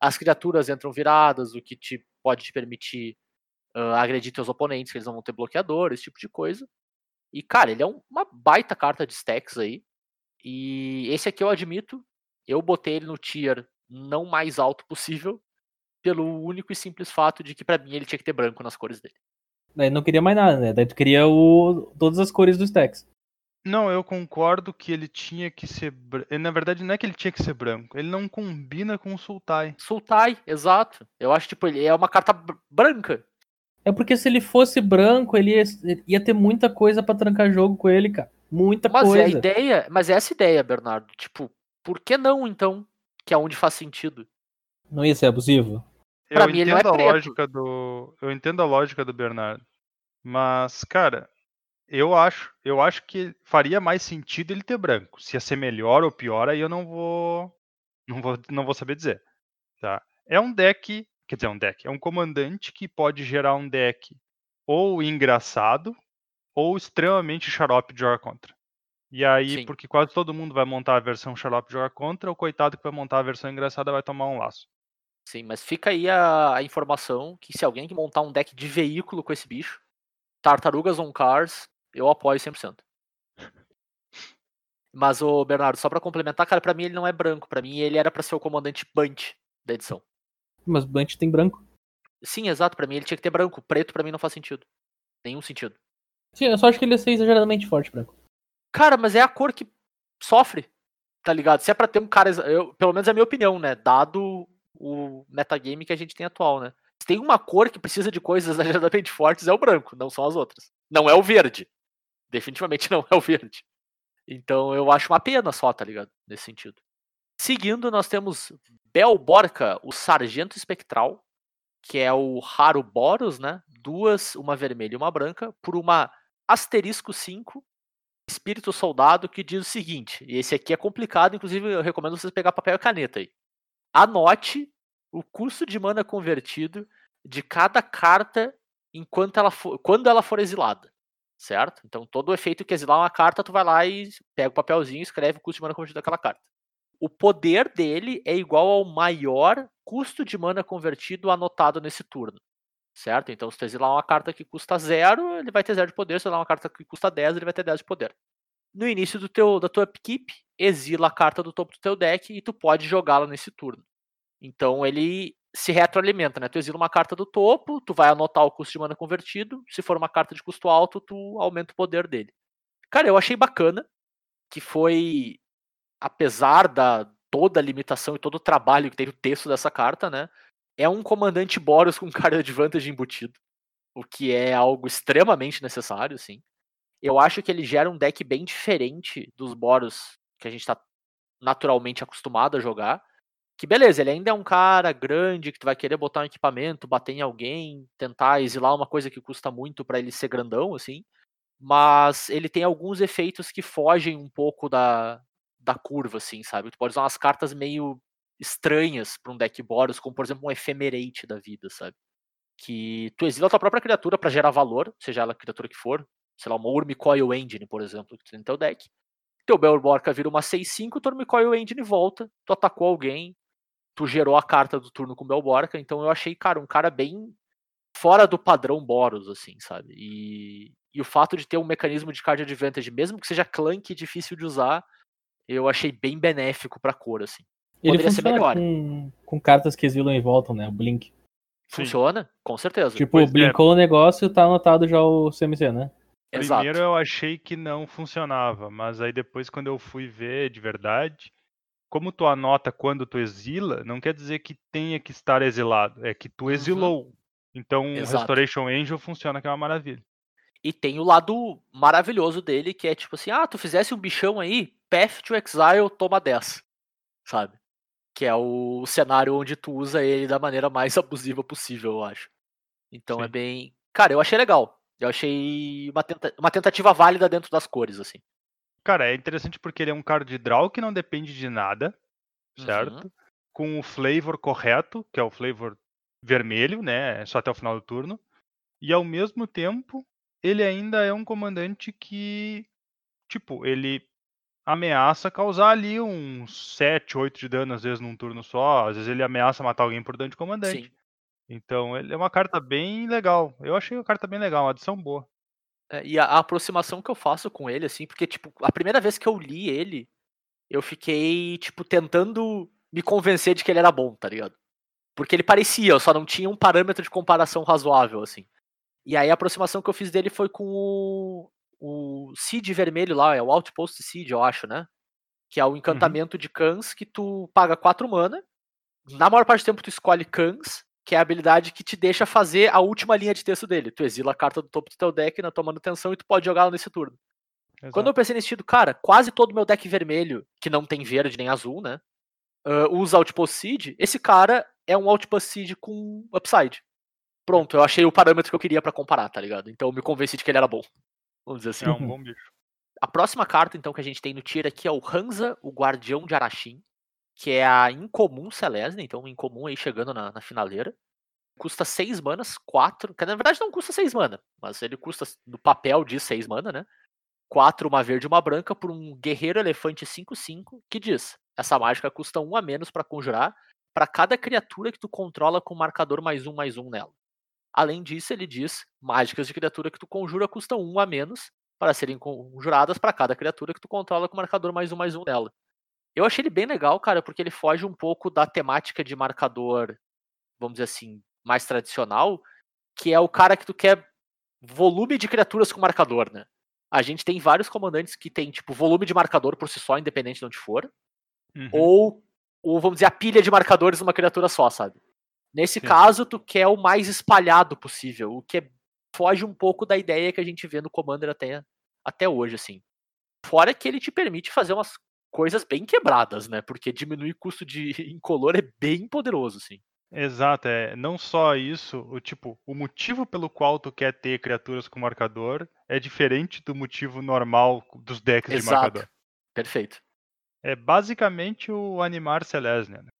S2: As criaturas entram viradas, o que te pode te permitir uh, agredir teus oponentes, que eles não vão ter bloqueador, esse tipo de coisa. E, cara, ele é um, uma baita carta de stacks aí. E esse aqui eu admito, eu botei ele no tier não mais alto possível, pelo único e simples fato de que pra mim ele tinha que ter branco nas cores dele.
S3: Daí não queria mais nada, né? Daí tu queria o... todas as cores do Stacks.
S4: Não, eu concordo que ele tinha que ser. eh, Na verdade, não é que ele tinha que ser branco. Ele não combina com o Sultai.
S2: Sultai, exato. Eu acho, tipo, ele é uma carta br- branca.
S3: É porque se ele fosse branco, ele ia, ia ter muita coisa pra trancar jogo com ele, cara. Muita
S2: Mas é a
S3: coisa.
S2: ideia, mas é essa ideia, Bernardo. Tipo, por que não, então? Que é onde faz sentido.
S3: Não ia ser abusivo?
S2: Pra
S4: eu
S2: mim, ele não é
S4: entendo a
S2: preto.
S4: lógica do. Eu entendo a lógica do Bernardo. Mas, cara, eu acho, eu acho que faria mais sentido ele ter branco. Se ia ser melhor ou pior, aí eu não vou. Não vou, não vou saber dizer. Tá? É um deck. Quer dizer, é um deck. É um comandante que pode gerar um deck ou engraçado ou extremamente xarope de jogar contra. E aí,
S2: Sim.
S4: porque quase todo mundo vai montar a versão xarope de jogar contra, o coitado que vai montar a versão engraçada vai tomar um laço.
S2: Sim, mas fica aí a, a informação que se alguém que montar um deck de veículo com esse bicho, Tartarugas on Cars, eu apoio 100%. Mas o Bernardo, só pra complementar, cara, pra mim ele não é branco, pra mim ele era pra ser o comandante Bunt da edição.
S3: Mas Bunch tem branco.
S2: Sim, exato, pra mim ele tinha que ter branco, preto pra mim não faz sentido. Nenhum sentido.
S3: Sim, eu só acho que ele ia ser exageradamente forte, branco.
S2: Cara, mas é a cor que sofre, tá ligado? Se é pra ter um cara, eu, pelo menos é a minha opinião, né, dado o metagame que a gente tem atual, né? Se tem uma cor que precisa de coisas [laughs] exageradamente fortes é o branco, não são as outras. Não é o verde. Definitivamente não é o verde. Então eu acho uma pena só, tá ligado? Nesse sentido. Seguindo, nós temos Bel Borca, o Sargento Espectral, que é o raro Boros, né? Duas, uma vermelha e uma branca, por uma asterisco 5, Espírito Soldado, que diz o seguinte, e esse aqui é complicado, inclusive eu recomendo vocês pegar papel e caneta aí. Anote o custo de mana convertido de cada carta enquanto ela for, quando ela for exilada, certo? Então todo o efeito que exilar uma carta, tu vai lá e pega o papelzinho e escreve o custo de mana convertido daquela carta. O poder dele é igual ao maior custo de mana convertido anotado nesse turno. Certo? Então, se tu exilar uma carta que custa zero, ele vai ter zero de poder. Se exilar uma carta que custa 10, ele vai ter 10 de poder. No início do teu, da tua upkeep, exila a carta do topo do teu deck e tu pode jogá-la nesse turno. Então ele se retroalimenta, né? Tu exila uma carta do topo, tu vai anotar o custo de mana convertido. Se for uma carta de custo alto, tu aumenta o poder dele. Cara, eu achei bacana que foi, apesar da toda a limitação e todo o trabalho que tem o texto dessa carta, né? É um comandante Boros com [laughs] card advantage embutido. O que é algo extremamente necessário, sim. Eu acho que ele gera um deck bem diferente dos Boros que a gente tá naturalmente acostumado a jogar. Que beleza, ele ainda é um cara grande que tu vai querer botar um equipamento, bater em alguém, tentar exilar uma coisa que custa muito pra ele ser grandão, assim. Mas ele tem alguns efeitos que fogem um pouco da, da curva, assim, sabe? Tu pode usar umas cartas meio estranhas pra um deck Boros, como por exemplo um Ephemerate da vida, sabe? Que tu exila a tua própria criatura pra gerar valor, seja ela a criatura que for, sei lá, uma Urmicoil Engine, por exemplo, que tu tem no teu deck. Teu Belborca vira uma 6-5, tua Urmicoil Engine volta, tu atacou alguém, tu gerou a carta do turno com o Belborca, então eu achei, cara, um cara bem fora do padrão Boros, assim, sabe? E, e o fato de ter um mecanismo de card advantage, mesmo que seja clunky e difícil de usar, eu achei bem benéfico pra cor, assim.
S3: Ele
S2: Poderia ser
S3: funciona
S2: melhor.
S3: com, com cartas que exilam e voltam, né? O Blink.
S4: Sim.
S2: Funciona? Com certeza.
S3: Tipo,
S4: Pois é.
S3: blinkou o negócio tá anotado já o CMC, né?
S2: Exato.
S4: Primeiro eu achei que não funcionava, mas aí depois quando eu fui ver de verdade, como tu anota quando tu exila, não quer dizer que tenha que estar exilado, é que tu exilou. Então o
S2: Uhum. Exato.
S4: Restoration Angel funciona que é uma maravilha.
S2: E tem o lado maravilhoso dele, que é tipo assim, ah, tu fizesse um bichão aí, Path to Exile, toma 10. Sabe? Que é o cenário onde tu usa ele da maneira mais [laughs] abusiva possível, eu acho. Então é
S4: Sim.
S2: bem. Cara, eu achei legal. Eu achei uma, tenta- uma tentativa válida dentro das cores, assim.
S4: Cara, é interessante porque ele é um card de draw que não depende de nada,
S2: Uhum.
S4: certo? Com o flavor correto, que é o flavor vermelho, né? Só até o final do turno. E ao mesmo tempo, ele ainda é um comandante que, tipo, ele ameaça causar ali uns 7, 8 de dano, às vezes num turno só. Às vezes ele ameaça matar alguém por dano de comandante.
S2: Sim.
S4: Então, ele é uma carta bem legal. Eu achei a carta bem legal, uma adição boa.
S2: É, e a, a aproximação que eu faço com ele, assim, porque, tipo, a primeira vez que eu li ele, eu fiquei, tipo, tentando me convencer de que ele era bom, tá ligado? Porque ele parecia, eu só não tinha um parâmetro de comparação razoável, assim. E aí a aproximação que eu fiz dele foi com o, o Seed vermelho lá, é o Outpost Seed, eu acho, né? Que é o encantamento de Cans que tu paga 4 mana. Na maior parte do tempo tu escolhe Cans, que é a habilidade que te deixa fazer a última linha de texto dele. Tu exila a carta do topo do teu deck na tua manutenção e tu pode jogá-la nesse turno. Quando eu pensei nesse sentido, cara, quase todo meu deck vermelho, que não tem verde nem azul, né? uh, usa Outpost Seed, esse cara é um Outpost Seed com upside. Pronto, eu achei o parâmetro que eu queria pra comparar, tá ligado? Então eu me convenci de que ele era bom. Vamos dizer assim.
S4: É um bom bicho.
S2: A próxima carta, então, que a gente tem no tier aqui é o Hansa, o Guardião de Arashim, que é a Incomum Celeste, então Incomum aí chegando na, na finaleira. Custa 6 manas, 4. Que na verdade não custa 6 mana, mas ele custa no papel de 6 mana, né? 4, uma verde e uma branca, por um Guerreiro Elefante 5-5, que diz: essa mágica custa 1 a menos para conjurar para cada criatura que tu controla com marcador mais um mais um nela. Além disso, ele diz: mágicas de criatura que tu conjura custam 1 a menos para serem conjuradas para cada criatura que tu controla com marcador mais um mais um nela. Eu achei ele bem legal, cara, porque ele foge um pouco da temática de marcador, vamos dizer assim, mais tradicional, que é o cara que tu quer volume de criaturas com marcador, né? A gente tem vários comandantes que tem, tipo, volume de marcador por si só, independente de onde for.
S4: Uhum.
S2: Ou, ou, vamos dizer, a pilha de marcadores numa criatura só, sabe? Nesse
S4: Sim.
S2: caso, tu quer o mais espalhado possível, o que é- foge um pouco da ideia que a gente vê no Commander até, até hoje, assim. Fora que ele te permite fazer umas coisas bem quebradas, né? Porque diminuir custo de [laughs] incolor é bem poderoso, assim.
S4: Exato, é não só isso, o tipo, o motivo pelo qual tu quer ter criaturas com marcador é diferente do motivo normal dos decks de
S2: Exato.
S4: marcador.
S2: Perfeito.
S4: É basicamente o animar Celestia, né?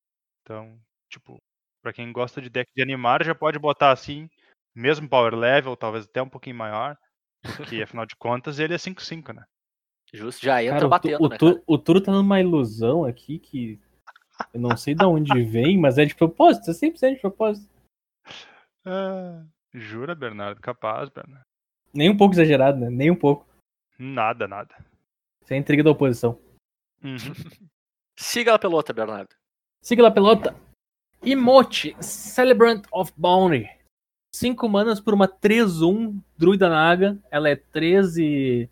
S4: Então, tipo, pra quem gosta de deck de animar, já pode botar assim, mesmo power level, talvez até um pouquinho maior, porque [laughs] afinal de contas ele é 5-5, né?
S2: Justo, já entra
S3: Cara,
S2: batendo,
S3: o,
S2: né?
S3: tu-
S2: cara?
S3: o Turo tá numa ilusão aqui que eu não sei de onde [laughs] vem, mas é de propósito, é 100% de propósito.
S4: Ah, jura, Bernardo? Capaz, Bernardo?
S3: Nem um pouco exagerado, né? Nem um pouco.
S4: Nada, nada.
S3: Isso é intriga da oposição.
S4: Uhum. [laughs]
S2: Siga a pelota, Bernardo.
S3: Siga lá, pelota. Emote, Celebrant of Bounty. 5 manas por uma 3-1 Druida Naga. Ela é 13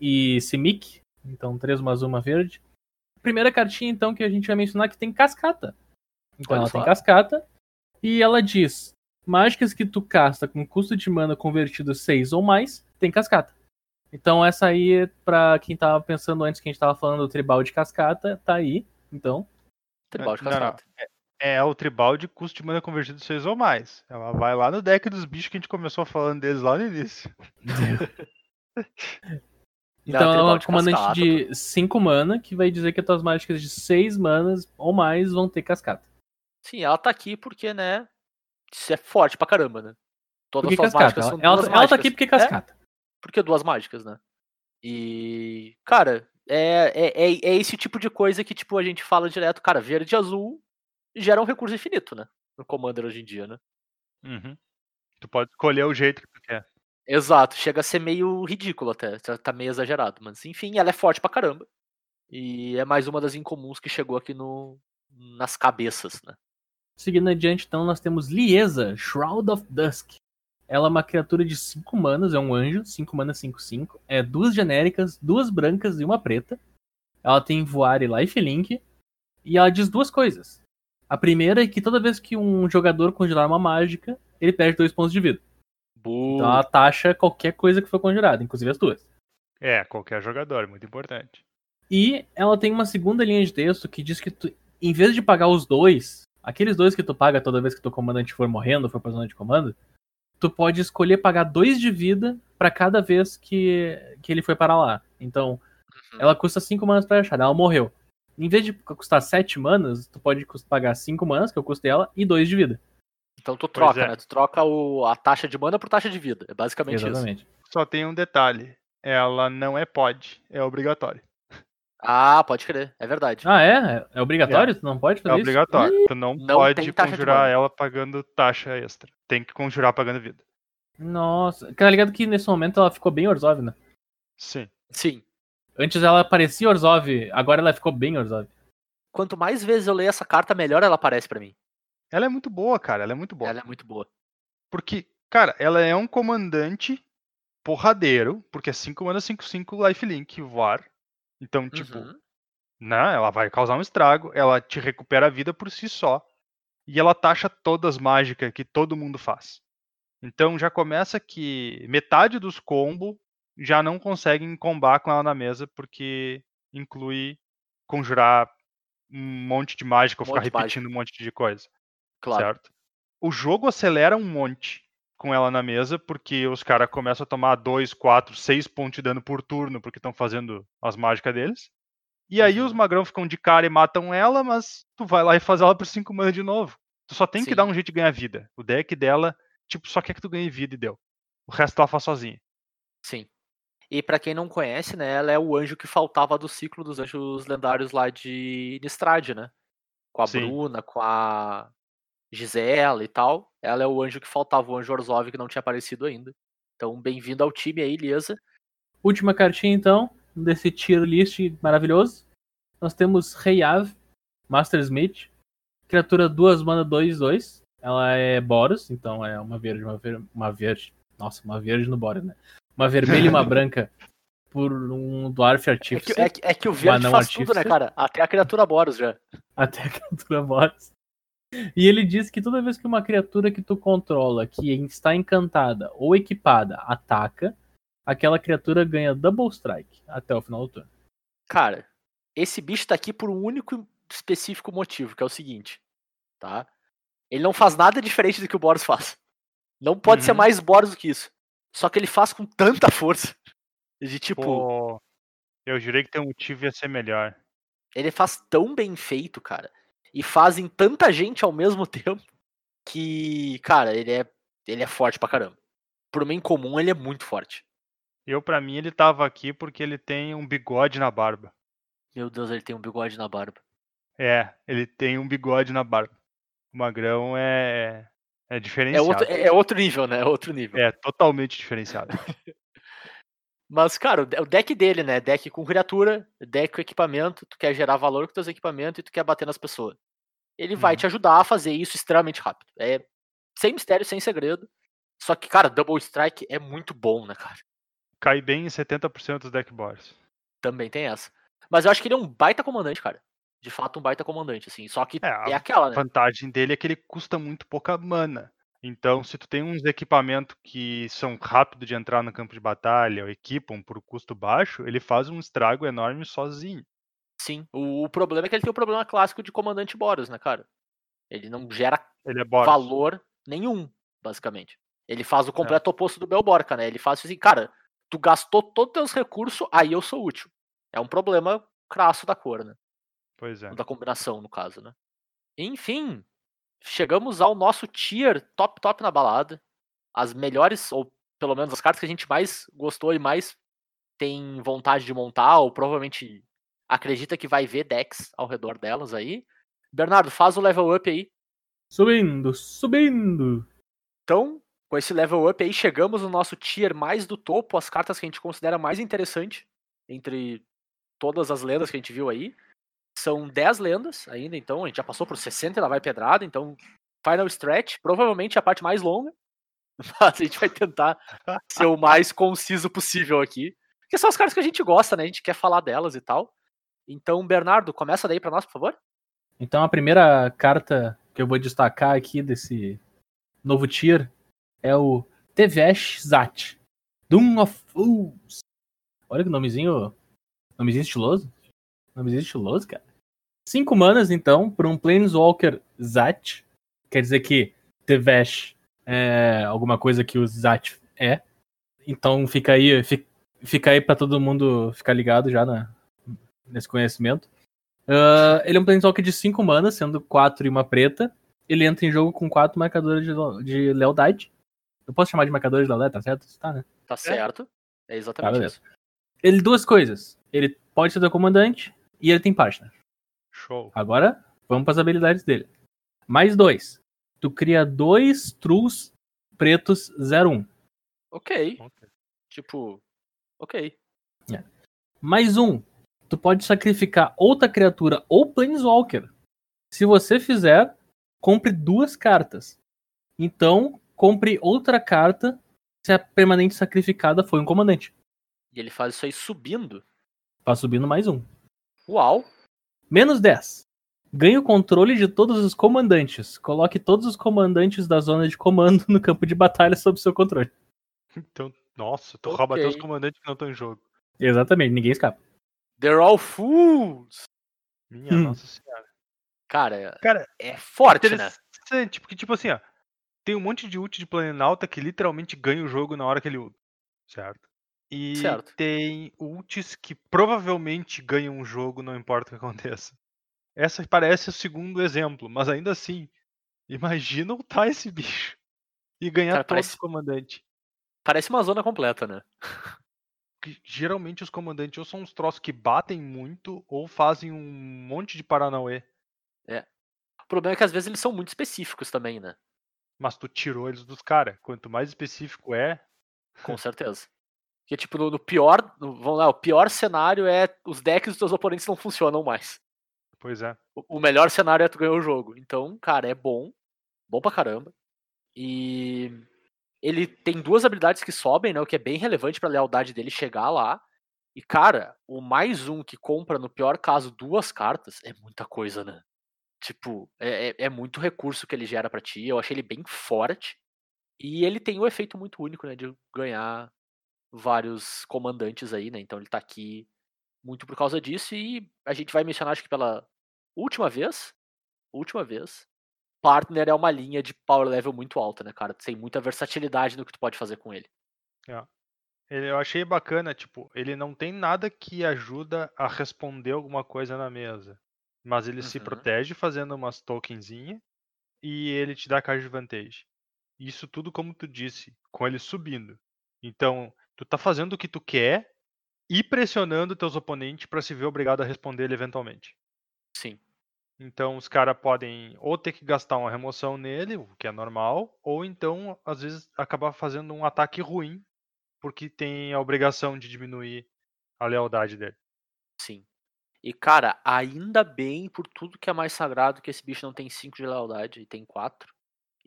S3: e Simic. Então 3 mais uma verde. Primeira cartinha, então, que a gente vai mencionar que tem cascata. Então
S2: Olha
S3: ela
S2: só.
S3: tem cascata. E ela diz: Mágicas que tu casta com custo de mana convertido 6 ou mais, tem cascata. Então essa aí, é pra quem tava pensando antes que a gente tava falando do tribal de cascata, tá aí. Então,
S2: Tribal de
S4: Não, não. É o tribal de custo de mana convertido 6 ou mais. Ela vai lá no deck dos bichos que a gente começou falando deles lá no início. [laughs]
S3: Então é uma comandante de 5 mana, que vai dizer que as tuas mágicas de 6 manas ou mais vão ter cascata.
S2: Sim, ela tá aqui porque, né? Isso é forte pra caramba, né? Todas
S3: Porque
S2: as suas
S3: cascata.
S2: mágicas
S3: Ela,
S2: são
S3: ela,
S2: duas
S3: ela tá
S2: mágicas.
S3: aqui porque
S2: É,
S3: cascata.
S2: porque duas mágicas, né? E, cara, é, é, é, é esse tipo de coisa que, tipo, a gente fala direto, cara, verde e azul gera um recurso infinito, né? No Commander hoje em dia, né?
S4: Uhum. Tu pode escolher o jeito que tu quer.
S2: Exato, chega a ser meio ridículo até, tá- tá meio exagerado, mas enfim, ela é forte pra caramba. E é mais uma das incomuns que chegou aqui no, nas cabeças, né?
S3: Seguindo adiante, então, nós temos Liesa, Shroud of Dusk. Ela é uma criatura de 5 manas, é um anjo, 5 manas, 5, 5. É duas genéricas, duas brancas e uma preta. Ela tem voar e lifelink. E ela diz duas coisas. A primeira é que toda vez que um jogador conjurar uma mágica, ele perde dois pontos de vida.
S2: Bu-
S3: Então ela taxa qualquer coisa que for conjurada, inclusive as duas.
S4: É, qualquer jogador, é muito importante.
S3: E ela tem uma segunda linha de texto que diz que tu, em vez de pagar os dois, aqueles dois que tu paga toda vez que teu comandante for morrendo, for pra zona de comando, tu pode escolher pagar dois de vida pra cada vez que, que ele foi para lá. Então,
S2: Uhum.
S3: ela custa 5 manas pra achar, ela morreu. Em vez de custar 7 manas, tu pode pagar 5 manas, que é o custo dela, e 2 de vida.
S2: Então tu troca,
S4: é.
S2: né? Tu troca o, a taxa de mana por taxa de vida. É basicamente isso.
S3: Exatamente.
S4: Só tem um detalhe. Ela não é pod, é obrigatório.
S2: Ah, pode crer, é verdade.
S3: Ah, é? É obrigatório? Tu não pode
S4: É
S3: fazer isso?
S4: obrigatório. Tu não,
S2: não
S4: pode conjurar ela pagando taxa extra. Tem que conjurar pagando vida.
S3: Nossa. Tá ligado que nesse momento ela ficou bem Orzhov, né?
S4: Sim.
S2: Sim.
S3: Antes ela parecia Orzhov, agora ela ficou bem Orzhov.
S2: quanto mais vezes eu leio essa carta, melhor ela aparece pra mim.
S4: Ela é muito boa, cara. Ela é muito boa.
S2: Ela é muito boa.
S4: Porque, cara, ela é um comandante porradeiro, porque é 5 mana 5-5 lifelink voar. Então, tipo,
S2: Uhum.
S4: né, ela vai causar um estrago, ela te recupera a vida por si só. E ela taxa todas as mágicas que todo mundo faz. Então já começa que metade dos combos já não conseguem combar com ela na mesa, porque inclui conjurar um monte de mágica ou
S2: Um
S4: ficar repetindo um monte de coisa.
S2: Claro.
S4: Certo? O jogo acelera um monte com ela na mesa, porque os caras começam a tomar 2, 4, 6 pontos de dano por turno, porque estão fazendo as mágicas deles. E aí
S2: Uhum.
S4: os magrão ficam de cara e matam ela, mas tu vai lá e faz ela por 5 mana de novo. Tu só tem que
S2: Sim.
S4: dar um jeito de ganhar vida. O deck dela, tipo, só quer que tu ganhe vida e deu. O resto ela faz sozinha.
S2: Sim. E pra quem não conhece, né, ela é o anjo que faltava do ciclo dos anjos lendários lá de Nistrad, né? Com a
S4: Sim.
S2: Bruna, com a Gisela e tal. Ela é o anjo que faltava, o anjo Orzhov que não tinha aparecido ainda. Então, bem-vindo ao time aí, Liesa.
S3: Última cartinha, então, desse tier list maravilhoso. Nós temos Reiav, Master Smith. Criatura 2 mana 2, 2. Ela é Boros, então é uma verde, uma verde, uma verde. Nossa, uma verde no Boros, né? Uma vermelha e uma [laughs] branca por um Dwarf
S2: É que, é que- é que o verde
S3: anão
S2: faz tudo, né,
S3: artífice.
S2: cara? Até a criatura Boros já.
S3: até a criatura Boros. E ele diz que toda vez que uma criatura que tu controla, que está encantada ou equipada, ataca, aquela criatura ganha Double Strike até o final do turno.
S2: Cara, esse bicho tá aqui por um único e específico motivo, que é o seguinte, tá? Ele não faz nada diferente do que o Boros faz. Não pode ser
S4: Uhum.
S2: mais Boros do que isso. Só que ele faz com tanta força. De tipo,
S4: Pô, eu jurei que teu motivo ia ser melhor.
S2: ele faz tão bem feito, cara. E faz em tanta gente ao mesmo [laughs] tempo que, cara, ele é, ele é forte pra caramba. Por uma incomum, ele é muito forte.
S4: Eu, pra mim, ele tava aqui porque ele tem um bigode na barba.
S2: Meu Deus, ele tem um bigode na barba.
S4: É, ele tem um bigode na barba. O magrão é, é
S2: É
S4: diferenciado.
S2: outro, é outro nível, né? É outro nível.
S4: É totalmente diferenciado. [laughs]
S2: Mas, cara, o de- o deck dele, né? Deck com criatura, deck com equipamento, tu quer gerar valor com teus equipamentos e tu quer bater nas pessoas. Ele vai
S4: Uhum.
S2: te ajudar a fazer isso extremamente rápido. É sem mistério, sem segredo. Só que, cara, Double Strike é muito bom, né, cara?
S4: Cai bem em 70% dos deck boards.
S2: Também tem essa. Mas eu acho que ele é um baita comandante, cara. De fato, um baita comandante, assim. Só que
S4: É, a
S2: é aquela,
S4: A
S2: né?
S4: vantagem dele é que ele custa muito pouca mana. Então, se tu tem uns equipamentos que são rápidos de entrar no campo de batalha ou equipam por custo baixo, ele faz um estrago enorme sozinho.
S2: Sim. O, o problema é que ele tem o problema clássico de comandante Boros, né, cara? Ele não gera
S4: Ele é
S2: valor nenhum, basicamente. Ele faz o completo oposto do Belborca, né? Ele faz assim, cara, tu gastou todos os teus recursos, aí eu sou útil. É um problema crasso da cor, né?
S4: Pois é.
S2: Da combinação, no caso, né? Enfim, chegamos ao nosso tier top top na balada. As melhores, ou pelo menos as cartas que a gente mais gostou e mais tem vontade de montar, ou provavelmente acredita que vai ver decks ao redor delas aí. Bernardo, faz o level up aí.
S3: Subindo, subindo.
S2: Então, com esse level up aí, chegamos no nosso tier mais do topo, as cartas que a gente considera mais interessante entre todas as lendas que a gente viu aí. São 10 lendas ainda, então a gente já passou por 60 e lá vai pedrada, então final stretch, provavelmente a parte mais longa, [laughs] mas a gente vai tentar ser o mais conciso possível aqui. Porque são as cartas que a gente gosta, né? A gente quer falar delas e tal. Então, Bernardo, começa daí pra nós, por favor.
S3: Então a primeira carta que eu vou destacar aqui desse novo tier é o Tevesh Zat. Doom of Fools. Olha que nomezinho. Nomezinho estiloso. Nomezinho estiloso, cara. Cinco manas, então, por um Planeswalker Zat. Quer dizer que Tevesh é alguma coisa que o Zat é. Então fica aí, fi- fica aí pra todo mundo ficar ligado já na, nesse conhecimento. Ah, ele é um Planeswalker de 5 manas, sendo 4 e uma preta. Ele entra em jogo com 4 marcadores de, de lealdade. Eu posso chamar de marcadores de lealdade, tá certo? Tá, né?
S2: Tá certo. É exatamente
S3: beleza.
S2: isso.
S3: Ele duas coisas. Ele pode ser do comandante e ele tem partner.
S4: Show.
S3: Agora, vamos para as habilidades dele. Mais dois. Tu cria dois Trus pretos 01.
S2: Ok.
S4: Ok.
S2: Tipo, ok.
S3: Mais um. tu pode sacrificar outra criatura ou Planeswalker. Se você fizer, compre duas cartas. Então, compre outra carta se a permanente sacrificada foi um comandante.
S2: E ele faz isso aí subindo.
S3: Pra subindo mais um.
S2: Uau!
S3: Menos 10. Ganhe o controle de todos os comandantes. Coloque todos os comandantes da zona de comando no campo de batalha sob seu controle.
S4: Então, nossa, tu rouba até os comandantes que não estão em jogo.
S3: Exatamente, ninguém escapa.
S2: They're all fools!
S4: Minha
S3: Hum.
S4: nossa senhora.
S2: Cara,
S4: Cara,
S2: é forte, né?
S4: interessante, porque tipo assim, ó, tem um monte de ult de Planalta que literalmente ganha o jogo na hora que ele certo? E
S2: Certo.
S4: tem ults que provavelmente ganham o jogo, não importa o que aconteça. Essa parece o segundo exemplo, mas ainda assim, imagina ultar esse bicho e ganhar
S2: Cara,
S4: todos
S2: parece-
S4: os comandantes.
S2: Parece uma zona completa, né?
S4: Geralmente os comandantes ou são uns troços que batem muito ou fazem um monte de Paranauê.
S2: O problema é que às vezes eles são muito específicos também, né?
S4: Mas tu tirou eles dos caras. Quanto mais específico é,
S2: Com certeza. Porque, tipo, no, no pior. no- vamos lá, o pior cenário é os decks dos teus oponentes não funcionam mais.
S4: pois é.
S2: O, o melhor cenário é tu ganhar o jogo. Então, cara, é bom. Bom pra caramba. E ele tem duas habilidades que sobem, né? O que é bem relevante pra lealdade dele chegar lá. E, cara, o mais um que compra, no pior caso, duas cartas, é muita coisa, né? Tipo, é, é- é muito recurso que ele gera pra ti. Eu achei ele bem forte. E ele tem um efeito muito único, né? De ganhar vários comandantes aí, né? Então ele tá aqui muito por causa disso. E a gente vai mencionar, acho que pela última vez. Última vez. Partner é uma linha de power level muito alta, né, cara? Tem muita versatilidade no que tu pode fazer com ele.
S4: Ele, eu achei bacana, tipo, ele não tem nada que ajuda a responder alguma coisa na mesa. Mas ele se
S2: Uhum.
S4: protege fazendo umas tokenzinha e ele te dá card de vantagem. Isso tudo, como tu disse, com ele subindo. Então, tu tá fazendo o que tu quer e pressionando teus oponentes pra se ver obrigado a responder ele eventualmente.
S2: Sim.
S4: Então os caras podem ou ter que gastar uma remoção nele, o que é normal, ou então, às vezes, acabar fazendo um ataque ruim, porque tem a obrigação de diminuir a lealdade dele.
S2: Sim. E, cara, ainda bem por tudo que é mais sagrado que esse bicho não tem 5 de lealdade e tem 4.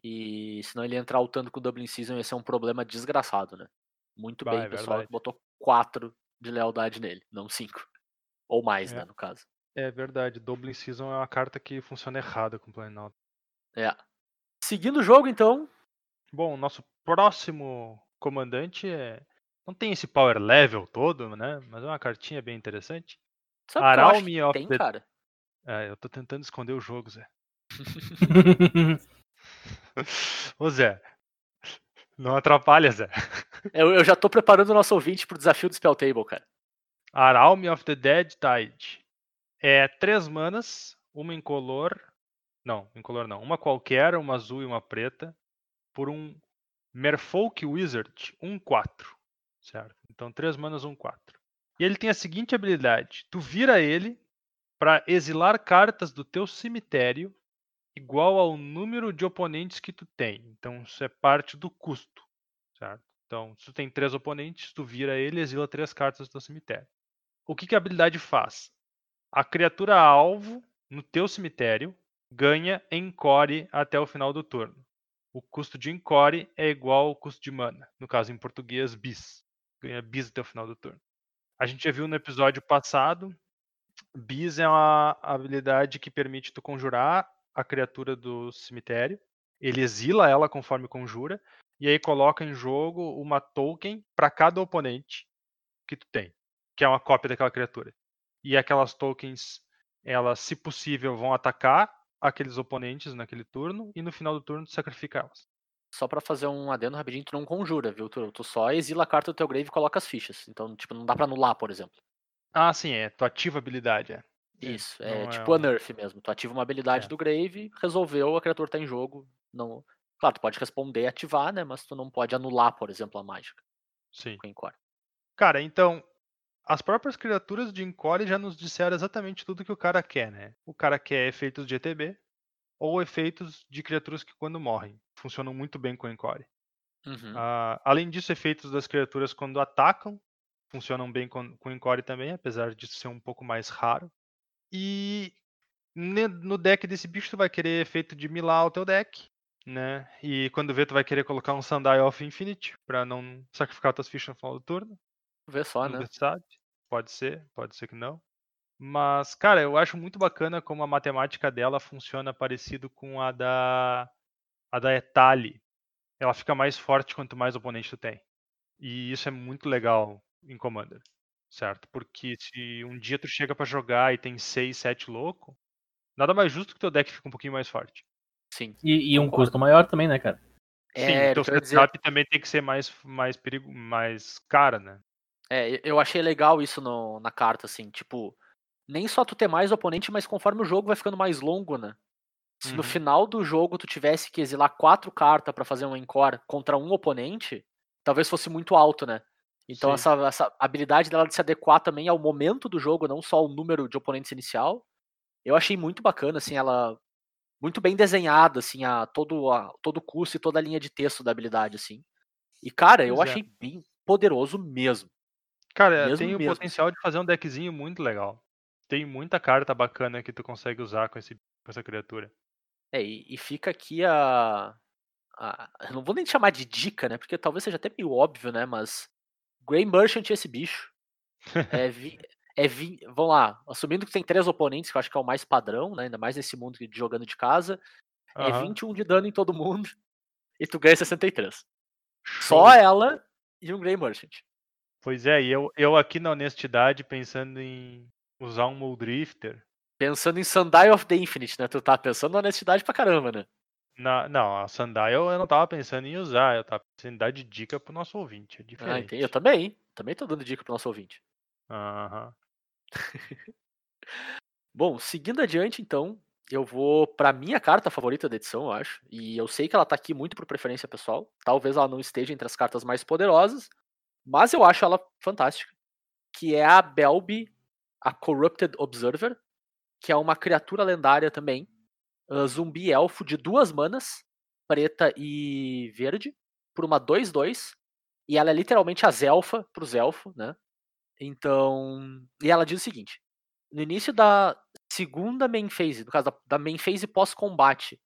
S2: E senão ele entrar lutando com o Dublin Season ia ser um problema desgraçado, né? Muito
S4: Bah,
S2: bem,
S4: é
S2: pessoal,
S4: verdade.
S2: que botou 4 de lealdade nele, não 5. Ou mais,
S4: É.
S2: né, no caso.
S4: É verdade, Double Season é uma carta que funciona errada com o Planalto.
S2: É. Seguindo o jogo, então.
S4: Bom, nosso próximo comandante é. Não tem esse power level todo, né? Mas é uma cartinha bem interessante.
S2: Sabe o que eu acho que tem,
S4: the-
S2: cara?
S4: É, eu tô tentando esconder o jogo, Zé. [laughs] [laughs] Ô Zé. Não atrapalha, Zé.
S2: Eu, eu já tô preparando o nosso ouvinte pro desafio do Spell Table, cara.
S4: Aralmi of the Dead Tide. É três manas, uma incolor. Não, incolor não. Uma qualquer, uma azul e uma preta. Por um Merfolk Wizard 1-4. Certo? Então três manas, 1-4. E ele tem a seguinte habilidade: tu vira ele para exilar cartas do teu cemitério igual ao número de oponentes que tu tem. Então isso é parte do custo. Certo? Então, se tu tem três oponentes, tu vira ele e exila três cartas do teu cemitério. O que, que a habilidade faz? A criatura alvo no teu cemitério ganha Encore até o final do turno. O custo de Encore é igual ao custo de mana. No caso, em português, bis. Ganha bis até o final do turno. A gente já viu no episódio passado, bis é uma habilidade que permite tu conjurar a criatura do cemitério. Ele exila ela conforme conjura. E aí coloca em jogo uma token para cada oponente que tu tem, que é uma cópia daquela criatura. E aquelas tokens, elas, se possível, vão atacar aqueles oponentes naquele turno e no final do turno tu sacrifica elas.
S2: Só pra fazer um adendo rapidinho, tu não conjura, viu? Tu, tu só exila a carta do teu grave e coloca as fichas. Então, tipo, não dá pra anular, por exemplo.
S4: Ah, sim, é. Tu ativa a habilidade, é. É,
S2: Isso, é
S4: não é
S2: tipo a
S4: um-
S2: nerf mesmo. Tu ativa uma habilidade
S4: É.
S2: do grave, resolveu, a criatura tá em jogo. Não... Claro, tu pode responder e ativar, né? Mas tu não pode anular, por exemplo, a mágica
S4: Sim.
S2: com Encore.
S4: Cara, então, as próprias criaturas de Encore já nos disseram exatamente tudo que o cara quer, né? O cara quer efeitos de ETB ou efeitos de criaturas que quando morrem. Funcionam muito bem com Encore.
S2: Uhum.
S4: Ah, além disso, efeitos das criaturas quando atacam funcionam bem com, com Encore também, apesar de ser um pouco mais raro. E no deck desse bicho tu vai querer efeito de milar o teu deck, né? E quando vê tu vai querer colocar um Sundial of Infinity pra não sacrificar tuas fichas no final do turno.
S2: Vê só, né?
S4: Sabe. Pode ser, pode ser que não. Mas, cara, eu acho muito bacana como a matemática dela funciona parecido com a da a da Etali. Ela fica mais forte quanto mais oponente tu tem. E isso é muito legal em Commander, certo? Porque se um dia tu chega pra jogar e tem 6, 7 louco, nada mais justo que teu deck fique um pouquinho mais forte.
S2: Sim.
S3: E, e um
S2: Concordo.
S3: custo maior também, né, cara?
S2: É,
S4: Sim, teu
S2: ia dizer.
S4: setup também tem que ser mais mais perigo, mais cara, né?
S2: É, eu achei legal isso no- na carta, assim, tipo, nem só tu ter mais oponente, mas conforme o jogo vai ficando mais longo, né? Se no
S4: Uhum.
S2: final do jogo tu tivesse que exilar quatro cartas pra fazer um encore contra um oponente, talvez fosse muito alto, né? Então essa, essa habilidade dela de se adequar também ao momento do jogo, não só ao número de oponentes inicial, eu achei muito bacana, assim, ela muito bem desenhada, assim, a todo a todo custo e toda a linha de texto da habilidade, assim. E cara, eu
S4: Pois é.
S2: achei bem poderoso mesmo.
S4: Cara,
S2: Mesmo
S4: tem o
S2: mesmo,
S4: potencial de fazer um deckzinho muito legal. Tem muita carta bacana que tu consegue usar com, esse, com essa criatura.
S2: É, e, e fica aqui a, a- Eu não vou nem chamar de dica, né? Porque talvez seja até meio óbvio, né? Mas. Grey Merchant é esse bicho. [laughs] É, vi, é vi, Vamos lá, assumindo que tem três oponentes, que eu acho que é o mais padrão, né? Ainda mais nesse mundo de jogando de casa. É
S4: Aham.
S2: 21 de dano em todo mundo. [laughs] E tu ganha 63.
S4: Show.
S2: Só ela e um Grey Merchant.
S4: Pois é, e eu, eu aqui na honestidade pensando em usar um Muldrifter.
S2: Pensando em Sundial of the Infinite, né? Tu tá pensando na honestidade pra caramba, né?
S4: Na, não, a Sundial eu não tava pensando em usar, eu tava pensando em dar de dica pro nosso ouvinte. É
S2: Ah,
S4: diferente.
S2: entendi. Eu também. Também tô dando dica pro nosso ouvinte.
S4: Aham. [laughs]
S2: Bom, seguindo adiante, então, eu vou pra minha carta favorita da edição, eu acho. E eu sei que ela tá aqui muito por preferência pessoal. Talvez ela não esteja entre as cartas mais poderosas, mas eu acho ela fantástica. Que é a Belby, a Corrupted Observer, que é uma criatura lendária também. Zumbi elfo de duas manas, preta e verde, por uma 2-2. E ela é literalmente as elfa pros elfos, né? Então. E ela diz o seguinte: no início da segunda main phase, no caso da, da main phase pós-combate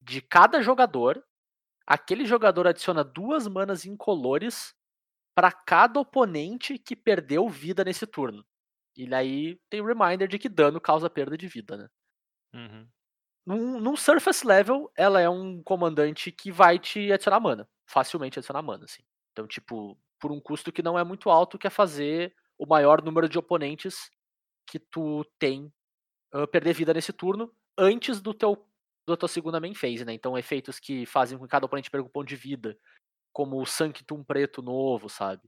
S2: de cada jogador, aquele jogador adiciona duas manas incolores para cada oponente que perdeu vida nesse turno. E daí tem o reminder de que dano causa perda de vida, né?
S4: Uhum.
S2: Num, num surface level, ela é um comandante que vai te adicionar mana. Facilmente adicionar mana, assim. Então, tipo, por um custo que não é muito alto, que é fazer o maior número de oponentes que tu tem ah, perder vida nesse turno antes do teu da tua segunda main phase, né? Então, efeitos que fazem com que cada oponente perca um ponto de vida, como o Sanctum preto novo, sabe?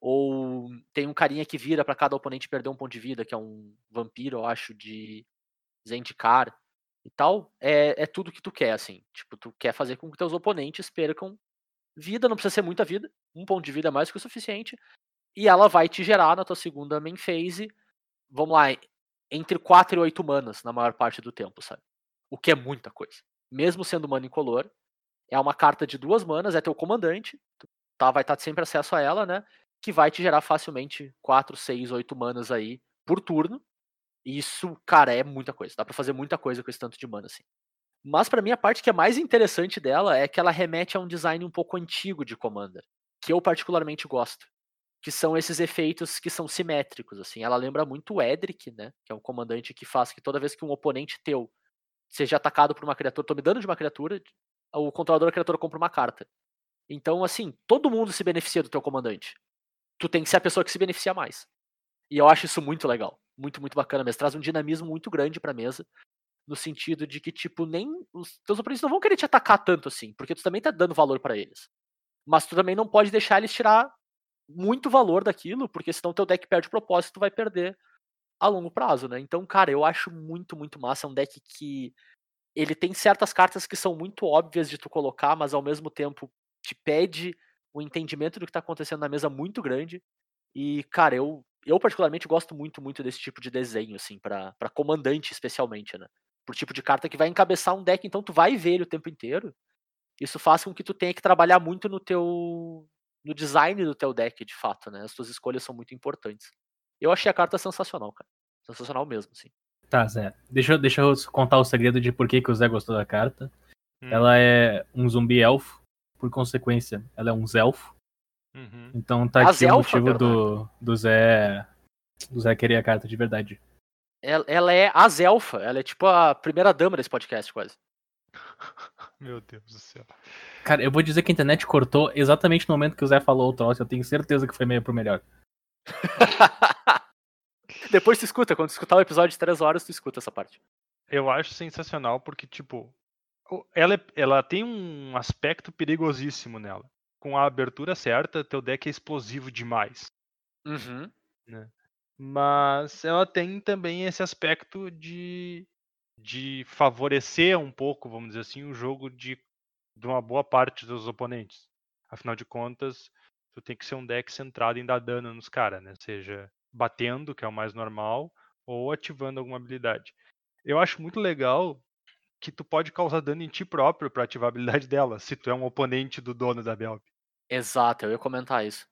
S2: Ou tem um carinha que vira pra cada oponente perder um ponto de vida, que é um vampiro, eu acho, de Zendikar e tal. É, é tudo que tu quer, assim. Tipo, tu quer fazer com que teus oponentes percam vida, não precisa ser muita vida, um ponto de vida é mais que o suficiente. E ela vai te gerar na tua segunda main phase, vamos lá, entre 4 e 8 manas na maior parte do tempo, sabe? O que é muita coisa. Mesmo sendo mana incolor, é uma carta de duas manas, é teu comandante, tá, vai estar sempre acesso a ela, né? Que vai te gerar facilmente 4, 6, 8 manas aí por turno. E isso, cara, é muita coisa. Dá pra fazer muita coisa com esse tanto de mana, assim. Mas pra mim a parte que é mais interessante dela é que ela remete a um design um pouco antigo de Commander, que eu particularmente gosto, que são esses efeitos que são simétricos, assim. Ela lembra muito o Edric, né, que é um comandante que faz que toda vez que um oponente teu seja atacado por uma criatura, tome dano de uma criatura, o controlador da criatura compra uma carta. Então, assim, todo mundo se beneficia do teu comandante. Tu tem que ser a pessoa que se beneficia mais. E eu acho isso muito legal. Muito, muito bacana mesmo. Traz um dinamismo muito grande pra mesa no sentido de que, tipo, nem os teus oponentes não vão querer te atacar tanto assim, porque tu também tá dando valor pra eles. Mas tu também não pode deixar eles tirar muito valor daquilo, porque senão teu deck perde o propósito, tu vai perder a longo prazo, né? Então, cara, eu acho muito, muito massa. É um deck que ele tem certas cartas que são muito óbvias de tu colocar, mas ao mesmo tempo te pede o entendimento do que tá acontecendo na mesa muito grande. E, cara, eu, eu particularmente gosto muito, muito desse tipo de desenho, assim, pra pra comandante especialmente, né? Por tipo de carta que vai encabeçar um deck, então tu vai ver ele o tempo inteiro. Isso faz com que tu tenha que trabalhar muito no teu no design do teu deck, de fato, né? As tuas escolhas são muito importantes. Eu achei a carta sensacional, cara. Sensacional mesmo, assim.
S3: Tá, Zé. Deixa, eu- deixa eu contar o segredo de por que, que o Zé gostou da carta.
S4: Hum.
S3: Ela é um zumbi elfo, por consequência, ela é um zelfo.
S4: Uhum.
S3: Então tá
S2: A
S3: aqui o
S2: Zelfa,
S3: motivo do, do Zé. Do Zé querer a carta de verdade.
S2: Ela, ela é a Zelfa, ela é tipo a primeira dama desse podcast, quase. [laughs]
S4: Meu Deus do céu.
S3: Cara, eu vou dizer que a internet cortou exatamente no momento que o Zé falou o troço. Eu tenho certeza que foi meio pro melhor. [laughs]
S2: Depois tu escuta, quando tu escutar o episódio de 3 horas, tu escuta essa parte.
S4: Eu acho sensacional porque, tipo, o- ela, é- ela tem um aspecto perigosíssimo nela. Com a abertura certa, teu deck é explosivo demais.
S2: Uhum.
S4: Mas ela tem também esse aspecto de, de favorecer um pouco, vamos dizer assim, o jogo de, de uma boa parte dos oponentes. Afinal de contas, tu tem que ser um deck centrado em dar dano nos caras, né? Seja batendo, que é o mais normal, ou ativando alguma habilidade. Eu acho muito legal que tu pode causar dano em ti próprio para ativar a habilidade dela, se tu é um oponente do dono da Belb.
S2: Exato, eu ia comentar isso.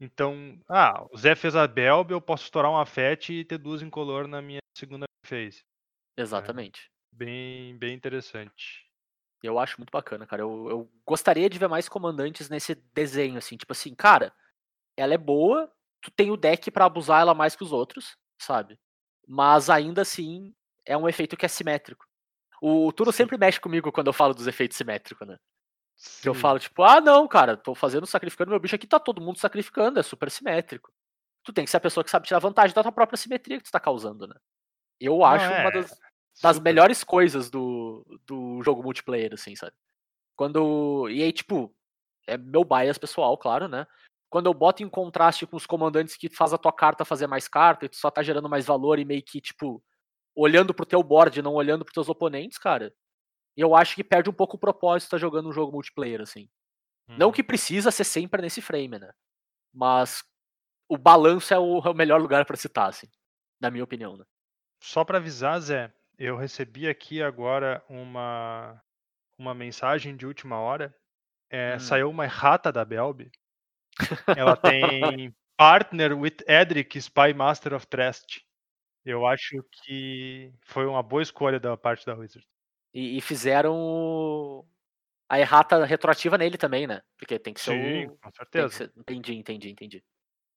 S4: Então, ah, o Zé fez a Belb, eu posso estourar uma FET e ter duas incolor na minha segunda phase.
S2: Exatamente.
S4: Bem, bem interessante.
S2: Eu acho muito bacana, cara. Eu, eu gostaria de ver mais comandantes nesse desenho, assim. Tipo assim, cara, ela é boa, tu tem o deck pra abusar ela mais que os outros, sabe? Mas ainda assim, é um efeito que é simétrico. O Turo
S4: Sim.
S2: sempre mexe comigo quando eu falo dos efeitos simétricos, né? Que eu
S4: Sim.
S2: falo, tipo, ah, não, cara, tô fazendo, sacrificando meu bicho aqui, tá todo mundo sacrificando, é super simétrico. Tu tem que ser a pessoa que sabe tirar vantagem da tua própria simetria que tu tá causando, né? Eu
S4: Não,
S2: acho
S4: é,
S2: uma das, das melhores coisas do, do jogo multiplayer, assim, sabe? Quando. E aí, tipo, é meu bias pessoal, claro, né? Quando eu boto em contraste com os comandantes que faz a tua carta fazer mais carta e tu só tá gerando mais valor e meio que, tipo, olhando pro teu board, não olhando pros teus oponentes, cara, eu acho que perde um pouco o propósito tá jogando um jogo multiplayer, assim. Não
S4: Uhum.
S2: que precisa ser sempre nesse frame, né? Mas o balanço é o, é o melhor lugar pra citar, assim. Na minha opinião, né?
S4: Só para avisar, Zé, eu recebi aqui agora uma, uma mensagem de última hora. É,
S2: Hum.
S4: Saiu uma errata da Belb. Ela tem [laughs] Partner with Edric, Spy Master of Trust. Eu acho que foi uma boa escolha da parte da Wizard.
S2: E, e fizeram o- a errata retroativa nele também, né? Porque tem que ser
S4: Sim,
S2: o.
S4: com certeza.
S2: ser- Entendi, entendi, entendi.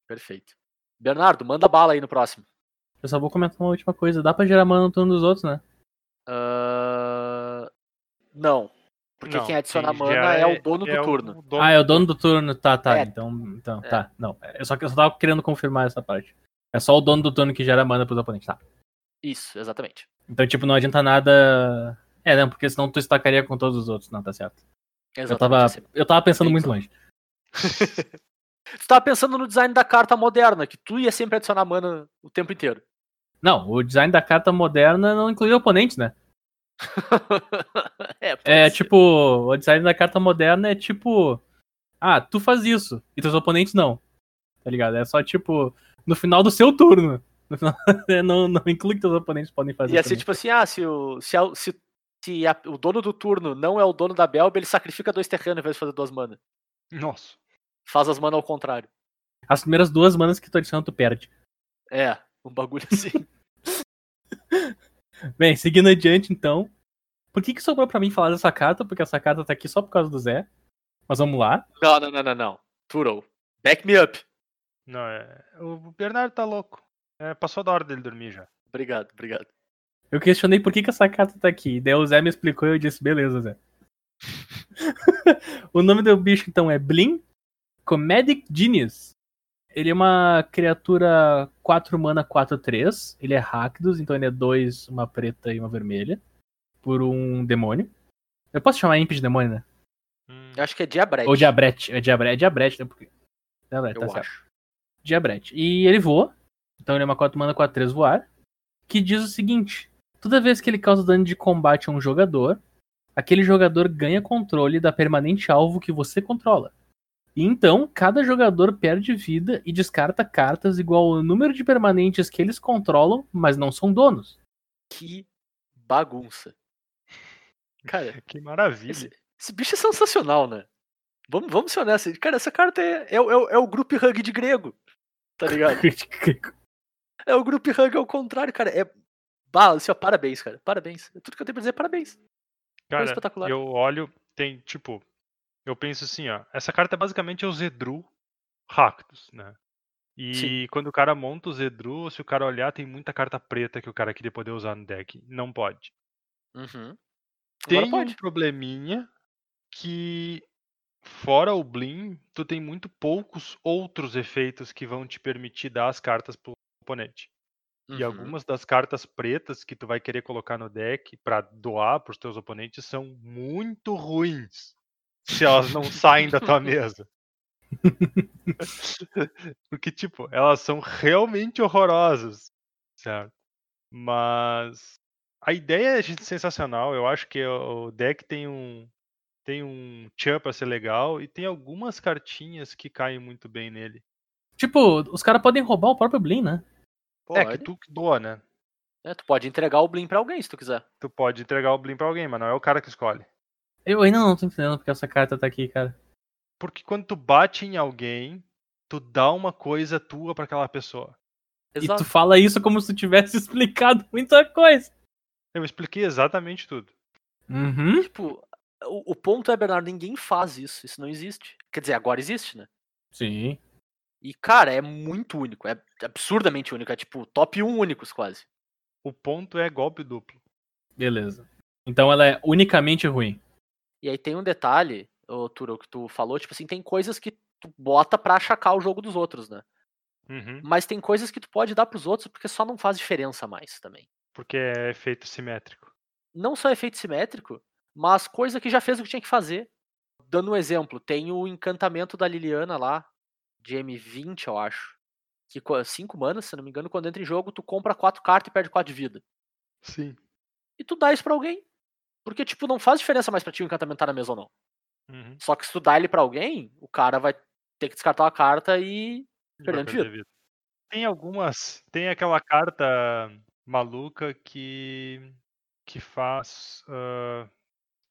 S2: Perfeito. Bernardo, manda bala aí no próximo.
S3: Eu só vou comentar uma última coisa. Dá pra gerar mana no turno dos outros, né?
S2: Ah, Não. Porque
S4: Não,
S2: quem adiciona
S4: quem
S2: mana
S4: gera
S2: é o dono
S4: é
S2: do
S4: o
S2: turno.
S4: dono
S3: Ah, é o
S4: do
S3: dono do turno. Tá, tá.
S2: É.
S3: Então, então
S2: É.
S3: tá. Não. Eu só, eu só tava querendo confirmar essa parte. É só o dono do turno que gera mana pros oponentes, tá?
S2: Isso, exatamente.
S3: Então, tipo, não adianta nada. É, não, porque senão tu estacaria com todos os outros. Não, tá certo. Eu
S2: Exatamente.
S3: tava,
S2: assim.
S3: eu tava pensando
S2: Bem
S3: muito longe. [laughs]
S2: Tu tava pensando no design da carta moderna, que tu ia sempre adicionar mana o tempo inteiro.
S3: Não, o design da carta moderna não incluía oponentes, né? [laughs]
S2: é,
S3: É tipo, o design da carta moderna é tipo. Ah, tu faz isso, e teus oponentes não. Tá ligado? É só tipo, no final do seu turno. No final- [laughs] não, não inclui que teus oponentes podem fazer.
S2: Ia ser
S3: também.
S2: tipo assim, ah, se o, se, a- se, se a- o dono do turno não é o dono da Belb, ele sacrifica dois terrenos ao invés de fazer duas mana.
S4: Nossa.
S2: Faz as mana ao contrário.
S3: As primeiras duas manas que tu adiciona, tu perde.
S2: É, um bagulho assim. [laughs]
S3: Bem, seguindo adiante, então. Por que que sobrou pra mim falar dessa carta? Porque essa carta tá aqui só por causa do Zé. Mas vamos lá.
S2: não, não, não, não, não. Turo, back me up.
S4: Não, é... O Bernardo tá louco. É, passou da hora dele dormir já.
S2: Obrigado, obrigado.
S3: Eu questionei por que, que essa carta tá aqui. Daí o Zé me explicou e eu disse, beleza, Zé. [laughs] o nome do bicho, então, é Blin Comedic Genius. Ele é uma criatura 4 mana 4-3. Ele é Rakdos, então ele é 2, uma preta e uma vermelha. Por um demônio. Eu posso chamar Imp de demônio, né?
S4: Hum,
S2: Eu acho que é Diabrete.
S3: Ou Diabrete. É Diabrete, é Diabrete, né? Porque... Diabrete,
S2: eu
S3: tá certo. Diabrete. E ele voa. Então ele é uma 4 mana 4 3 voar. Que diz o seguinte: toda vez que ele causa dano de combate a um jogador, aquele jogador ganha controle da permanente alvo que você controla. E então, cada jogador perde vida e descarta cartas igual ao número de permanentes que eles controlam, mas não são donos.
S2: Que bagunça. Cara, [laughs]
S4: Que maravilha.
S2: esse, esse bicho é sensacional, né? Vamos, vamos ser honestos. Cara, essa carta é, é, o- é, é o group hug de grego. Tá ligado? [laughs] É o group hug ao contrário, cara. É. Bah, assim, ó, parabéns, cara. Parabéns. É tudo que eu tenho pra dizer, é parabéns.
S4: Cara,
S2: espetacular.
S4: eu olho, tem tipo, eu penso assim, ó, essa carta basicamente é o Zedru Ractus, né? E
S2: Sim.
S4: quando o cara monta o Zedru, se o cara olhar, tem muita carta preta que o cara queria poder usar no deck. Não pode.
S2: Uhum.
S4: Tem um probleminha que, fora o Blim, tu tem muito poucos outros efeitos que vão te permitir dar as cartas pro oponente. E
S2: Uhum.
S4: algumas das cartas pretas que tu vai querer colocar no deck pra doar pros teus oponentes são muito ruins. Se elas não saem da tua [laughs] mesa. [laughs] Porque, tipo, elas são realmente horrorosas. Certo? Mas a ideia é sensacional. Eu acho que o deck tem um tem um tchan pra ser legal e tem algumas cartinhas que caem muito bem nele.
S3: Tipo, os caras podem roubar o próprio Blin, né?
S4: É que tu que doa, né?
S2: É, tu pode entregar o Blim pra alguém se tu quiser.
S4: Tu pode entregar o Blim pra alguém, mas não é o cara que escolhe.
S3: Eu ainda não tô entendendo porque essa carta tá aqui, cara.
S4: Porque quando tu bate em alguém, tu dá uma coisa tua pra aquela pessoa.
S3: E
S2: Exato.
S3: tu fala isso como se tu tivesse [laughs] explicado muita coisa.
S4: Eu expliquei exatamente tudo.
S3: Uhum.
S2: Tipo, o, o ponto é, Bernardo, ninguém faz isso. Isso não existe. Quer dizer, agora existe, né?
S3: Sim.
S2: E, cara, é muito único. É absurdamente único. É tipo top 1 únicos, quase.
S4: O ponto é golpe duplo.
S3: Beleza. Então ela é unicamente ruim.
S2: E aí tem um detalhe, ô, Turo, que tu falou, tipo assim, tem coisas que tu bota pra achacar o jogo dos outros, né?
S4: Uhum.
S2: Mas tem coisas que tu pode dar pros outros porque só não faz diferença mais também.
S4: Porque é efeito simétrico.
S2: Não só efeito simétrico, mas coisa que já fez o que tinha que fazer. Dando um exemplo, tem o encantamento da Liliana lá, de M20, eu acho. Que 5 manas, se não me engano, quando entra em jogo, tu compra 4 cartas e perde 4 de vida.
S4: Sim.
S2: E tu dá isso pra alguém. Porque, tipo, não faz diferença mais pra ti o encantamento tá na mesa ou não.
S4: Uhum.
S2: Só que se tu dá ele pra alguém, o cara vai ter que descartar uma carta e. Perdendo vida.
S4: vida. Tem algumas. Tem aquela carta maluca que. que faz ah,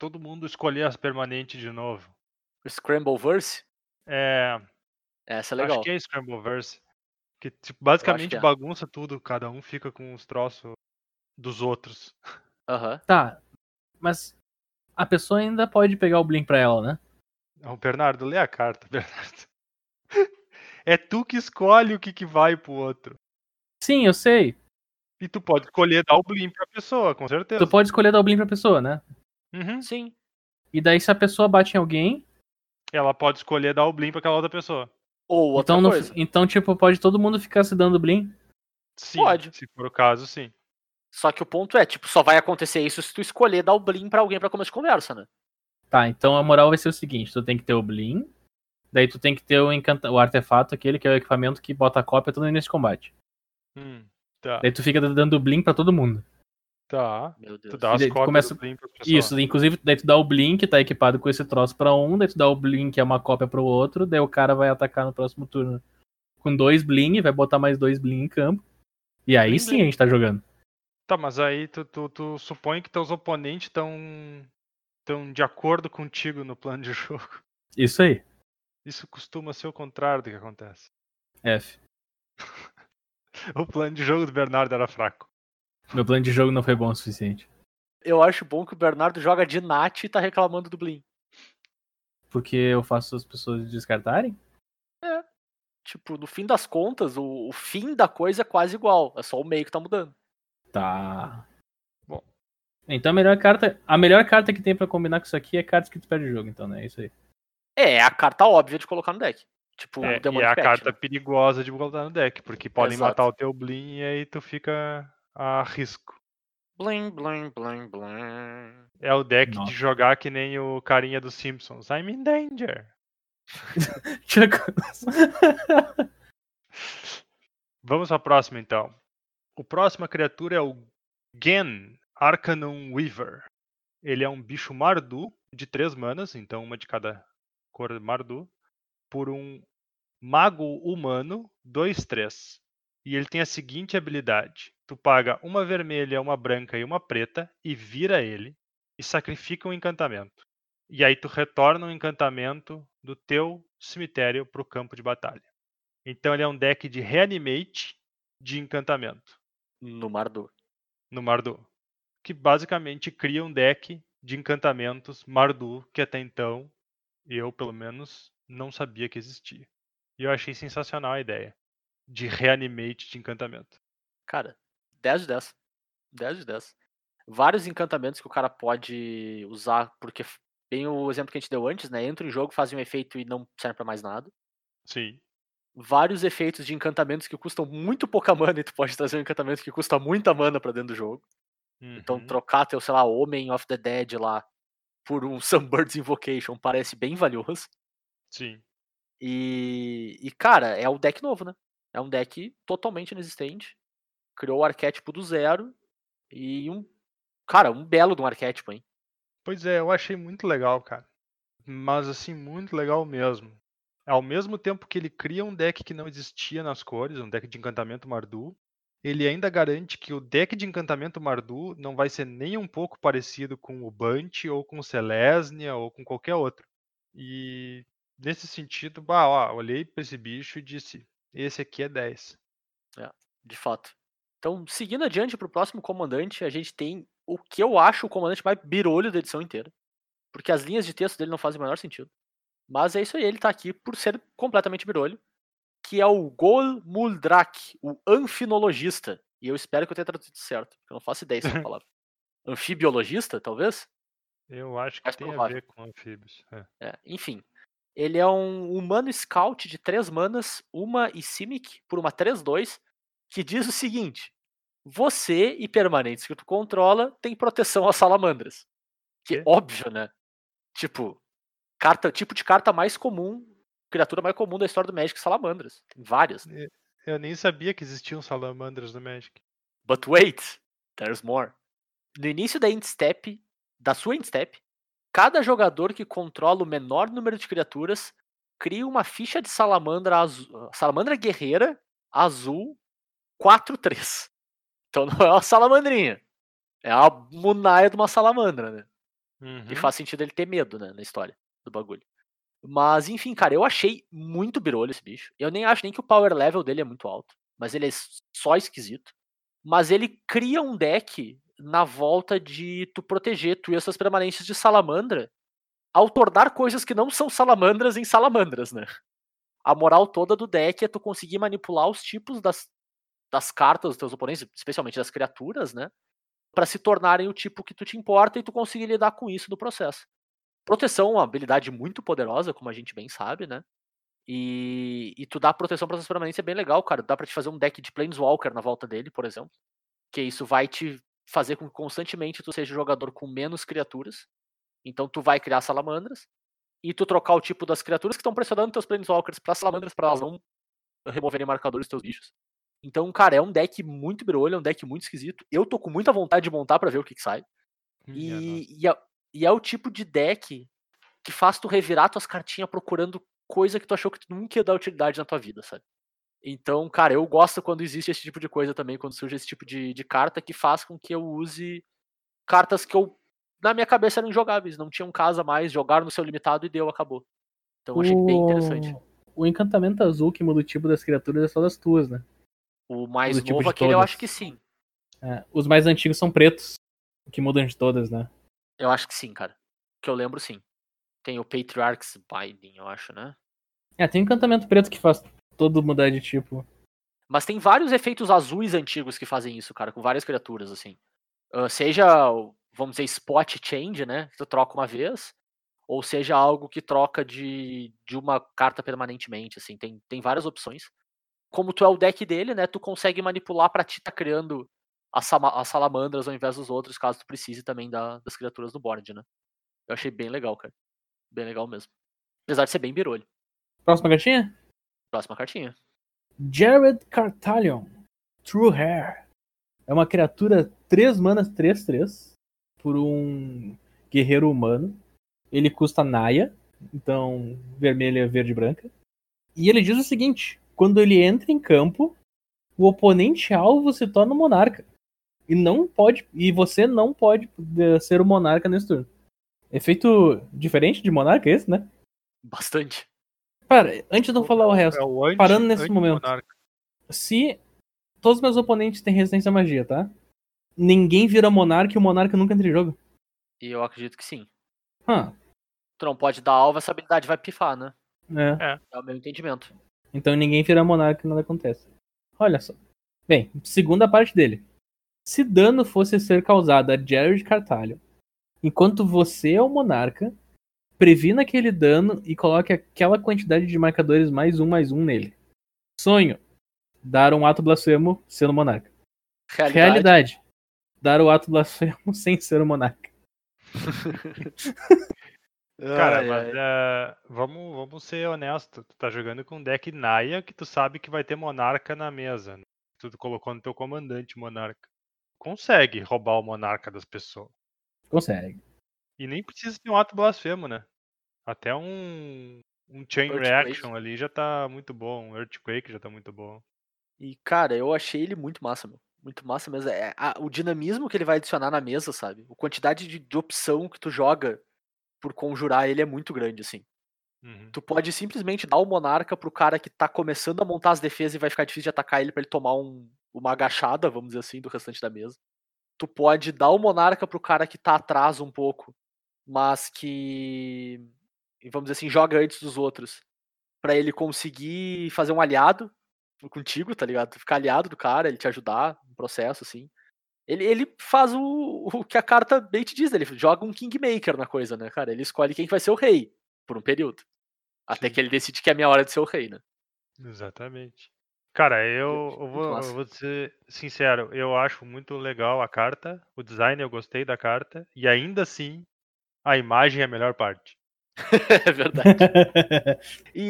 S4: todo mundo escolher as permanentes de novo.
S2: O Scramble Verse,
S4: É.
S2: essa é legal.
S4: Acho que é Scrambleverse. Que tipo, basicamente
S2: é.
S4: bagunça tudo, cada um fica com os troços dos outros.
S2: Aham.
S3: Tá. Mas a pessoa ainda pode pegar o Blink pra ela, né?
S4: Não, Bernardo, lê a carta, [laughs] Bernardo. É tu que escolhe o que, que vai pro outro.
S3: Sim, eu sei.
S4: E tu pode escolher dar o blim pra pessoa, com certeza.
S3: Tu pode escolher dar o Blink pra pessoa, né?
S4: Uhum.
S2: Sim.
S3: E daí se a pessoa bate em alguém,
S4: Ela pode escolher dar o blim pra aquela outra pessoa.
S2: Ou outra
S3: então, no-
S2: coisa.
S3: então, tipo, pode todo mundo ficar se dando Blink?
S4: Sim,
S2: Pode.
S4: se for o caso, sim.
S2: Só que o ponto é, tipo, só vai acontecer isso se tu escolher dar o Blim pra alguém pra começo de conversa, né?
S3: Tá, então a moral vai ser o seguinte: tu tem que ter o Blink, daí tu tem que ter o, encanta... o artefato, aquele que é o equipamento que bota a cópia todo nesse combate.
S4: Hum, tá,
S3: Daí tu fica dando Blink pra todo mundo.
S4: Tá.
S2: Meu Deus.
S4: Tu dá as cópias
S3: começa-
S4: do.
S3: Isso, inclusive, daí tu dá o Blink, tá equipado com esse troço pra um, daí tu dá o Blink, que é uma cópia pro outro, daí o cara vai atacar no próximo turno com dois Blink, vai botar mais dois Blink em campo. E aí
S4: Blim,
S3: sim a gente tá jogando.
S4: Tá, mas aí tu, tu, tu supõe que teus oponentes estão tão de acordo contigo no plano de [laughs] jogo.
S3: Isso aí.
S4: Isso costuma ser o contrário do que acontece.
S3: F. [laughs]
S4: O plano de jogo do Bernardo era fraco.
S3: Meu plano de jogo não foi bom o suficiente.
S2: Eu acho bom que o Bernardo joga de Nat e tá reclamando do Blim.
S3: Porque eu faço as pessoas descartarem?
S2: Tipo, no fim das contas, o, o fim da coisa é quase igual. É só o meio que tá mudando.
S3: Tá.
S4: Bom.
S3: Então a melhor carta. A melhor carta que tem pra combinar com isso aqui é cartas que tu perde o jogo, então, né? É isso aí.
S2: É, é a carta óbvia de colocar no deck. Tipo,
S4: É,
S2: o
S4: e
S2: Demonic
S4: é a carta
S2: né?
S4: perigosa de botar no deck, porque podem
S2: Exato.
S4: matar o teu Blin e aí tu fica a risco.
S2: Blim, blim, blim, blim.
S4: É o deck
S3: Nossa.
S4: de jogar que nem o carinha dos Simpsons. I'm in danger. [laughs] [laughs] Vamos pra próxima então. O próxima criatura é o Gen Arcanum Weaver. Ele é um bicho Mardu de três manas, então uma de cada cor Mardu, por um mago humano 2-3. E ele tem a seguinte habilidade: tu paga uma vermelha, uma branca e uma preta e vira ele e sacrifica um encantamento. E aí tu retorna um encantamento do teu cemitério para o campo de batalha. Então ele é um deck de reanimate de encantamento
S2: No Mardu.
S4: no Mardu, que basicamente cria um deck de encantamentos Mardu que até então eu, pelo menos, não sabia que existia. E eu achei sensacional a ideia de reanimate de encantamento.
S2: Cara, 10 de 10. 10 de 10. Vários encantamentos que o cara pode usar, porque bem o exemplo que a gente deu antes, né? Entra em jogo, faz um efeito e não serve pra mais nada.
S4: Sim.
S2: Vários efeitos de encantamentos que custam muito pouca mana e tu pode trazer um encantamento que custa muita mana pra dentro do jogo. Então
S4: Uhum.
S2: trocar teu, sei lá, Homem of the Dead lá por um [laughs] Sunbird's Invocation parece bem valioso.
S4: Sim.
S2: E, e, cara, é o deck novo, né? É um deck totalmente inexistente. Criou o arquétipo do zero. E um. Cara, um belo de um arquétipo, hein?
S4: Pois é, eu achei muito legal, cara. Mas assim, muito legal mesmo. Ao mesmo tempo que ele cria um deck que não existia nas cores, um deck de encantamento Mardu, ele ainda garante que o deck de encantamento Mardu não vai ser nem um pouco parecido com o Bunt ou com o ou com qualquer outro. E nesse sentido, bah, ó, olhei pra esse bicho e disse: esse aqui é 10.
S2: De fato. Então, seguindo adiante pro próximo comandante, a gente tem o que eu acho o comandante mais birolho da edição inteira. Porque as linhas de texto dele não fazem o menor sentido. Mas é isso aí, ele tá aqui por ser completamente birolho. Que é o Gol Muldrak, o anfinologista. E eu espero que eu tenha traduzido certo, porque eu não faço ideia dessa [laughs] palavra. Anfibiologista, talvez?
S4: Eu acho que
S2: Mais
S4: tem a
S2: provável.
S4: ver com anfíbios. é.
S2: É, enfim. Ele é um humano scout de 3 manas, uma e Simic, por uma 3-2, que diz o seguinte: Você e permanentes que tu controla tem proteção às salamandras. Que
S4: Quê?
S2: óbvio, né? Tipo, carta, tipo de carta mais comum, criatura mais comum da história do Magic, salamandras. Tem várias. né?
S4: Eu nem sabia que existiam salamandras no Magic.
S2: But wait, there's more. No início da end step, da sua end step, cada jogador que controla o menor número de criaturas cria uma ficha de salamandra azul, salamandra guerreira azul 4-3. Então não é uma salamandrinha. É a munaia de uma salamandra, né? E
S4: Uhum.
S2: faz sentido ele ter medo, né, na história do bagulho. Mas, enfim, cara, eu achei muito birolho esse bicho. Eu nem acho nem que o power level dele é muito alto. Mas ele é só esquisito. Mas ele cria um deck na volta de tu proteger tu e essas permanentes de salamandra ao tornar coisas que não são salamandras em salamandras, né? A moral toda do deck é tu conseguir manipular os tipos das, das cartas dos teus oponentes, especialmente das criaturas, né? Pra se tornarem o tipo que tu te importa e tu conseguir lidar com isso no processo. Proteção é uma habilidade muito poderosa, como a gente bem sabe, né? E, e tu dá proteção para essas permanências é bem legal, cara. Dá pra te fazer um deck de Planeswalker na volta dele, por exemplo. Que isso vai te fazer com que constantemente tu seja jogador com menos criaturas. Então tu vai criar salamandras. E tu trocar o tipo das criaturas que estão pressionando teus Planeswalkers pra salamandras pra elas não removerem marcadores dos teus bichos. Então, cara, é um deck muito birolho, é um deck muito esquisito. Eu tô com muita vontade de montar pra ver o que, que sai.
S4: Hum, é.
S2: E, e, é, e é o tipo de deck que faz tu revirar tuas cartinhas procurando coisa que tu achou que tu nunca ia dar utilidade na tua vida, sabe? Então, cara, eu gosto quando existe esse tipo de coisa também, quando surge esse tipo de, de carta que faz com que eu use cartas que eu, na minha cabeça, eram injogáveis, não tinham casa mais, jogaram no seu limitado e deu, acabou. Então eu achei bem interessante.
S3: O encantamento azul que muda o tipo das criaturas é só das tuas, né?
S2: O mais
S3: tipo
S2: novo
S3: de
S2: aquele eu
S3: todas.
S2: acho que sim.
S3: É, os mais antigos são pretos, que mudam de todas, né?
S2: Eu acho que sim, cara. Que eu lembro sim. Tem o Patriarch's Binding, eu acho, né?
S3: É, tem encantamento preto que faz todo mudar de tipo.
S2: Mas tem vários efeitos azuis antigos que fazem isso, cara, com várias criaturas, assim. Ah, seja, vamos dizer, spot change, né? Que tu troca uma vez. Ou seja, algo que troca de, de uma carta permanentemente, assim. Tem, tem várias opções. Como tu é o deck dele, né? Tu consegue manipular pra ti tá criando as, salamandras ao invés dos outros, caso tu precise também da- das criaturas do board, né? Eu achei bem legal, cara. Bem legal mesmo. Apesar de ser bem birolho.
S3: Próxima cartinha?
S2: Próxima cartinha.
S3: Jared Cartalion, True Hair. É uma criatura 3 manas 3-3 por um guerreiro humano. Ele custa Naya, então vermelha, verde e branca. E ele diz o seguinte: quando ele entra em campo, o oponente alvo se torna um monarca. E não pode. E você não pode eh, ser o monarca nesse turno. Efeito diferente de monarca esse, né?
S2: Bastante.
S3: Pera, antes de eu falar o resto,
S4: É o anti,
S3: parando nesse momento.
S4: anti-monarca.
S3: se todos os meus oponentes têm resistência à magia, tá? Ninguém vira monarca e o monarca nunca entra em jogo.
S2: E eu acredito que sim.
S3: Ah,
S2: Tu não pode dar alvo, essa habilidade vai pifar, né?
S3: é.
S2: É o meu entendimento.
S3: Então ninguém vira monarca e nada acontece. Olha só. Bem, segunda parte dele. Se dano fosse ser causado a Jared Cartalho, enquanto você é o monarca, previna aquele dano e coloque aquela quantidade de marcadores mais um mais um nele. Sonho. Dar um ato blasfemo sendo monarca.
S2: Realidade.
S3: Realidade. Dar o ato blasfemo [laughs] sem ser o monarca. [laughs]
S4: Cara,
S2: Ai,
S4: mas
S2: ai.
S4: é, vamos, vamos ser honestos. Tu tá jogando com um deck Naya que tu sabe que vai ter monarca na mesa. Né? Tu colocou no teu comandante monarca. Consegue roubar o monarca das pessoas.
S3: Consegue.
S4: E nem precisa ter um ato blasfemo, né? Até um, um chain
S2: Earthquake.
S4: reaction ali já tá muito bom. Um earthquake já tá muito bom.
S2: E, cara, eu achei ele muito massa, meu. Muito massa mesmo. É, a- o dinamismo que ele vai adicionar na mesa, sabe? A quantidade de, de opção que tu joga por conjurar ele é muito grande, assim.
S4: Uhum.
S2: Tu pode simplesmente dar o monarca pro cara que tá começando a montar as defesas e vai ficar difícil de atacar ele pra ele tomar um, uma agachada, vamos dizer assim, do restante da mesa. Tu pode dar o monarca pro cara que tá atrás um pouco, mas que vamos dizer assim, joga antes dos outros, Pra ele conseguir fazer um aliado contigo, tá ligado? Tu Ficar aliado do cara, ele te ajudar no processo assim. Ele, ele faz o, o que a carta bem te diz, ele joga um Kingmaker na coisa, né, cara? Ele escolhe quem que vai ser o rei por um período. Até que ele decide que é a minha hora de ser o rei, né?
S4: Exatamente. Cara, eu, eu vou, eu vou ser sincero, eu acho muito legal a carta, o design eu gostei da carta, e ainda assim, a imagem é a melhor parte. [laughs]
S2: é verdade. E,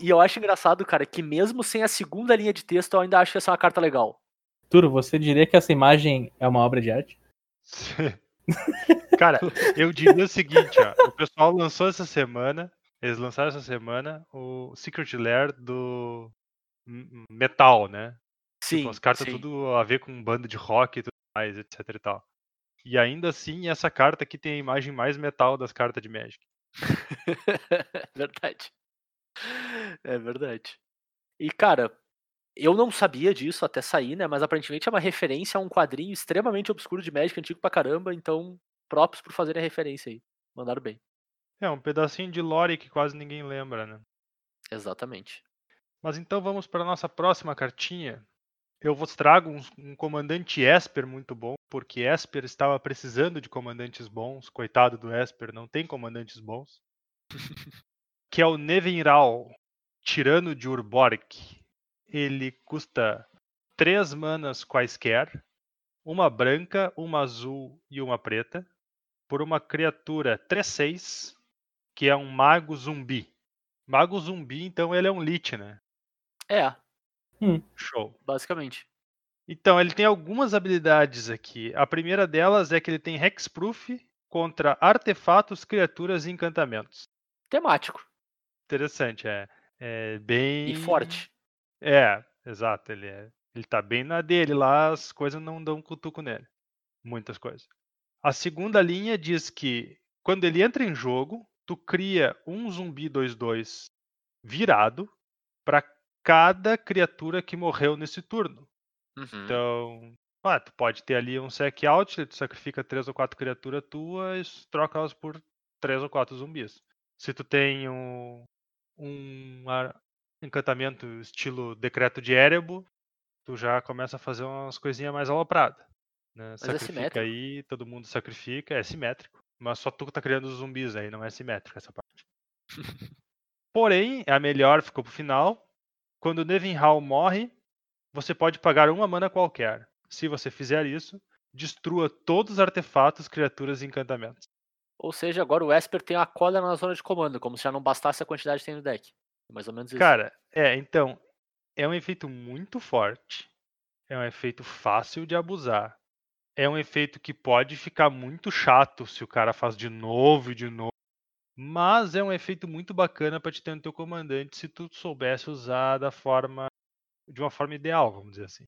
S2: e- e eu acho engraçado, cara, que mesmo sem a segunda linha de texto, eu ainda acho que essa é uma carta legal.
S3: Turo, você diria que essa imagem é uma obra de arte? [laughs]
S4: Cara, eu diria o seguinte, ó, o pessoal lançou essa semana, eles lançaram essa semana o Secret Lair do Metal, né?
S2: Sim,
S4: Tipo, as cartas
S2: sim.
S4: tudo a ver com banda de rock e tudo mais, etc e tal. E ainda assim, essa carta aqui tem a imagem mais metal das cartas de Magic. [laughs]
S2: verdade. É verdade. E, cara, eu não sabia disso até sair, né? Mas aparentemente é uma referência a um quadrinho extremamente obscuro de Magic, antigo pra caramba, então próprios por fazerem a referência aí. Mandaram bem.
S4: É, um pedacinho de lore que quase ninguém lembra, né?
S2: Exatamente.
S4: Mas então vamos para nossa próxima cartinha. Eu vos trago um, um comandante Esper muito bom, porque Esper estava precisando de comandantes bons. Coitado do Esper, não tem comandantes bons. [laughs] que é o Nevinral, tirano de Urborg. Ele custa 3 manas quaisquer, uma branca, uma azul e uma preta, por uma criatura 3-6, que é um mago zumbi. Mago zumbi, então ele é um lich, né?
S2: É,
S4: Show.
S2: basicamente.
S4: Então, ele tem algumas habilidades aqui. A primeira delas é que ele tem Hexproof contra artefatos, criaturas e encantamentos.
S2: Temático.
S4: Interessante, é. É bem.
S2: E forte.
S4: É, exato. Ele, é... ele tá bem na dele lá, as coisas não dão cutuco nele. Muitas coisas. A segunda linha diz que quando ele entra em jogo, tu cria um zumbi 2-2 virado para cada criatura que morreu nesse turno.
S2: Uhum.
S4: Então, ah, tu pode ter ali um sec out, tu sacrifica três ou quatro criaturas tuas, troca elas por três ou quatro zumbis. Se tu tem um, um ar- encantamento estilo decreto de Erebo, tu já começa a fazer umas coisinhas mais alopradas. Né?
S2: é
S4: Sacrifica
S2: simétrico.
S4: aí, todo mundo sacrifica, é simétrico. Mas só tu que tá criando os zumbis aí, não é simétrico essa parte. [laughs] Porém, a melhor ficou pro final. Quando o Nevinhal morre, você pode pagar uma mana qualquer. Se você fizer isso, destrua todos os artefatos, criaturas e encantamentos.
S2: Ou seja, agora o Esper tem a cola na zona de comando, como se já não bastasse a quantidade que tem no deck. É mais ou menos isso.
S4: Cara, é, então, é um efeito muito forte. É um efeito fácil de abusar. É um efeito que pode ficar muito chato se o cara faz de novo e de novo. Mas é um efeito muito bacana para te ter no teu comandante se tu soubesse usar da forma de uma forma ideal, vamos dizer assim.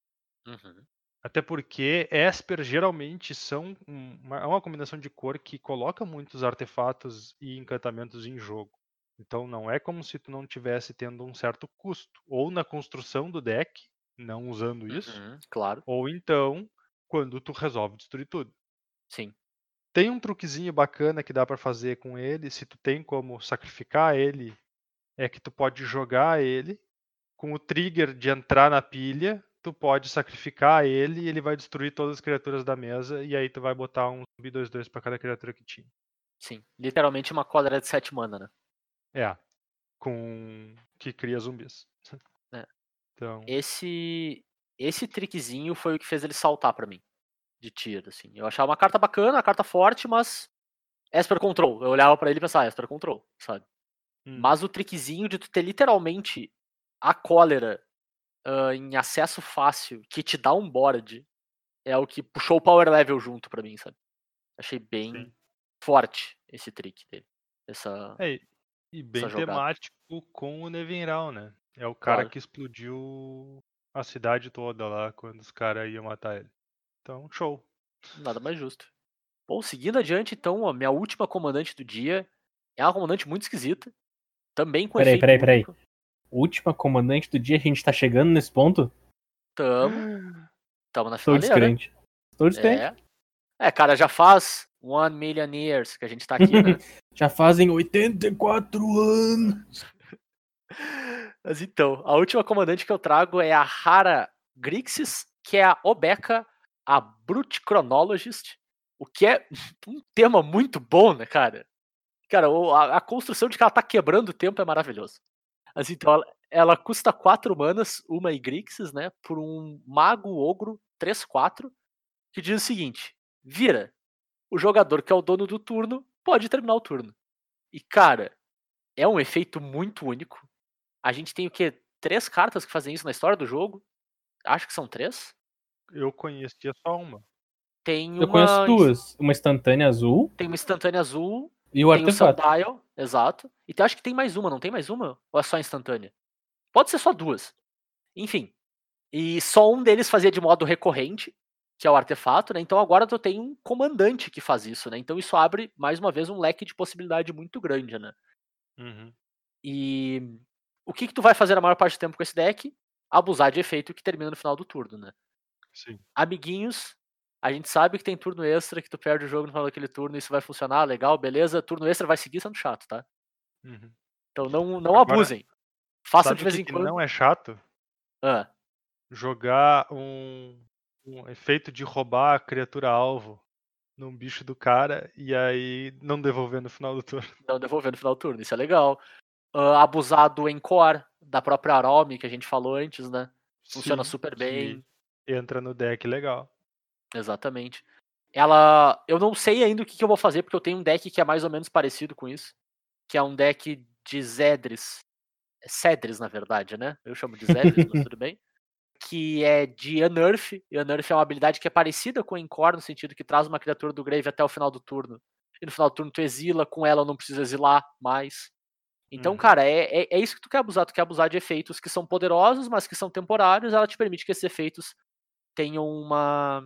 S2: Uhum.
S4: Até porque Esper geralmente são um- uma, é uma combinação de cor que coloca muitos artefatos e encantamentos em jogo. Então não é como se tu não tivesse tendo um certo custo. Ou na construção do deck, não usando isso,
S2: Uhum, claro,
S4: ou então quando tu resolve destruir tudo.
S2: sim.
S4: Tem um truquezinho bacana que dá pra fazer com ele, se tu tem como sacrificar ele, é que tu pode jogar ele com o trigger de entrar na pilha, tu pode sacrificar ele e ele vai destruir todas as criaturas da mesa e aí tu vai botar um zumbi 2/2 pra cada criatura que tinha.
S2: Sim. Literalmente uma cólera de 7 mana, né?
S4: É, com que cria zumbis.
S2: É.
S4: Então,
S2: Esse esse trickzinho foi o que fez ele saltar pra mim. De tiro, assim. Eu achava uma carta bacana, uma carta forte, mas. Esper Control. Eu olhava pra ele e pensava, ah, Esper Control, sabe?
S4: hum,
S2: Mas o trickzinho de tu ter literalmente a cólera ah, em acesso fácil, que te dá um board, é o que puxou o power level junto pra mim, sabe? Achei bem
S4: Sim.
S2: forte esse trick dele. Essa.
S4: é, e- bem temático com o Nevinral, né? É o cara
S2: Claro.
S4: que explodiu a cidade toda lá quando os caras iam matar ele. Então, show.
S2: Nada mais justo. Bom, seguindo adiante, então, a minha última comandante do dia é uma comandante muito esquisita. Também com
S3: Peraí,
S2: efeito
S3: peraí, peraí. Última comandante do dia, a gente tá chegando nesse ponto?
S2: Tamo, tamo na
S3: Estou
S2: finaleira.
S3: descrente. Estou descrente.
S2: É. é, cara, já faz one million years que a gente tá aqui, né? [laughs]
S3: Já fazem 84 anos. [laughs]
S2: Mas então, a última comandante que eu trago é a Hara Grixis, que é a Obeca, a Brute Chronologist, o que é um tema muito bom, né, cara? Cara, a, a construção de que ela tá quebrando o tempo é maravilhoso. Mas então, ela, ela custa 4 manas, uma e Grixis, né, por um Mago Ogro 3-4, que diz o seguinte, vira, o jogador que é o dono do turno pode terminar o turno. E, cara, é um efeito muito único. A gente tem o quê? Três cartas que fazem isso na história do jogo? Acho que são três.
S4: Eu conhecia só uma.
S2: Tem uma.
S3: Eu conheço duas. Uma instantânea azul
S2: Tem uma instantânea azul,
S3: e o
S2: tem o
S3: artefato.
S2: Sundial, exato. E tem- acho que tem mais uma, não tem mais uma? Ou é só instantânea? Pode ser só duas. Enfim. E só um deles fazia de modo recorrente, que é o artefato, né? Então agora tu tem um comandante que faz isso, né? Então isso abre, mais uma vez, um leque de possibilidade muito grande, né?
S4: Uhum.
S2: E o que, que tu vai fazer a maior parte do tempo com esse deck? Abusar de efeito que termina no final do turno, né?
S4: Sim.
S2: Amiguinhos, a gente sabe que tem turno extra, que tu perde o jogo no final daquele turno, isso vai funcionar, legal, beleza. Turno extra vai seguir sendo chato, tá?
S4: Uhum.
S2: Então não, não
S4: Agora,
S2: abusem. Façam de vez em quando.
S4: não é chato?
S2: Ah,
S4: Jogar um, um efeito de roubar a criatura alvo num bicho do cara e aí não devolver no final do [laughs] turno.
S2: não devolver no final do turno, isso é legal. Ah, abusar do Encore, da própria Arome, que a gente falou antes, né? Funciona
S4: Sim,
S2: super bem.
S4: Entra no deck legal.
S2: Exatamente. Ela. Eu não sei ainda o que, que eu vou fazer, porque eu tenho um deck que é mais ou menos parecido com isso. Que é um deck de Zedris. É Cedris, na verdade, né? Eu chamo de Zedris, mas [laughs] tudo bem. Que é de Unearth. E Unearth é uma habilidade que é parecida com Encore, no sentido que traz uma criatura do Grave até o final do turno. E no final do turno tu exila, com ela não precisa exilar mais. Então,
S4: Uhum.
S2: cara, é, é, é isso que tu quer abusar. Tu quer abusar de efeitos que são poderosos, mas que são temporários. Ela te permite que esses efeitos tenham uma,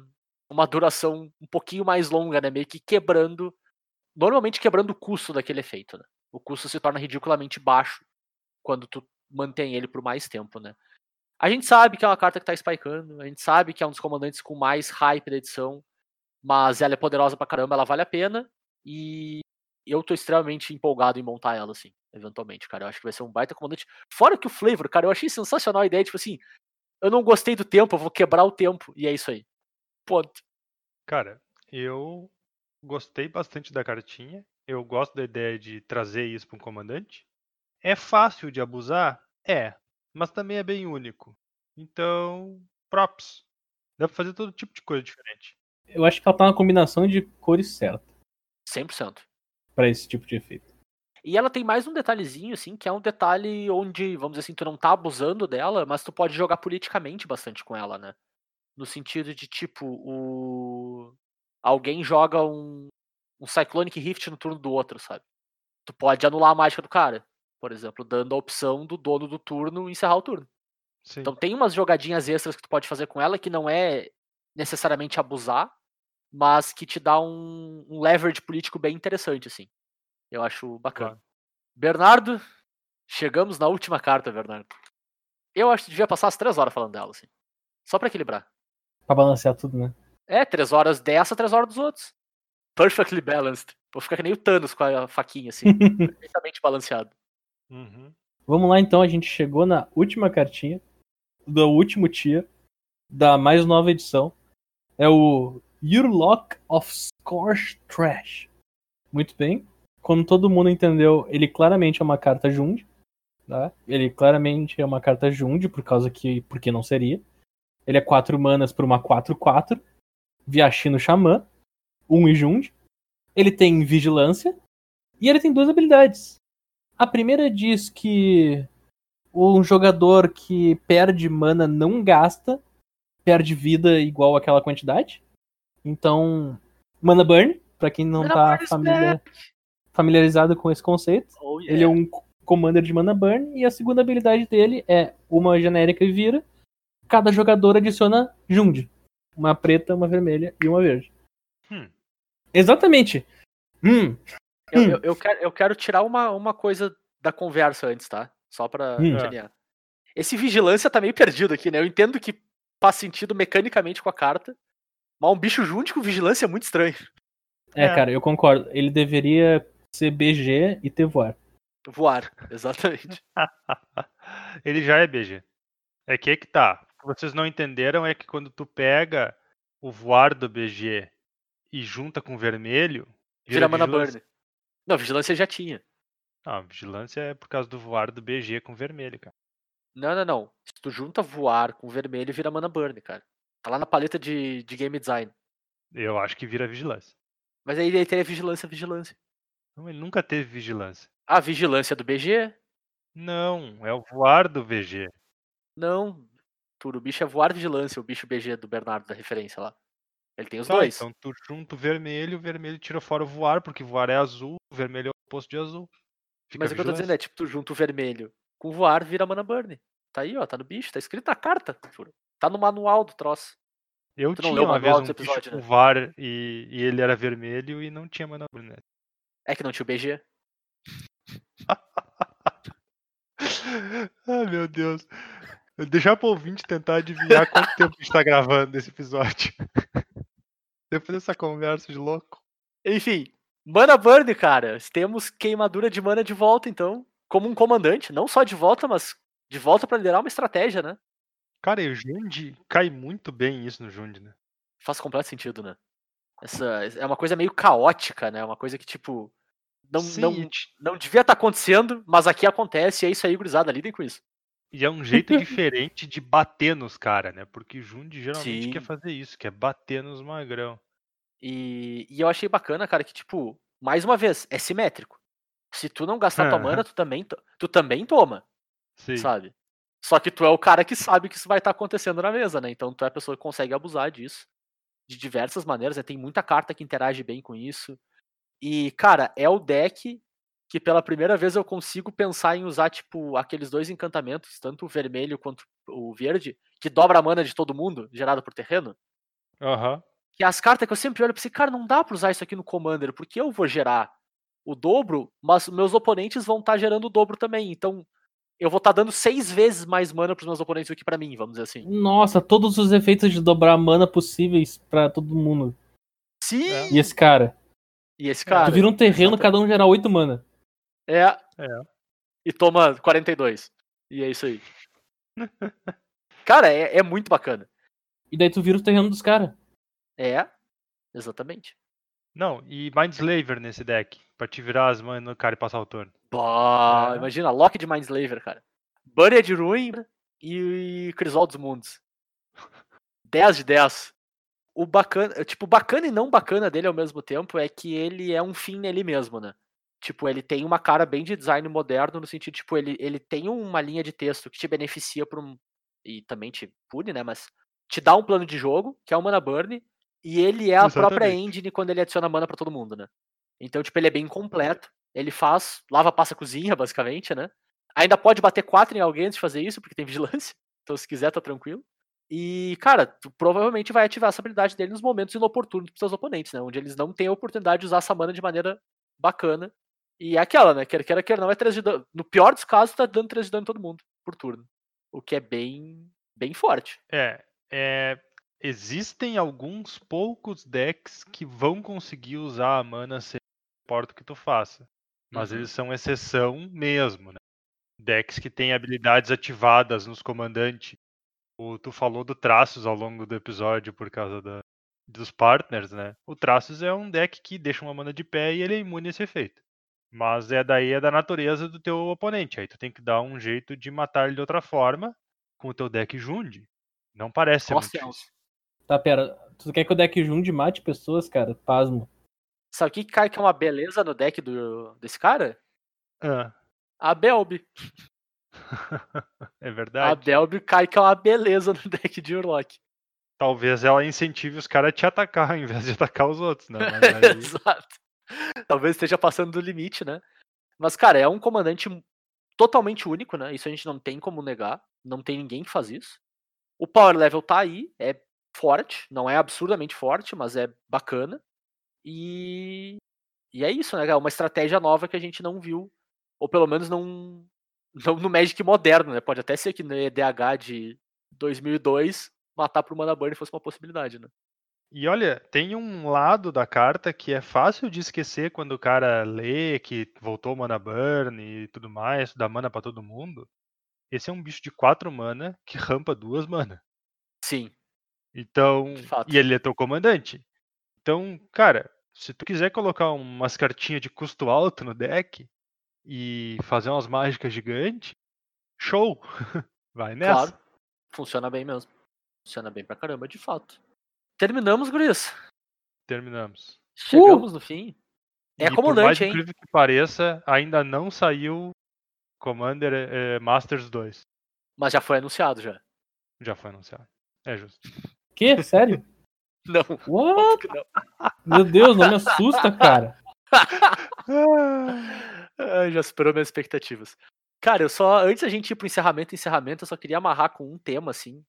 S2: uma duração um pouquinho mais longa, né? Meio que quebrando. Normalmente quebrando o custo daquele efeito, né? O custo se torna ridiculamente baixo quando tu mantém ele por mais tempo, né? A gente sabe que é uma carta que tá spikeando, a gente sabe que é um dos comandantes com mais hype da edição, mas ela é poderosa pra caramba, ela vale a pena, e eu tô extremamente empolgado em montar ela, assim, eventualmente, cara. Eu acho que vai ser um baita comandante. Fora que o flavor, cara, eu achei sensacional a ideia, tipo assim, eu não gostei do tempo, eu vou quebrar o tempo, e é isso aí. Ponto.
S4: Cara, eu gostei bastante da cartinha. Eu gosto da ideia de trazer isso para um comandante. É fácil de abusar? É, mas também é bem único. Então, props. Dá pra fazer todo tipo de coisa diferente.
S3: Eu acho que ela tá na combinação de cores certa
S2: 100%.
S3: pra esse tipo de efeito.
S2: E ela tem mais um detalhezinho, assim, que é um detalhe onde, vamos dizer assim, tu não tá abusando dela, mas tu pode jogar politicamente bastante com ela, né? No sentido de, tipo, o. Alguém joga um, um Cyclonic Rift no turno do outro, sabe? Tu pode anular a mágica do cara, por exemplo, dando a opção do dono do turno encerrar o turno.
S4: Sim.
S2: Então tem umas jogadinhas extras que tu pode fazer com ela que não é necessariamente abusar, mas que te dá um, um leverage político bem interessante, assim. Eu acho bacana.
S4: Claro.
S2: Bernardo, chegamos na última carta, Bernardo. Eu acho que devia passar as três horas falando dela, assim. Só pra equilibrar.
S3: Pra balancear tudo, né?
S2: É, três horas dessa, três horas dos outros. Perfectly balanced. Vou ficar que nem o Thanos com a faquinha, assim. [laughs] perfeitamente balanceado.
S4: Uhum.
S3: Vamos lá então, a gente chegou na última cartinha do último tier da mais nova edição. É o Urlock of Scorch Trash. Muito bem. Como todo mundo entendeu, ele claramente é uma carta Jund. Tá? Ele claramente é uma carta Jund, por causa que. Porque não seria. Ele é 4 manas por uma 4-4. Viashino Xamã. 1 um e Jund. Ele tem vigilância. E ele tem duas habilidades. A primeira diz que um jogador que perde mana não gasta, perde vida igual aquela quantidade. Então, mana burn, pra quem não
S2: Mana
S3: tá familiar- familiarizado com esse conceito,
S2: Oh,
S3: ele é um commander de mana burn e a segunda habilidade dele é uma genérica e vira. Cada jogador adiciona Jund. Uma preta, uma vermelha e uma verde.
S4: Hum.
S3: Exatamente. Hum,
S2: Eu,
S3: Hum.
S2: eu, eu quero, eu quero tirar uma, uma coisa da conversa antes, tá? Só pra
S3: Hum.
S2: entender. Esse vigilância tá meio perdido aqui, né? Eu entendo que faz sentido mecanicamente com a carta, mas um bicho junto com vigilância é muito estranho.
S3: é,
S4: É.
S3: cara, eu concordo. Ele deveria ser BG e ter voar.
S2: Voar, [laughs] exatamente. [laughs]
S4: Ele já é BG. É que é que tá. O que vocês não entenderam é que quando tu pega o voar do BG e junta com o vermelho,
S2: Vira mana
S4: vigilância.
S2: burn. Não, vigilância já tinha.
S4: Ah, vigilância é por causa do voar do BG com vermelho, cara.
S2: Não, não, não. Se tu junta voar com vermelho, vira mana burn, cara. Tá lá na paleta de, de game design.
S4: Eu acho que vira vigilância.
S2: Mas aí ele teria vigilância, vigilância.
S4: Não, ele nunca teve vigilância.
S2: A vigilância do BG?
S4: Não, é o voar do VG.
S2: Não. Tudo, o bicho é voar vigilância, o bicho BG do Bernardo da referência lá. Ele tem os
S4: Tá,
S2: dois.
S4: então tu junta o vermelho, o vermelho tira fora o voar, porque voar é azul, o vermelho é o oposto de azul. Fica
S2: Mas o que eu tô dizendo é, tipo, tu junta o vermelho com voar, vira mana burn. Tá aí, ó, tá no bicho, tá escrito na carta. Tá no manual do troço.
S4: Eu
S2: tu
S4: tinha
S2: o
S4: uma vez um
S2: desse
S4: bicho
S2: episódio,
S4: com
S2: né?
S4: VAR e, e ele era vermelho e não tinha mana brunete.
S2: É que não tinha o BG. [laughs]
S4: Ai meu Deus. Eu deixar pro ouvinte tentar adivinhar quanto tempo a gente tá gravando esse episódio. [laughs] Depois dessa conversa de louco.
S2: Enfim, mana burn, cara. Temos queimadura de mana de volta, então. Como um comandante. Não só de volta, mas de volta pra liderar uma estratégia, né?
S4: Cara, e o Jund cai muito bem isso no Jund, né?
S2: Faz completo sentido, né? Essa é uma coisa meio caótica, né? Uma coisa que, tipo. Não,
S4: Sim,
S2: não, não devia estar acontecendo, mas aqui acontece, e é isso aí, gurizada. Lidem com isso.
S4: E é um jeito diferente de bater nos caras, né? Porque Jund geralmente quer
S2: Sim.
S4: fazer isso, quer bater nos magrão.
S2: E, e eu achei bacana, cara, que, tipo, mais uma vez, é simétrico. Se tu não gastar tua mana, tu também, tu também toma,
S4: Sim.
S2: sabe? Só que tu é o cara que sabe que isso vai estar acontecendo na mesa, né? Então tu é a pessoa que consegue abusar disso. De diversas maneiras, né? Tem muita carta que interage bem com isso. E, cara, é o deck que pela primeira vez eu consigo pensar em usar, tipo, aqueles dois encantamentos, tanto o vermelho quanto o verde, que dobra a mana de todo mundo, gerado por terreno.
S4: Aham.
S2: Que é as cartas que eu sempre olho e pensei, cara, não dá pra usar isso aqui no Commander, porque eu vou gerar o dobro, mas meus oponentes vão estar gerando o dobro também. Então, eu vou estar dando seis vezes mais mana pros meus oponentes do que pra mim, vamos dizer assim.
S3: Nossa, todos os efeitos de dobrar mana possíveis pra todo mundo.
S2: Sim!
S3: E esse cara?
S2: E esse cara.
S3: tu vira um terreno, cada um gera 8 mana.
S2: É.
S4: É.
S2: E toma 42. E é isso aí. [laughs] cara, é, é muito bacana.
S3: E daí tu vira o terreno dos caras.
S2: É. Exatamente.
S4: Não, e Mindslaver nesse deck, pra te virar as mãos no cara e passar o turno.
S2: Bah,
S4: É.
S2: imagina, Lock de Mindslaver, cara. Bunny de Ruin e Crisol dos Mundos. [laughs] 10 de 10. O bacana, tipo, bacana e não bacana dele ao mesmo tempo é que ele é um fim nele mesmo, né? Tipo, ele tem uma cara bem de design moderno, no sentido, tipo, ele, ele tem uma linha de texto que te beneficia por um. E também te pune, né? Mas te dá um plano de jogo, que é o Mana Burn, e ele é a própria
S4: Exatamente.
S2: engine quando ele adiciona mana pra todo mundo, né? Então, tipo, ele é bem completo. Ele faz lava, passa, cozinha, basicamente, né? Ainda pode bater 4 em alguém antes de fazer isso, porque tem [laughs] vigilância. Então, se quiser, tá tranquilo. E, cara, tu provavelmente vai ativar essa habilidade dele nos momentos inoportunos pros seus oponentes, né? Onde eles não têm a oportunidade de usar essa mana de maneira bacana. E é aquela, né? Quer queira, quer não, é 3 de dano. No pior dos casos, tá dando 3 de dano em todo mundo por turno. O que é bem, bem forte.
S4: É, é, existem alguns poucos decks que vão conseguir usar a mana sem importa o que tu faça. Mas
S2: Uhum.
S4: eles são exceção mesmo, né? Decks que têm habilidades ativadas nos comandantes. O, tu falou do Traços ao longo do episódio por causa da, dos partners, né? O Traços é um deck que deixa uma mana de pé e ele é imune a esse efeito. Mas é daí é da natureza do teu oponente. Aí tu tem que dar um jeito de matar ele de outra forma com o teu deck Jundi. Não parece ser muito.
S3: Tá, pera. Tu quer que o deck Jund mate pessoas, cara? Pasmo.
S2: Sabe o que cai que é uma beleza no deck do, desse cara?
S4: Ah,
S2: A Belb. [laughs]
S4: é
S2: A
S4: verdade.
S2: Belb cai que é uma beleza no deck de Urlock.
S4: Talvez ela incentive os caras a te atacar [laughs] ao invés de atacar os outros, né? [laughs] Mas aí-
S2: Exato. Talvez esteja passando do limite, né? Mas, cara, é um comandante totalmente único, né? Isso a gente não tem como negar. Não tem ninguém que faz isso. O power level tá aí, é forte, não é absurdamente forte, mas é bacana. E, e é isso, né? É uma estratégia nova que a gente não viu, ou pelo menos não, não no Magic moderno, né? Pode até ser que no EDH de 2002 matar pro Mana Burn fosse uma possibilidade, né?
S4: E olha, tem um lado da carta que é fácil de esquecer quando o cara lê que voltou mana burn e tudo mais, dá mana pra todo mundo. Esse é um bicho de 4 mana que rampa duas mana.
S2: Sim,
S4: Então, e ele é teu comandante. Então, cara, se tu quiser colocar umas cartinhas de custo alto no deck e fazer umas mágicas gigantes, show. [laughs] Vai nessa.
S2: Claro. Funciona bem mesmo. Funciona bem pra caramba, de fato. Terminamos, Guris.
S4: Terminamos.
S2: Chegamos no fim. É
S4: e por mais
S2: comandante, hein?
S4: incrível que pareça, ainda não saiu Commander eh, Masters 2.
S2: Mas já foi anunciado já.
S4: Já foi anunciado. É justo.
S3: Que? Sério? [laughs]
S2: Não,
S3: What?
S2: não. [laughs]
S3: Meu Deus, não me assusta, cara. [laughs]
S2: Ai, já superou minhas expectativas. Cara, eu só. Antes da gente ir pro encerramento, encerramento, eu só queria amarrar com um tema, assim,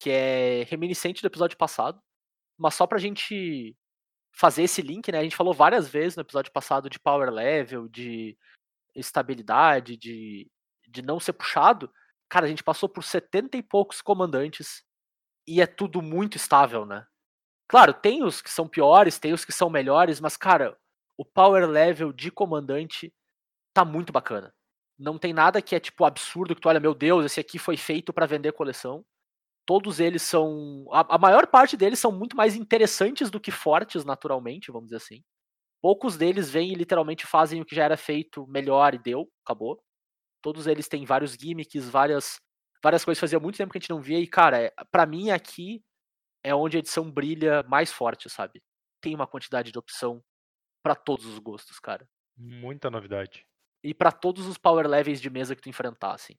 S2: que é reminiscente do episódio passado. Mas só pra gente fazer esse link, né? A gente falou várias vezes no episódio passado de power level, de estabilidade, de, de não ser puxado. Cara, a gente passou por 70 e poucos comandantes e é tudo muito estável, né? Claro, tem os que são piores, tem os que são melhores, mas, cara, o power level de comandante tá muito bacana. Não tem nada que é, tipo, absurdo, que tu olha, meu Deus, esse aqui foi feito pra vender coleção. Todos eles são. A, a maior parte deles são muito mais interessantes do que fortes, naturalmente, vamos dizer assim. Poucos deles vêm e literalmente fazem o que já era feito melhor e deu, acabou. Todos eles têm vários gimmicks, várias, várias coisas fazia muito tempo que a gente não via. E, cara, é, pra mim aqui é onde a edição brilha mais forte, sabe? Tem uma quantidade de opção pra todos os gostos, cara.
S4: Muita novidade.
S2: E pra todos os power levels de mesa que tu enfrentar, assim.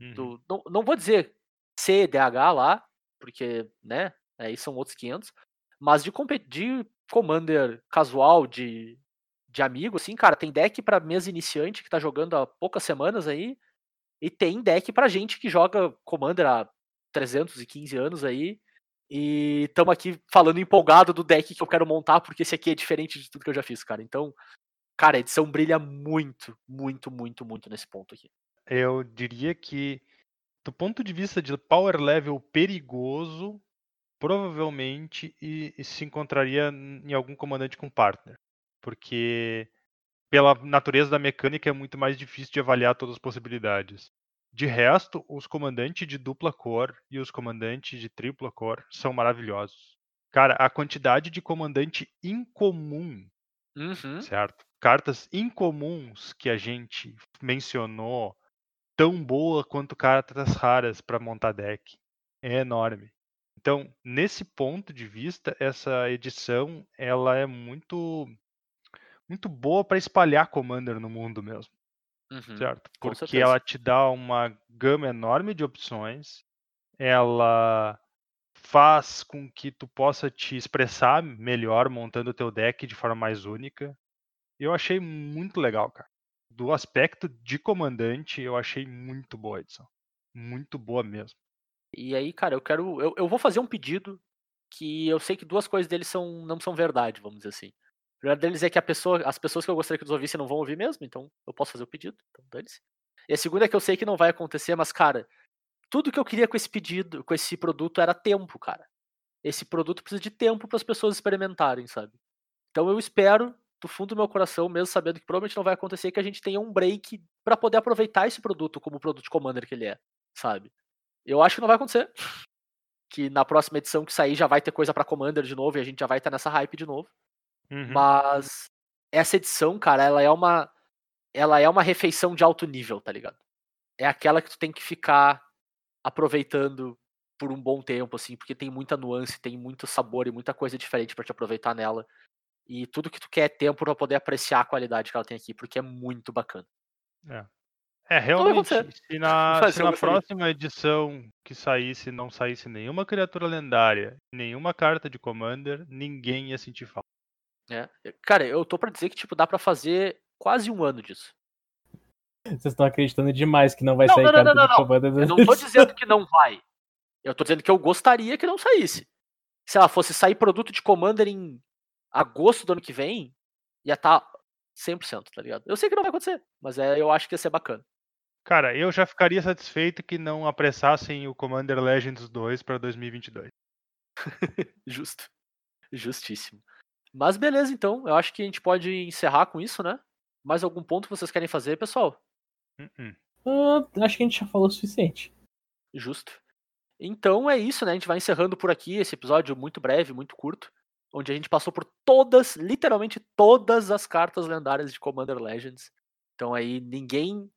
S4: Uhum.
S2: Tu- não, não vou dizer C, DH lá, porque, né, aí são outros 500, mas de, de Commander casual, de, de amigo, assim, cara, tem deck pra mesa iniciante que tá jogando há poucas semanas aí, e tem deck pra gente que joga Commander há 315 anos aí, e estamos aqui falando empolgado do deck que eu quero montar, porque esse aqui é diferente de tudo que eu já fiz, cara. Então, cara, a edição brilha muito, muito, muito, muito nesse ponto aqui.
S4: Eu diria que, do ponto de vista de power level perigoso, provavelmente e, e se encontraria em algum comandante com partner. Porque, pela natureza da mecânica, é muito mais difícil de avaliar todas as possibilidades. De resto, os comandantes de dupla cor e os comandantes de tripla cor são maravilhosos. Cara, a quantidade de comandante incomum
S2: Uhum.
S4: certo? Cartas incomuns que a gente mencionou, tão boa quanto cartas raras para montar deck. É enorme. Então, nesse ponto de vista, essa edição ela é muito muito boa para espalhar Commander no mundo mesmo,
S2: Uhum.
S4: certo? Porque ela te dá uma gama enorme de opções, ela faz com que tu possa te expressar melhor montando o teu deck de forma mais única. Eu achei muito legal, cara. Do aspecto de comandante, eu achei muito boa edição. Muito boa mesmo.
S2: E aí, cara, eu quero. Eu, eu vou fazer um pedido que eu sei que duas coisas deles são, não são verdade, vamos dizer assim. O melhor deles é que a pessoa, as pessoas que eu gostaria que eles ouvissem não vão ouvir mesmo, então eu posso fazer o pedido, então dane-se. E a segunda é que eu sei que não vai acontecer, mas, cara, tudo que eu queria com esse pedido, com esse produto, era tempo, cara. Esse produto precisa de tempo para as pessoas experimentarem, sabe? Então eu espero, do fundo do meu coração, mesmo sabendo que provavelmente não vai acontecer, que a gente tenha um break para poder aproveitar esse produto como o produto Commander que ele é, sabe? Eu acho que não vai acontecer. Que na próxima edição que sair já vai ter coisa para Commander de novo e a gente já vai estar nessa hype de novo.
S4: Uhum.
S2: Mas essa edição, cara, ela é uma ela é uma refeição de alto nível, tá ligado? É aquela que tu tem que ficar aproveitando por um bom tempo, assim, porque tem muita nuance, tem muito sabor e muita coisa diferente para te aproveitar nela. E tudo que tu quer é tempo pra poder apreciar a qualidade que ela tem aqui, porque é muito bacana.
S4: É,
S2: vai
S4: realmente,
S2: acontecer.
S4: se [laughs] na, se na próxima edição que saísse não saísse nenhuma criatura lendária, nenhuma carta de Commander, ninguém ia sentir falta.
S2: né? Cara, eu tô pra dizer que, tipo, dá pra fazer quase um ano disso.
S3: Vocês estão acreditando demais que não vai
S2: Não,
S3: sair
S2: não, não,
S3: carta
S2: não,
S3: de
S2: não.
S3: Commander
S2: Eu não tô [laughs] dizendo que não vai. Eu tô dizendo que eu gostaria que não saísse. Se ela fosse sair produto de Commander em agosto do ano que vem, ia estar 100%, tá ligado? Eu sei que não vai acontecer, mas é, eu acho que ia ser bacana.
S4: Cara, eu já ficaria satisfeito que não apressassem o Commander Legends 2 para 2022.
S2: Justo. Justíssimo. Mas beleza, então. Eu acho que a gente pode encerrar com isso, né? Mais algum ponto que vocês querem fazer, pessoal?
S4: Uh-uh.
S3: Ah, acho que a gente já falou o suficiente.
S2: Justo. Então é isso, né? A gente vai encerrando por aqui esse episódio muito breve, muito curto, onde a gente passou por todas, literalmente todas as cartas lendárias de Commander Legends. Então aí ninguém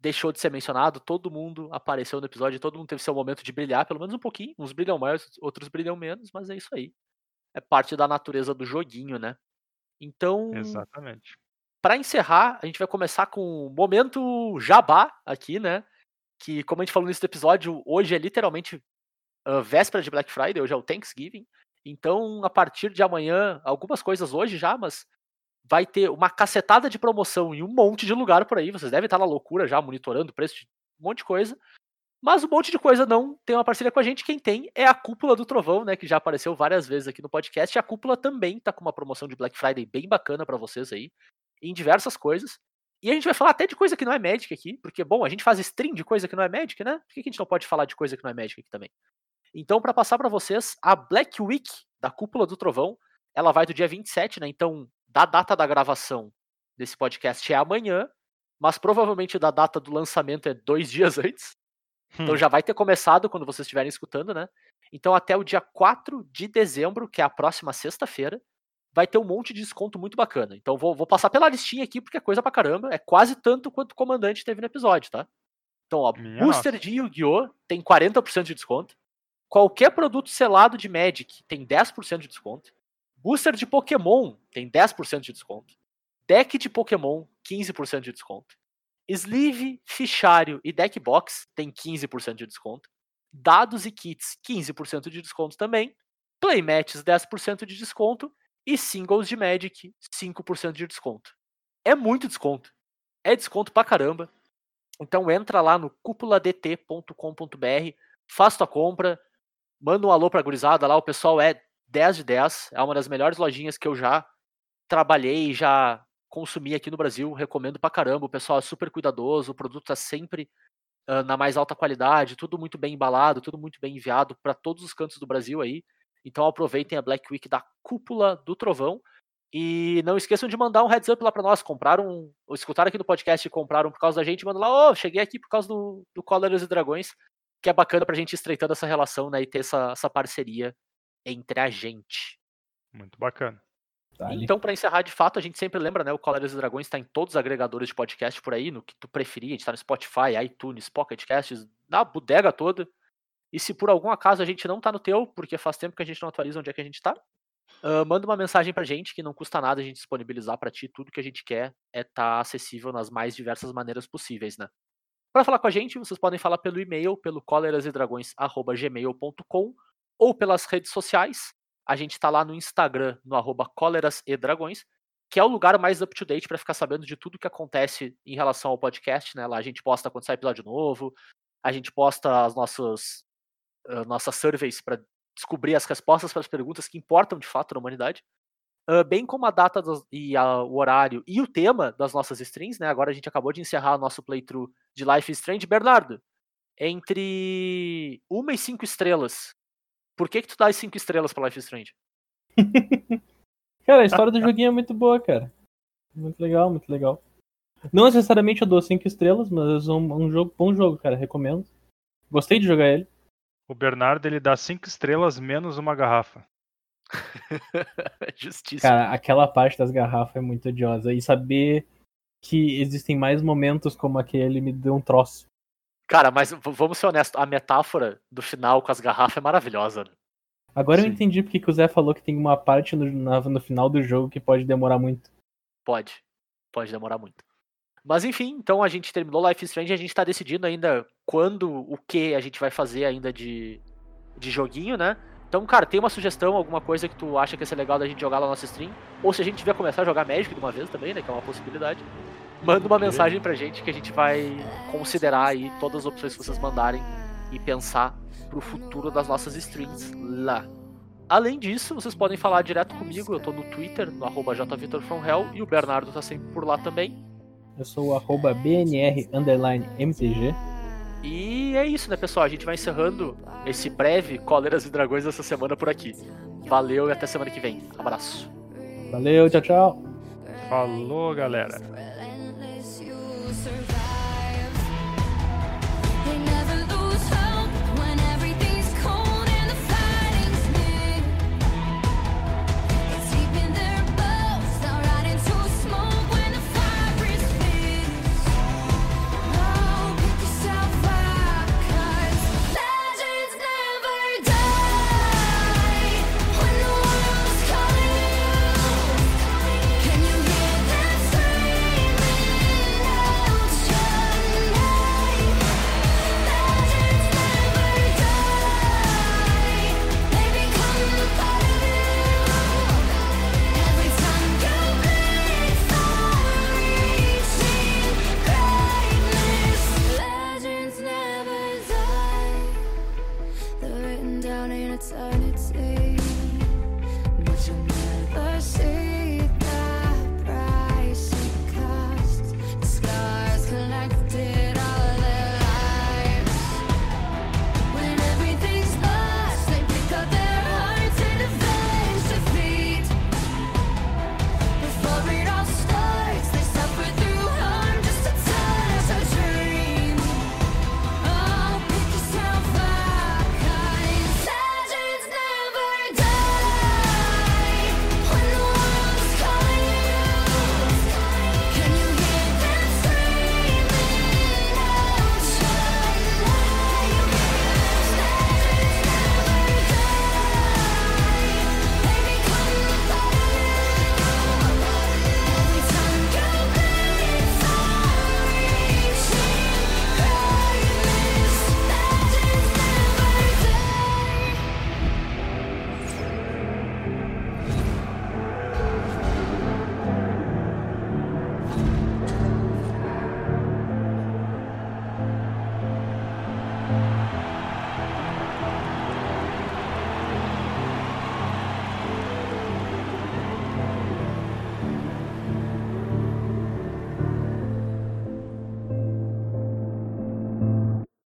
S2: deixou de ser mencionado, todo mundo apareceu no episódio, todo mundo teve seu momento de brilhar, pelo menos um pouquinho. Uns brilham mais, outros brilham menos, mas é isso aí. É parte da natureza do joguinho, né? Então,
S4: Exatamente.
S2: para encerrar, a gente vai começar com o momento jabá aqui, né? Que, como a gente falou nesse episódio, hoje é literalmente ah, véspera de Black Friday, hoje é o Thanksgiving. Então, a partir de amanhã, algumas coisas hoje já, mas vai ter uma cacetada de promoção em um monte de lugar por aí. Vocês devem estar na loucura já, monitorando o preço de um monte de coisa. Mas um monte de coisa não tem uma parceria com a gente. Quem tem é a Cúpula do Trovão, né? Que já apareceu várias vezes aqui no podcast. E a Cúpula também tá com uma promoção de Black Friday bem bacana para vocês aí, em diversas coisas. E a gente vai falar até de coisa que não é Magic aqui, porque, bom, a gente faz stream de coisa que não é Magic, né? Por que a gente não pode falar de coisa que não é Magic aqui também? Então, para passar para vocês, a Black Week da Cúpula do Trovão, ela vai do dia 27, né? Então, da data da gravação desse podcast é amanhã, mas provavelmente da data do lançamento é dois [laughs] dias antes. Então
S4: Hum.
S2: já vai ter começado quando vocês estiverem escutando, né? Então até o dia 4 de dezembro, que é a próxima sexta-feira, vai ter um monte de desconto muito bacana. Então vou, vou passar pela listinha aqui, porque é coisa pra caramba. É quase tanto quanto o comandante teve no episódio, tá? Então, ó,
S4: Minha
S2: booster
S4: nossa.
S2: de Yu-Gi-Oh! tem 40% de desconto. Qualquer produto selado de Magic tem 10% de desconto. Booster de Pokémon tem 10% de desconto. Deck de Pokémon, 15% de desconto. Sleeve, fichário e deck box tem 15% de desconto. Dados e kits, 15% de desconto também. Playmats, 10% de desconto. E singles de Magic, 5% de desconto. É muito desconto. É desconto pra caramba. Então entra lá no cúpuladt.com.br, faz tua compra, manda um alô pra gurizada lá, o pessoal é 10 de 10, é uma das melhores lojinhas que eu já trabalhei, já consumi aqui no Brasil, recomendo pra caramba, o pessoal é super cuidadoso, o produto tá sempre ah, na mais alta qualidade, tudo muito bem embalado, tudo muito bem enviado para todos os cantos do Brasil aí. Então aproveitem a Black Week da Cúpula do Trovão. E não esqueçam de mandar um heads up lá pra nós. Compraram, ou escutaram aqui no podcast e compraram por causa da gente, manda lá, ô, cheguei aqui por causa do, do Cóleras e Dragões, que é bacana pra gente estreitando essa relação, né, e ter essa, essa parceria entre a gente.
S4: Muito bacana.
S3: Tá.
S2: Então, pra encerrar, de fato, a gente sempre lembra, né? O Cóleras e Dragões tá em todos os agregadores de podcast por aí, no que tu preferir. A gente tá no Spotify, iTunes, Pocket Casts, na bodega toda. E se por algum acaso a gente não tá no teu, porque faz tempo que a gente não atualiza onde é que a gente tá, ah, manda uma mensagem pra gente, que não custa nada a gente disponibilizar pra ti. Tudo que a gente quer é estar tá acessível nas mais diversas maneiras possíveis, né? Para falar com a gente, vocês podem falar pelo e-mail, pelo colerasedragões.gmail.com ou pelas redes sociais. A gente tá lá no Instagram, no arroba colerasedragões, que é o lugar mais up-to-date para ficar sabendo de tudo que acontece em relação ao podcast, né? Lá a gente posta quando sai episódio novo, a gente posta as nossas, ah, nossas surveys para descobrir as respostas para as perguntas que importam de fato na humanidade. Ah, bem como a data dos- e a- o horário e o tema das nossas streams, né? Agora a gente acabou de encerrar o nosso playthrough de Life is Strange. Bernardo, entre uma e cinco estrelas, por que que tu dá as cinco estrelas pra Life is Strange? [laughs]
S3: Cara, a história do joguinho é muito boa, cara. Muito legal, muito legal. Não necessariamente eu dou 5 estrelas, mas é um, um jogo, bom jogo, cara. Recomendo. Gostei de jogar ele.
S4: O Bernardo ele dá cinco estrelas menos uma garrafa. [laughs]
S2: Justíssimo.
S3: Cara, aquela parte das garrafas é muito odiosa. E saber que existem mais momentos como aquele me deu um troço.
S2: Cara, mas vamos ser honestos, a metáfora do final com as garrafas é maravilhosa. né?
S3: Agora eu
S4: Sim.
S3: entendi porque que o Zé falou que tem uma parte no, no final do jogo que pode demorar muito.
S2: Pode. Pode demorar muito. Mas enfim, então a gente terminou Life is Strange e a gente tá decidindo ainda quando, o que a gente vai fazer ainda de, de joguinho, né? Então, cara, tem uma sugestão, alguma coisa que tu acha que ia ser legal da gente jogar na nossa stream? Ou se a gente tiver começar a jogar Magic de uma vez também, né? Que é uma possibilidade. Manda uma
S4: Ok.
S2: mensagem pra gente que a gente vai considerar aí todas as opções que vocês mandarem e pensar pro futuro das nossas streams lá. Além disso, vocês podem falar direto comigo, eu tô no Twitter, no arroba jvitorfromhell, e o Bernardo tá sempre por lá também.
S3: Eu sou o arroba BNR underline MTG.
S2: E é isso, né, pessoal? A gente vai encerrando esse breve Cóleras e Dragões dessa semana por aqui. Valeu e até semana que vem. Abraço.
S3: Valeu, tchau, tchau.
S4: Falou, galera.